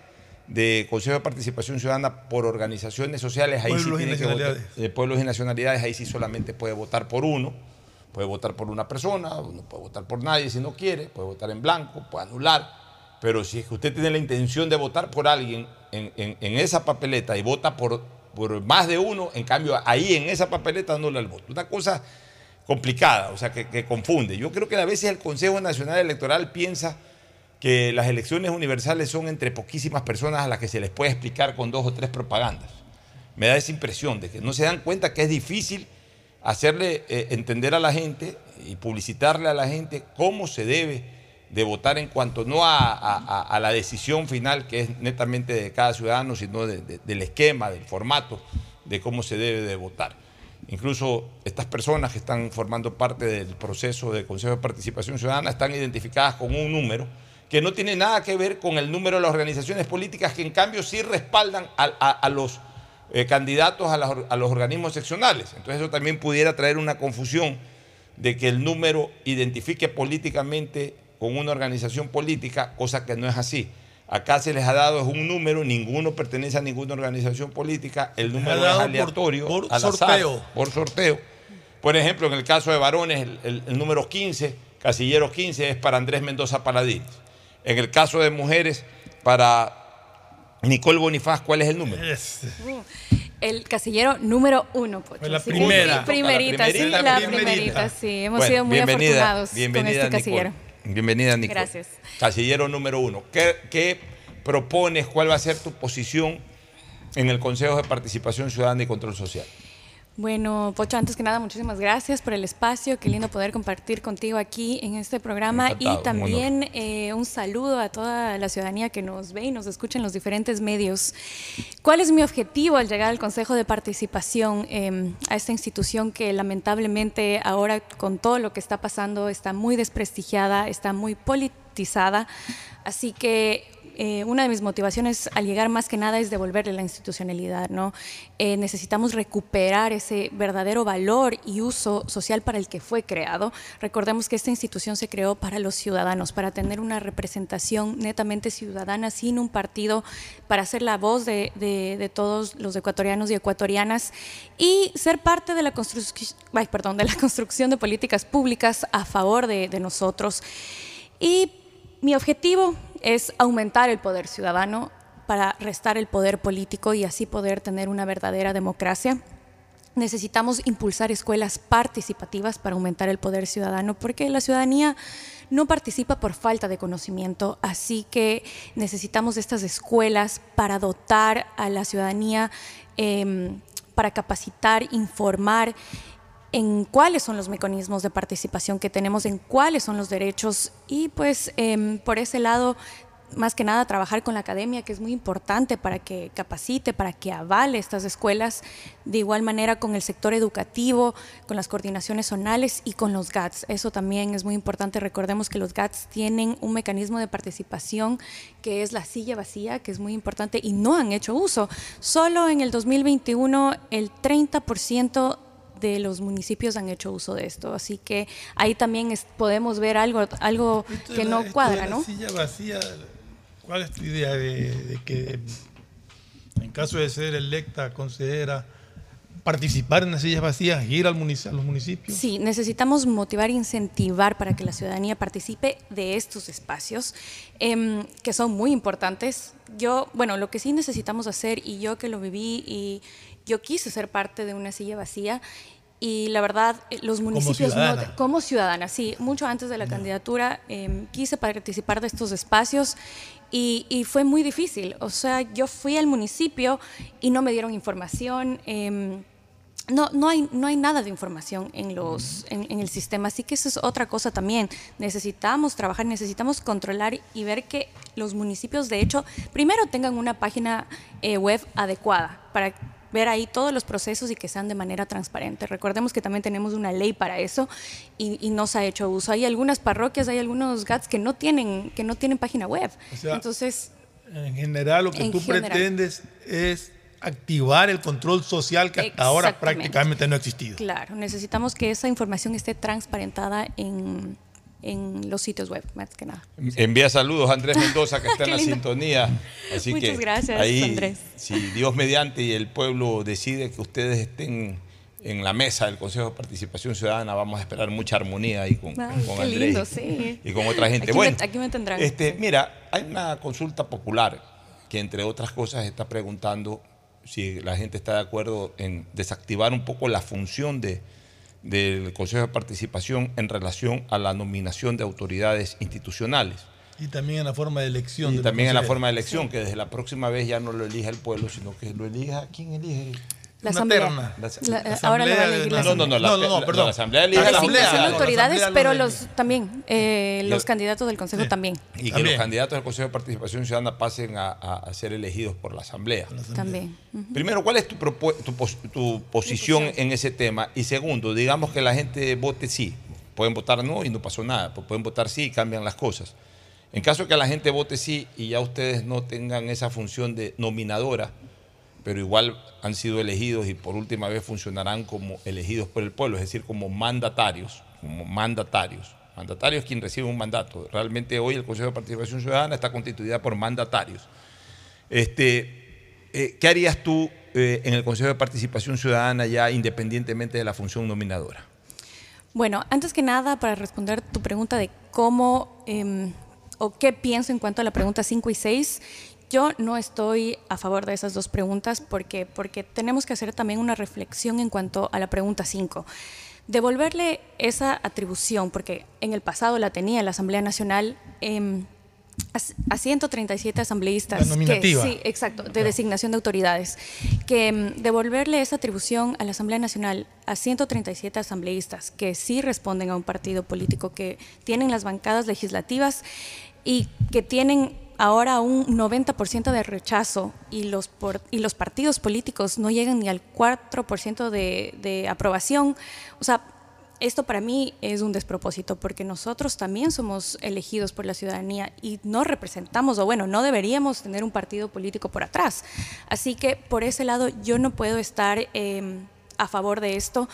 de Consejo de Participación Ciudadana por organizaciones sociales, ahí sí Pueblos y tiene que votar, de pueblos y nacionalidades, ahí sí solamente puede votar por uno, puede votar por una persona, no puede votar por nadie si no quiere, puede votar en blanco, puede anular, pero si es que usted tiene la intención de votar por alguien en, en- en esa papeleta y vota por, por más de uno, en cambio ahí en esa papeleta anula el voto. Una cosa complicada, o sea, que, que confunde. Yo creo que a veces el Consejo Nacional Electoral piensa que las elecciones universales son entre poquísimas personas a las que se les puede explicar con dos o tres propagandas. Me da esa impresión de que no se dan cuenta que es difícil hacerle eh, entender a la gente y publicitarle a la gente cómo se debe de votar en cuanto no a, a- la decisión final que es netamente de cada ciudadano, sino de- de- del esquema, del formato de cómo se debe de votar. Incluso estas personas que están formando parte del proceso de Consejo de Participación Ciudadana están identificadas con un número que no tiene nada que ver con el número de las organizaciones políticas que en cambio sí respaldan a, a- a los eh, candidatos a, las or- a los organismos seccionales. Entonces eso también pudiera traer una confusión de que el número identifique políticamente con una organización política, cosa que no es así. Acá se les ha dado es un número, ninguno pertenece a ninguna organización política, el número es por- aleatorio, por azar, sorteo. por sorteo. Por ejemplo, en el caso de varones, el, el- el número 15, casillero 15, es para Andrés Mendoza Paladines. En el caso de mujeres, para Nicole Bonifaz, ¿cuál es el número? Uh, El casillero número uno, Pocho. La Sí, primera. sí, primerita, La sí, primerita, la primerita. primerita, sí. Hemos Bueno, sido muy bienvenida, afortunados bienvenida, con este Nicole. casillero. Bienvenida, Nicole. Gracias. Casillero número uno. ¿Qué, qué propones? ¿Cuál va a ser tu posición en el Consejo de Participación Ciudadana y Control Social? Bueno, Pocho, antes que nada, muchísimas gracias por el espacio. Qué lindo poder compartir contigo aquí en este programa. Encantado, y un también eh, un saludo a toda la ciudadanía que nos ve y nos escucha en los diferentes medios. ¿Cuál es mi objetivo al llegar al Consejo de Participación eh, a esta institución que lamentablemente ahora con todo lo que está pasando está muy desprestigiada, está muy politizada? Así que eh, una de mis motivaciones al llegar más que nada es devolverle la institucionalidad, ¿no? Eh, necesitamos recuperar ese verdadero valor y uso social para el que fue creado. Recordemos que esta institución se creó para los ciudadanos, para tener una representación netamente ciudadana, sin un partido, para ser la voz de, de- de todos los ecuatorianos y ecuatorianas y ser parte de la, construc- ay, perdón, de la construcción de políticas públicas a favor de, de nosotros. Y mi objetivo es aumentar el poder ciudadano para restar el poder político y así poder tener una verdadera democracia. Necesitamos impulsar escuelas participativas para aumentar el poder ciudadano, porque la ciudadanía no participa por falta de conocimiento, así que necesitamos estas escuelas para dotar a la ciudadanía, em, para capacitar, informar en cuáles son los mecanismos de participación que tenemos, en cuáles son los derechos y pues em, por ese lado, más que nada, trabajar con la academia, que es muy importante para que capacite, para que avale estas escuelas, de igual manera con el sector educativo, con las coordinaciones zonales y con los GATS. Eso también es muy importante. Recordemos que los GATS tienen un mecanismo de participación que es la silla vacía, que es muy importante y no han hecho uso. Solo en el 2021 el 30% de los municipios han hecho uso de esto. Así que ahí también es- podemos ver algo, algo Esto que la- no esto de cuadra, la ¿no? silla vacía, ¿cuál es tu idea de, de que en caso de ser electa consejera participar en las sillas vacías, ir al a los municipios? Sí, necesitamos motivar e incentivar para que la ciudadanía participe de estos espacios, em, que son muy importantes. Yo, bueno, lo que sí necesitamos hacer, y yo que lo viví, y yo quise ser parte de una silla vacía, y la verdad, eh, los municipios no- ciudadana. como ciudadana, sí, mucho antes de la candidatura em, quise participar de estos espacios y, y fue muy difícil. O sea, yo fui al municipio y no me dieron información. em, no, no, hay, no hay nada de información en, los, en, en el sistema, así que eso es otra cosa también. Necesitamos trabajar, necesitamos controlar y ver que los municipios, de hecho, primero tengan una página eh, web adecuada para ver ahí todos los procesos y que sean de manera transparente. Recordemos que también tenemos una ley para eso y, y no se ha hecho uso. Hay algunas parroquias, hay algunos GATS que no tienen, que no tienen página web. O sea, Entonces, En general, lo que tú general. pretendes es activar el control social que hasta ahora prácticamente no ha existido. Claro, necesitamos que esa información esté transparentada en, en los sitios web, más que nada. Envía saludos a Andrés Mendoza, que está en la lindo. sintonía. Así Muchas que gracias, ahí, Andrés. si Dios mediante y el pueblo decide que ustedes estén en la mesa del Consejo de Participación Ciudadana, vamos a esperar mucha armonía ahí con, Ay, con qué Andrés lindo, y- sí. y con otra gente. Aquí, bueno, me, aquí me tendrán. este, mira, hay una consulta popular que entre otras cosas está preguntando si la gente está de acuerdo en desactivar un poco la función de, del Consejo de Participación en relación a la nominación de autoridades institucionales. Y también en la forma de elección. Y de también en la forma de elección, que desde la próxima vez ya no lo elija el pueblo, sino que lo elija. ¿Quién elige? La Una asamblea. terna. La- La ahora lo va a elegir la No, no, no, la, No, no, perdón. la asamblea elige La asamblea, autoridades, pero lo los también, eh, los candidatos del Consejo también. Y que También. los candidatos del Consejo de Participación Ciudadana pasen a, a- a ser elegidos por la asamblea. También. Primero, ¿cuál es tu, tu, pos- tu posición en ese tema? Y segundo, digamos que la gente vote sí. Pueden votar no y no pasó nada. Pues pueden votar sí y cambian las cosas. En caso de que la gente vote sí y ya ustedes no tengan esa función de nominadora, pero igual han sido elegidos y por última vez funcionarán como elegidos por el pueblo, es decir, como mandatarios, como mandatarios. Mandatario es quien recibe un mandato. Realmente hoy el Consejo de Participación Ciudadana está constituida por mandatarios. Este, eh, ¿Qué harías tú eh, en el Consejo de Participación Ciudadana ya independientemente de la función nominadora? Bueno, antes que nada, para responder tu pregunta de cómo em, o qué pienso en cuanto a la pregunta 5 y 6, yo no estoy a favor de esas dos preguntas porque, porque tenemos que hacer también una reflexión en cuanto a la pregunta 5. Devolverle esa atribución, porque en el pasado la tenía la Asamblea Nacional. em, a, a 137 asambleístas. Que, sí, exacto, de designación de autoridades. Que mm, devolverle esa atribución a la Asamblea Nacional a 137 asambleístas que sí responden a un partido político, que tienen las bancadas legislativas y que tienen ahora un 90% de rechazo y los, por- y los partidos políticos no llegan ni al 4% de, de aprobación. O sea, esto para mí es un despropósito porque nosotros también somos elegidos por la ciudadanía y no representamos, o bueno, no deberíamos tener un partido político por atrás. Así que por ese lado yo no puedo estar eh, a favor de esto.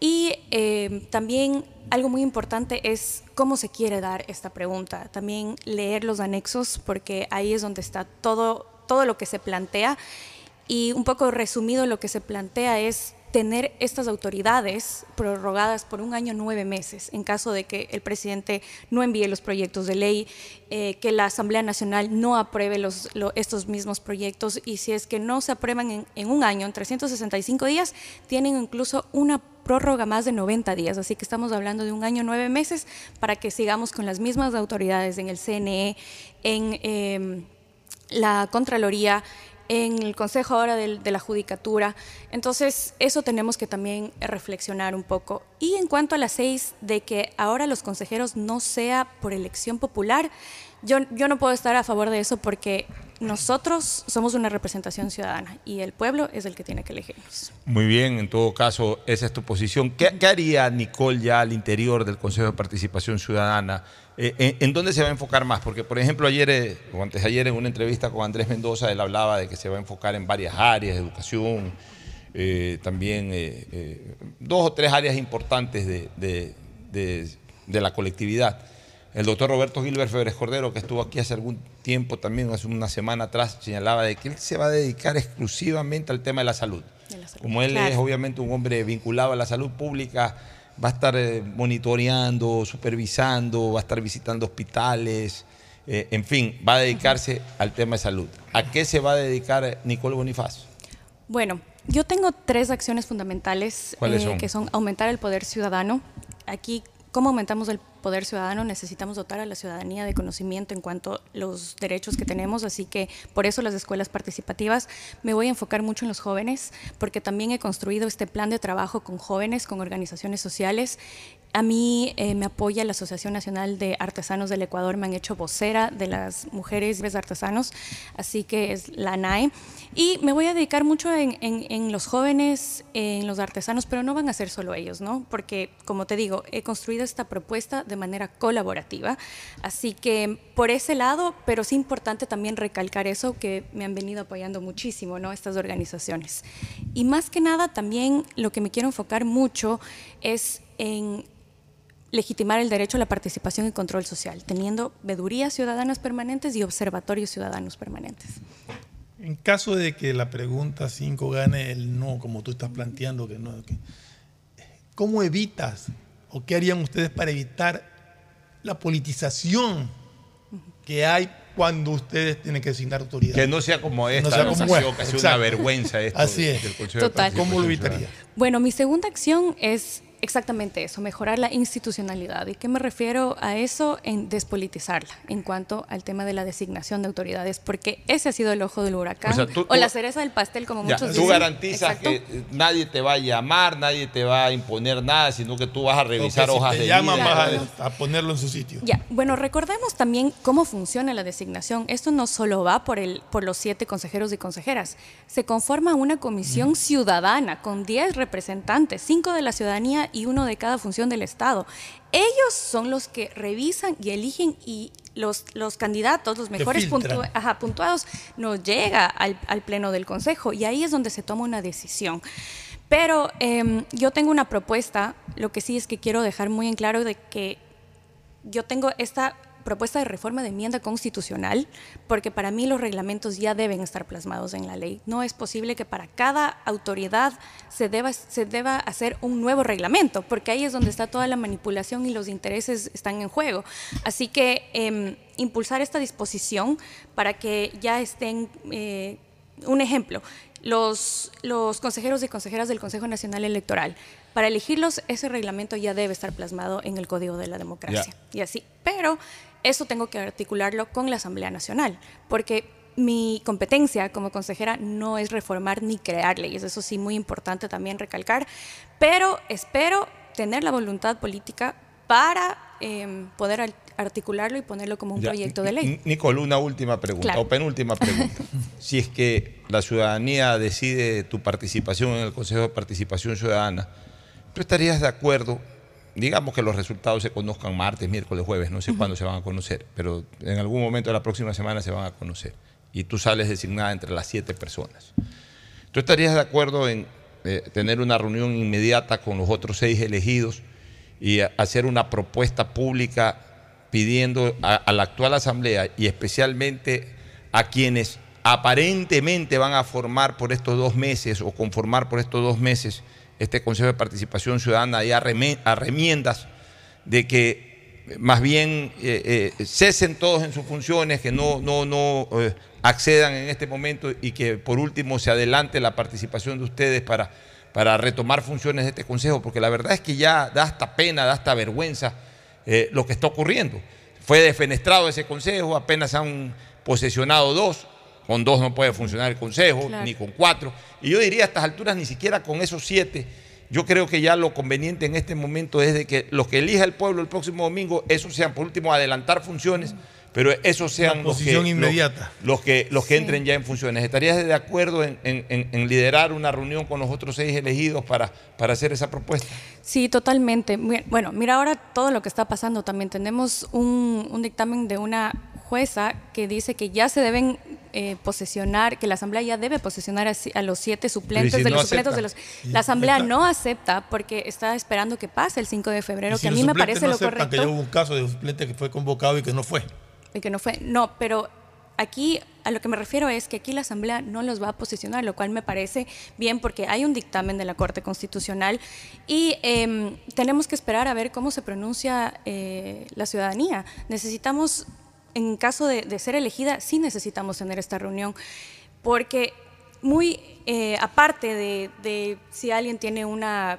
Y eh, también algo muy importante es cómo se quiere dar esta pregunta. También leer los anexos porque ahí es donde está todo, todo lo que se plantea. Y un poco resumido lo que se plantea es tener estas autoridades prorrogadas por un año nueve meses en caso de que el presidente no envíe los proyectos de ley, eh, que la Asamblea Nacional no apruebe estos mismos proyectos y si es que no se aprueban en, un año, en 365 días, tienen incluso una prórroga más de 90 días, así que estamos hablando de un año nueve meses para que sigamos con las mismas autoridades en el CNE, en eh, la Contraloría, en el Consejo ahora de, la Judicatura. Entonces, eso tenemos que también reflexionar un poco. Y en cuanto a las seis, de que ahora los consejeros no sea por elección popular, yo, yo no puedo estar a favor de eso porque nosotros somos una representación ciudadana y el pueblo es el que tiene que elegirnos. Muy bien, en todo caso, esa es tu posición. ¿Qué, qué haría Nicole ya al interior del Consejo de Participación Ciudadana? Eh, en, en dónde se va a enfocar más? Porque, por ejemplo, ayer eh, o antes de ayer en una entrevista con Andrés Mendoza, él hablaba de que se va a enfocar en varias áreas, educación, eh, también eh, eh, dos o tres áreas importantes de, de- de- de la colectividad. El doctor Roberto Gilbert Febres Cordero, que estuvo aquí hace algún tiempo también, hace una semana atrás, señalaba de que él se va a dedicar exclusivamente al tema de la salud. Como él Claro. es obviamente un hombre vinculado a la salud pública, va a estar eh, monitoreando, supervisando, va a estar visitando hospitales, eh, en fin, va a dedicarse al tema de salud. ¿A qué se va a dedicar Nicole Bonifaz? Bueno, yo tengo tres acciones fundamentales eh, que son aumentar el poder ciudadano. Aquí, ¿cómo aumentamos el poder ciudadano? Necesitamos dotar a la ciudadanía de conocimiento en cuanto a los derechos que tenemos, así que por eso las escuelas participativas. Me voy a enfocar mucho en los jóvenes, porque también he construido este plan de trabajo con jóvenes, con organizaciones sociales. A mí eh, me apoya la Asociación Nacional de Artesanos del Ecuador, me han hecho vocera de las mujeres artesanos, así que es la ANAE. Y me voy a dedicar mucho en, en- los jóvenes, en los artesanos, pero no van a ser solo ellos, ¿no? Porque, como te digo, he construido esta propuesta de de manera colaborativa. Así que por ese lado, pero es importante también recalcar eso que me han venido apoyando muchísimo, ¿no? Estas organizaciones. Y más que nada también lo que me quiero enfocar mucho es en legitimar el derecho a la participación y control social, teniendo vedurías ciudadanas permanentes y observatorios ciudadanos permanentes. En caso de que la pregunta 5 gane el no, como tú estás planteando, que no, que- ¿cómo evitas o qué harían ustedes para evitar la politización que hay cuando ustedes tienen que designar autoridad? Que no sea como esta, no sea ¿no? como Ha sido esta, casi una vergüenza esto Así del- es. del Consejo de Total. ¿Cómo lo evitaría? Bueno, mi segunda acción es exactamente eso, mejorar la institucionalidad. ¿Y qué me refiero a eso? En despolitizarla en cuanto al tema de la designación de autoridades, porque ese ha sido el ojo del huracán O sea, tú- o la tú- cereza del pastel, como Ya, muchos tú dicen. garantizas Exacto. que eh, nadie te va a llamar, nadie te va a imponer nada, sino que tú vas a revisar que hojas si te de llaman vida. vas a, a ponerlo en su sitio. Ya, bueno, recordemos también cómo funciona la designación. Esto no solo va por, el, por los siete consejeros y consejeras. Se conforma una comisión ciudadana con 10 representantes, cinco de la ciudadanía y uno de cada función del Estado. Ellos son los que revisan y eligen y los, los candidatos, los mejores filtran. puntu- ajá, puntuados, nos llega al, al pleno del Consejo y ahí es donde se toma una decisión. Pero em, yo tengo una propuesta, lo que sí es que quiero dejar muy en claro de que yo tengo esta propuesta de reforma de enmienda constitucional porque para mí los reglamentos ya deben estar plasmados en la ley. No es posible que para cada autoridad se deba, se deba hacer un nuevo reglamento porque ahí es donde está toda la manipulación y los intereses están en juego. Así que em, impulsar esta disposición para que ya estén... eh, un ejemplo, los, los consejeros y consejeras del Consejo Nacional Electoral. Para elegirlos, ese reglamento ya debe estar plasmado en el Código de la Democracia. Y así. Pero eso tengo que articularlo con la Asamblea Nacional, porque mi competencia como consejera no es reformar ni crear leyes. Eso sí, muy importante también recalcar. Pero espero tener la voluntad política para em, poder articularlo y ponerlo como un Ya, proyecto de ley. Nicole, una última pregunta, Claro. o penúltima pregunta. si es que la ciudadanía decide tu participación en el Consejo de Participación Ciudadana, ¿tú estarías de acuerdo? Digamos que los resultados se conozcan martes, miércoles, jueves, no sé cuándo se van a conocer, pero en algún momento de la próxima semana se van a conocer. Y tú sales designada entre las siete personas. ¿Tú estarías de acuerdo en eh, tener una reunión inmediata con los otros seis elegidos y a- hacer una propuesta pública pidiendo a, a la actual Asamblea y especialmente a quienes aparentemente van a formar por estos dos meses o conformar por estos dos meses este Consejo de Participación Ciudadana y a, reme- a remiendas de que más bien eh, eh, cesen todos en sus funciones, que no, no, no eh, accedan en este momento y que por último se adelante la participación de ustedes para, para retomar funciones de este Consejo, porque la verdad es que ya da hasta pena, da hasta vergüenza lo que está ocurriendo. Fue defenestrado ese Consejo, apenas han posesionado dos, con dos no puede funcionar el Consejo, Claro. ni con cuatro. Y yo diría a estas alturas, ni siquiera con esos siete, yo creo que ya lo conveniente en este momento es de que los que elija el pueblo el próximo domingo, esos sean, por último, adelantar funciones, pero esos sean los que, los- inmediata. los, que, los que entren ya en funciones. ¿Estarías de acuerdo en, en- en- en liderar una reunión con los otros seis elegidos para, para hacer esa propuesta? Sí, totalmente. Bueno, mira ahora todo lo que está pasando también. Tenemos un, un dictamen de una jueza que dice que ya se deben eh, posesionar, que la Asamblea ya debe posesionar a, los siete suplentes si de no los suplentes de los... La Asamblea no acepta porque está esperando que pase el 5 de febrero, si que a mí me parece no lo correcto. Que ya hubo un caso de un suplente que fue convocado y que no fue. Y que no fue. No, pero aquí a lo que me refiero es que aquí la Asamblea no los va a posicionar, lo cual me parece bien porque hay un dictamen de la Corte Constitucional y em, tenemos que esperar a ver cómo se pronuncia eh, la ciudadanía. Necesitamos, en caso de, ser elegida, sí necesitamos tener esta reunión porque muy eh, aparte de, si alguien tiene una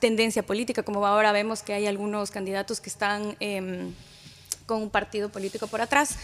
tendencia política, como ahora vemos que hay algunos candidatos que están em, con un partido político por atrás.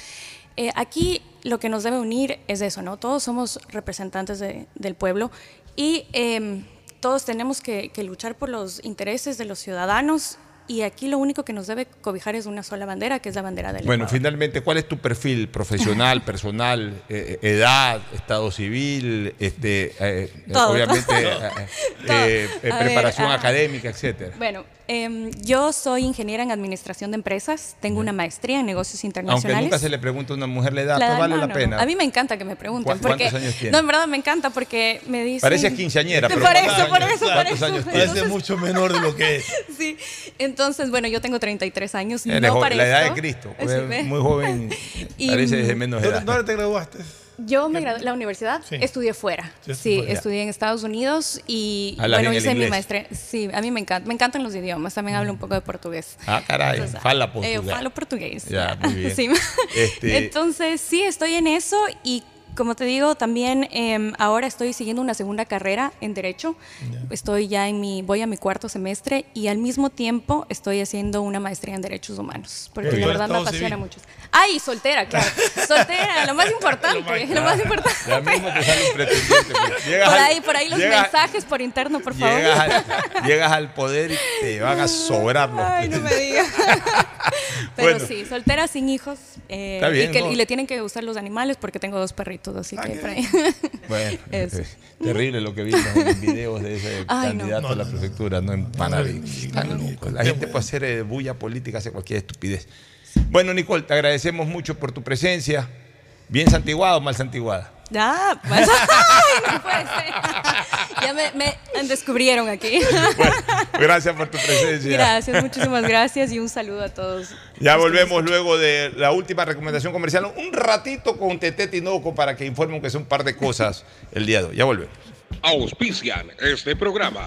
Eh, aquí lo que nos debe unir es eso, ¿no? Todos somos representantes de- del pueblo y em, todos tenemos que luchar por los intereses de los ciudadanos y aquí lo único que nos debe cobijar es una sola bandera, que es la bandera del Bueno, Ecuador. finalmente, ¿cuál es tu perfil profesional, personal, eh, eh, edad, estado civil, este, eh, Todo. obviamente, eh, Todo. eh, eh, A ver, preparación ah. académica, etcétera? Bueno, em, yo soy ingeniera en administración de empresas, tengo una maestría en negocios Aunque internacionales. nunca se le pregunta a una mujer la edad, La vale no, la no, pena. no. A mí me encanta que me pregunten. ¿Cu- cuántos porque, años? No, en verdad me encanta porque me dicen... Pareces quinceañera, pero Por ¿cuántos eso, por eso, por. Parece mucho menor de lo que es. Sí, entonces, bueno, yo tengo 33 años. Eres no joven, la edad de parezco. Cristo. Sí, pues, muy joven, Y, parece desde mm, menos ¿Dónde, edad. dónde te graduaste? Yo me gradué en la universidad, Sí. estudié fuera. Sí, Sí, fuera. estudié en Estados Unidos y Hablas bueno, hice mi maestría. Sí, a mí me encanta, me encantan los idiomas, también hablo un poco de portugués. Ah, caray, Entonces, fala eh, portugués. falo portugués. Ya, muy bien. Sí. Este- Entonces, sí, estoy en eso y como te digo, también em, ahora estoy siguiendo una segunda carrera en Derecho. Estoy ya en mi, voy a mi cuarto semestre y al mismo tiempo estoy haciendo una maestría en Derechos Humanos, porque la verdad me apasiona mucho. Ay, soltera, claro. Soltera, lo más importante, lo más importante. Ya mismo te sale un pretendiente. pues. Llegas Por ahí, por ahí los llegas- mensajes por interno, por favor. Llegas al, llegas al poder y te van a sobrar los Ay, no me digas. Pero Bueno. sí, soltera sin hijos. eh, Está bien, y, que- ¿no? y le tienen que gustar los animales porque tengo dos perritos, así que por ahí. Bueno, eh, terrible lo que vimos en videos de ese Ay, no. candidato a la No, no, prefectura, no en Panaví. La gente puede hacer eh, bulla política, hace cualquier estupidez. Bueno, Nicole, te agradecemos mucho por tu presencia. ¿Bien santiguada o mal santiguada? Ya, pues, ay, no puede ser. ya me, me descubrieron aquí. Gracias por tu presencia. Gracias, muchísimas gracias y un saludo a todos. Ya volvemos luego de la última recomendación comercial. Un ratito con Tete Tinoco para que informen que son un par de cosas el día de hoy. Ya volvemos. Auspician este programa.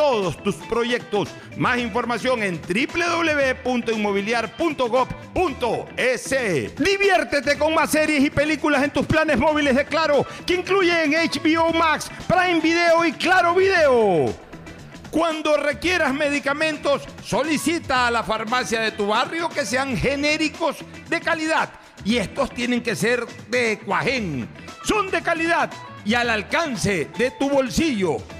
todos tus proyectos. Más información en www.inmobiliar.gov.es. Diviértete con más series y películas en tus planes móviles de Claro, que incluyen HBO Max, Prime Video y Claro Video. Cuando requieras medicamentos, solicita a la farmacia de tu barrio que sean genéricos de calidad. Y estos tienen que ser de Cuajén. Son de calidad y al alcance de tu bolsillo,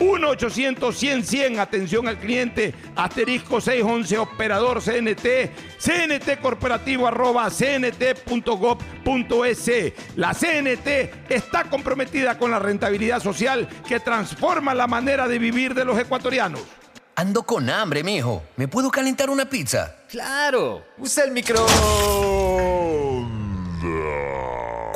1-800-100-100, atención al cliente, asterisco 611, operador CNT, CNT corporativo arroba cnt.gov.es. La CNT está comprometida con la rentabilidad social que transforma la manera de vivir de los ecuatorianos. Ando con hambre, mijo. ¿Me puedo calentar una pizza? Claro. Usa el micro.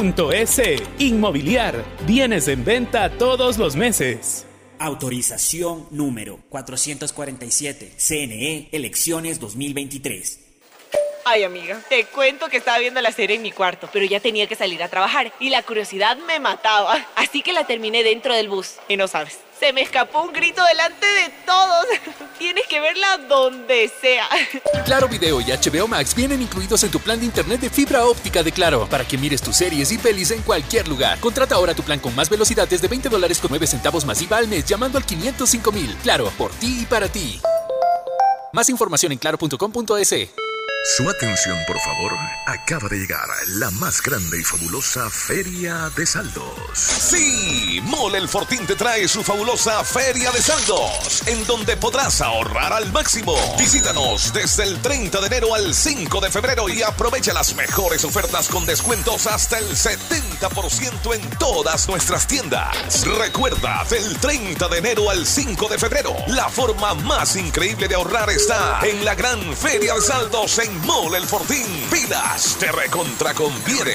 www.inmobiliariapublica.es. Inmobiliar, bienes en venta todos los meses. Autorización número 447. CNE Elecciones 2023. Ay, amiga, te cuento que estaba viendo la serie en mi cuarto, pero ya tenía que salir a trabajar y la curiosidad me mataba. Así que la terminé dentro del bus. Y no sabes, se me escapó un grito delante de todos. Tienes que verla donde sea. Claro Video y HBO Max vienen incluidos en tu plan de internet de fibra óptica de Claro para que mires tus series y pelis en cualquier lugar. Contrata ahora tu plan con más velocidad desde 20 dólares con 9 centavos masiva al mes llamando al 505 mil. Claro, por ti y para ti. Más información en claro.com.es. Su atención, por favor. Acaba de llegar la más grande y fabulosa Feria de Saldos. Sí, Mole el Fortín te trae su fabulosa Feria de Saldos, en donde podrás ahorrar al máximo. Visítanos desde el 30 de enero al 5 de febrero y aprovecha las mejores ofertas con descuentos hasta el 70% en todas nuestras tiendas. Recuerda, del 30 de enero al 5 de febrero, la forma más increíble de ahorrar está en la gran Feria de Saldos en Mole el Fortín. Pilas, te recontra conviene.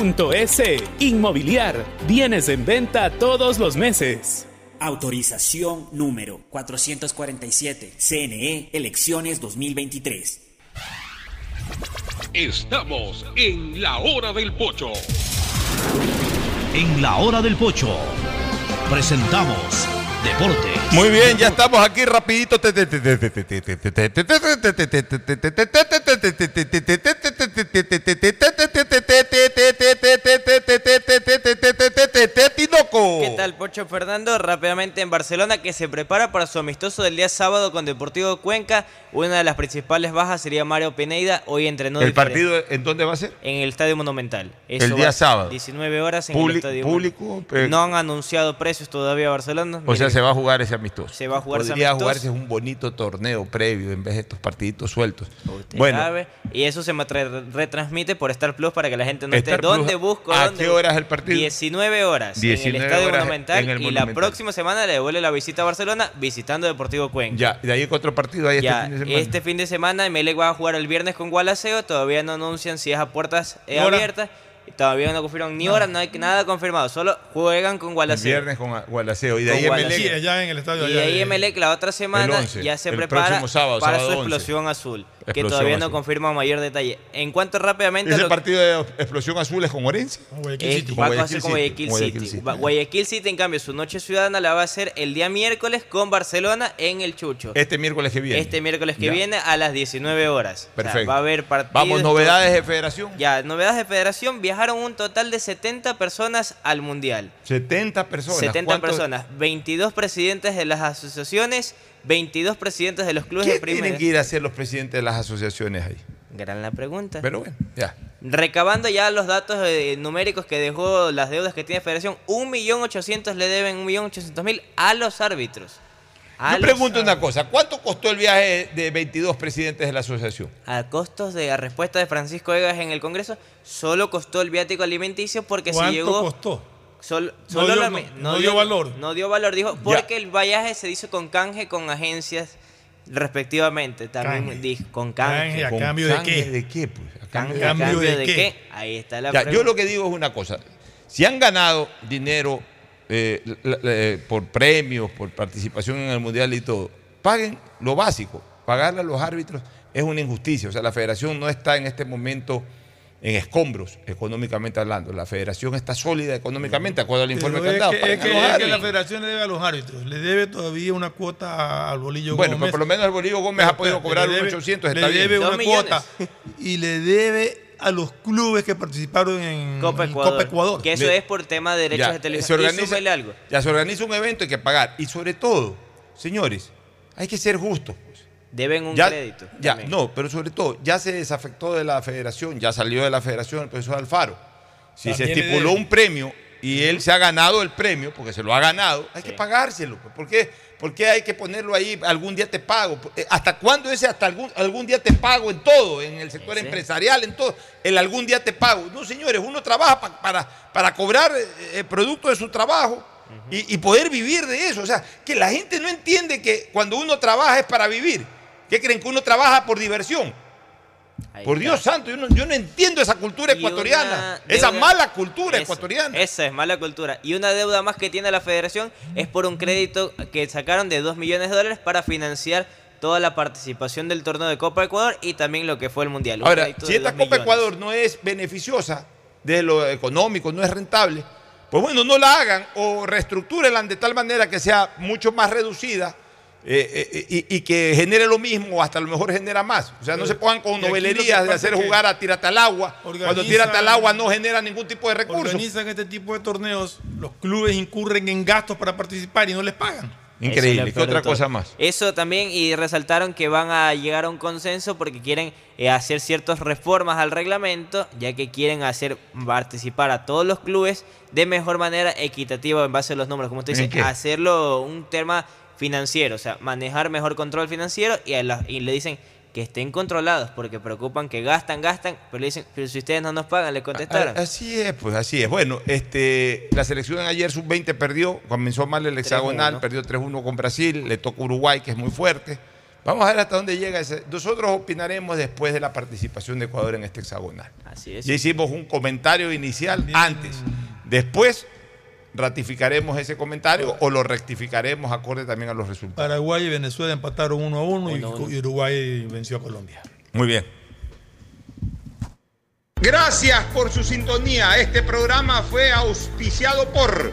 www.inmobiliariapublica.es. Inmobiliar, bienes en venta todos los meses. Autorización número 447. CNE Elecciones 2023. Estamos en la hora del pocho. En la hora del pocho presentamos Deportes. Muy bien, ya estamos aquí rapidito. Pocho Fernando? Rápidamente en Barcelona, que se prepara para su amistoso del día sábado con Deportivo Cuenca. Una de las principales bajas sería Mario Pineida. Hoy entrenó. ¿El partido en dónde va a ser? En el Estadio Monumental. el día sábado. 19 horas en el Estadio Público. No han anunciado precios todavía a Barcelona. O sea, se va a jugar ese amistoso. Se va a jugar ese Podría amistoso. jugarse un bonito torneo previo en vez de estos partiditos sueltos. Usted Bueno, sabe. Y eso se tra- retransmite por Star Plus para que la gente no Star esté. ¿Dónde Plus, busco? ¿a dónde qué busco? hora es el partido? 19 horas en 19 el Estadio horas Monumental. En el y la próxima semana le devuelve la visita a Barcelona visitando Deportivo Cuenca. ya, de ahí otro partido hay este Ya, fin de semana. este fin de semana Emelec va a jugar el viernes con Gualaceo, todavía no anuncian si es a puertas eh, ¿Hora? abiertas, todavía no confirman ni hora, no hay nada confirmado, solo juegan con el Gualaceo. viernes con Gualaceo. Y de ahí Gualaceo. Emelec. Sí, allá en el estadio. Y allá ahí de- Emelec la otra semana El 11, ya se prepara sábado, para sábado su 11. explosión azul, que todavía no confirma mayor detalle. En cuanto rápidamente a ¿Ese lo- partido de Explosión Azul es con Orense? eh, va a ser con Guayaquil City. Va- Guayaquil City, en cambio, su noche ciudadana la va a hacer el día miércoles con Barcelona en el Chucho. Este miércoles que viene. Este miércoles que Ya. viene a las 19 horas. O sea, Perfecto. va a haber partidos. Vamos, novedades de federación. Ya, novedades de federación. Viajaron un total de 70 personas al Mundial. 70 personas. 70 ¿Cuántos- personas. 22 presidentes de las asociaciones, 22 presidentes de los clubes ¿Qué de primera. tienen que ir a hacer los presidentes de las asociaciones ahí? Gran la pregunta. Pero bueno, ya. Recabando ya los datos eh, numéricos que dejó las deudas que tiene Federación, 1.800.000 le deben 1.800.000 a los árbitros. A Yo los pregunto una cosa, ¿cuánto costó el viaje de 22 presidentes de la asociación? A costos de la respuesta de Francisco Egas en el Congreso, solo costó el viático alimenticio porque si ¿Cuánto llegó... costó? Sol- No dio- la- no- no dio valor. No dio valor, dijo, porque el viaje se hizo con canje con agencias respectivamente. También Canje. dijo, con canje. Canje, ¿a ¿Con cambio de canje qué? ¿De qué? Pues? ¿A Canje, cambio ¿a de- cambio de de qué? qué? Ahí está la Ya, yo pregunta. lo que digo es una cosa. Si han ganado dinero eh, la- la- eh, por premios, por participación en el Mundial y todo, paguen lo básico. Pagarle a los árbitros es una injusticia. O sea, la federación no está en este momento en escombros, económicamente hablando. La federación está sólida económicamente, de acuerdo al informe Pero que es han dado. que, es que- los es que la federación le debe a los árbitros. Le debe todavía una cuota al Bolillo Bueno, Gómez. pero por lo menos el Bolillo Gómez ha podido cobrar le un debe- 800, le está bien. debe una millones. cuota y le debe a los clubes que participaron en Copa Ecuador. Copa Ecuador. Que eso Le- es por tema de derechos Ya, de se televisión. organiza, y súmele algo. ya se organiza un evento, hay que pagar. Y sobre todo, señores, hay que ser justos. Deben un Ya- crédito. Ya, también. no, pero sobre todo, ya se desafectó de la federación, ya salió de la federación el profesor Alfaro. Si se También estipuló un premio y él se ha ganado el premio, porque se lo ha ganado, hay que pagárselo. pues. ¿Por qué? ¿Por qué hay que ponerlo ahí? Algún día te pago. Eh, ¿Hasta cuándo ese hasta algún, algún día te pago en todo? En el sector empresarial, en todo. El algún día te pago. No, señores, uno trabaja pa- para, para cobrar eh, el producto de su trabajo y, y poder vivir de eso. O sea, que la gente no entiende que cuando uno trabaja es para vivir. ¿Qué creen? Que uno trabaja por diversión. Ahí Por está. Dios santo, yo no, yo no entiendo esa cultura Y ecuatoriana, esa deuda- mala cultura Eso, ecuatoriana. Esa es mala cultura. Y una deuda más que tiene la federación es por un crédito que sacaron de 2 millones de dólares para financiar toda la participación del torneo de Copa Ecuador y también lo que fue el Mundial. Un Ahora, si esta 2 Copa millones. Ecuador no es beneficiosa de lo económico, no es rentable, pues bueno, no la hagan o reestructúrenla de tal manera que sea mucho más reducida eh, eh, y, y que genere lo mismo o hasta a lo mejor genera más. O sea, no se pongan con novelerías de hacer jugar a tírate al agua. Cuando tírate al agua no genera ningún tipo de recurso. Organizan este tipo de torneos, los clubes incurren en gastos para participar y no les pagan. Increíble. ¿Qué otra cosa más? Eso también, y resaltaron que van a llegar a un consenso porque quieren eh, hacer ciertas reformas al reglamento, ya que quieren hacer participar a todos los clubes de mejor manera equitativa en base a los números. Como usted ¿En dice, hacerlo un tema financiero, o sea, manejar mejor control financiero y, a la- y le dicen que estén controlados porque preocupan que gastan, gastan, pero le dicen, pero si ustedes no nos pagan, le contestaron. A- Así es, pues así es. Bueno, este, la selección ayer sub-20 perdió, comenzó mal el hexagonal, 3-1. perdió 3-1 con Brasil, le toca Uruguay, que es muy fuerte. Vamos a ver hasta dónde llega ese. Nosotros opinaremos después de la participación de Ecuador en este hexagonal. Así es. Ya hicimos un comentario inicial antes. Después ratificaremos ese comentario o lo rectificaremos acorde también a los resultados. Paraguay y Venezuela empataron 1 a 1 y, Uno a uno. y Uruguay venció a Colombia. Muy bien. Gracias por su sintonía. Este programa fue auspiciado por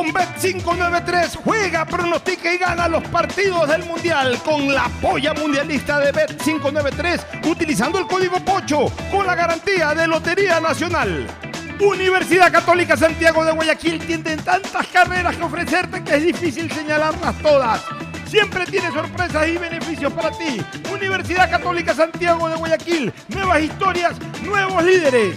Con Bet593 juega, pronostica y gana los partidos del Mundial con la polla mundialista de Bet593 utilizando el código POCHO con la garantía de Lotería Nacional. Universidad Católica Santiago de Guayaquil tiene tantas carreras que ofrecerte que es difícil señalarlas todas. Siempre tiene sorpresas y beneficios para ti. Universidad Católica Santiago de Guayaquil, nuevas historias, nuevos líderes.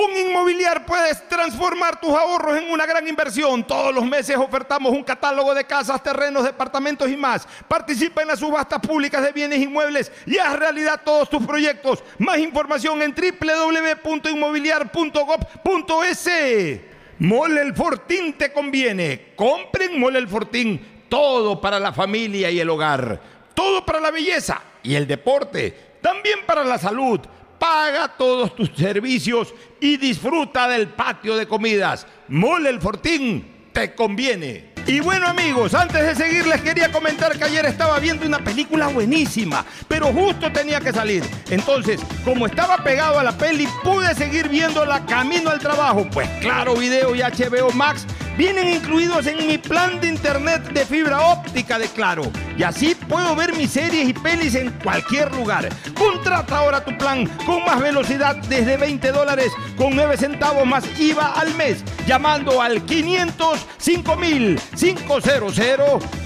Con Inmobiliar puedes transformar tus ahorros en una gran inversión. Todos los meses ofertamos un catálogo de casas, terrenos, departamentos y más. Participa en las subastas públicas de bienes inmuebles y haz realidad todos tus proyectos. Más información en www.inmobiliar.gov.es. Mole el Fortín te conviene. Compren Mole el Fortín. Todo para la familia y el hogar. Todo para la belleza y el deporte. También para la salud. Paga todos tus servicios y disfruta del patio de comidas. Mole el Fortín te conviene. Y bueno amigos, antes de seguir les quería comentar que ayer estaba viendo una película buenísima, pero justo tenía que salir. Entonces, como estaba pegado a la peli, pude seguir viéndola camino al trabajo. Pues claro, video y HBO Max vienen incluidos en mi plan de internet de fibra óptica de Claro. Y así puedo ver mis series y pelis en cualquier lugar. Contrata ahora tu plan con más velocidad desde 20 dólares con 9 centavos más IVA al mes. Llamando al 505 mil 500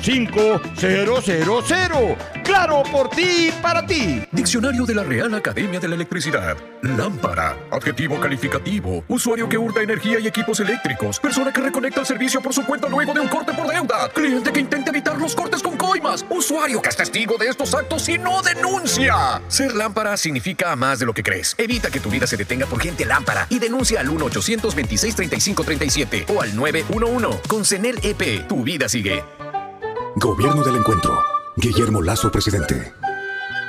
5000. Claro, por ti y para ti. Diccionario de la Real Academia de la Electricidad. Lámpara. Adjetivo calificativo. Usuario que hurta energía y equipos eléctricos. Persona que reconecta servicio por su cuenta luego de un corte por deuda. Cliente que intenta evitar los cortes con coimas. Usuario que es testigo de estos actos y no denuncia. Ser lámpara significa más de lo que crees. Evita que tu vida se detenga por gente lámpara y denuncia al 1-826-3537 o al 911. Con CENEL EP, tu vida sigue. Gobierno del Encuentro. Guillermo Lazo, presidente.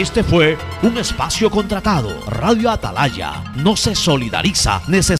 Este fue un espacio contratado. Radio Atalaya no se solidariza necesariamente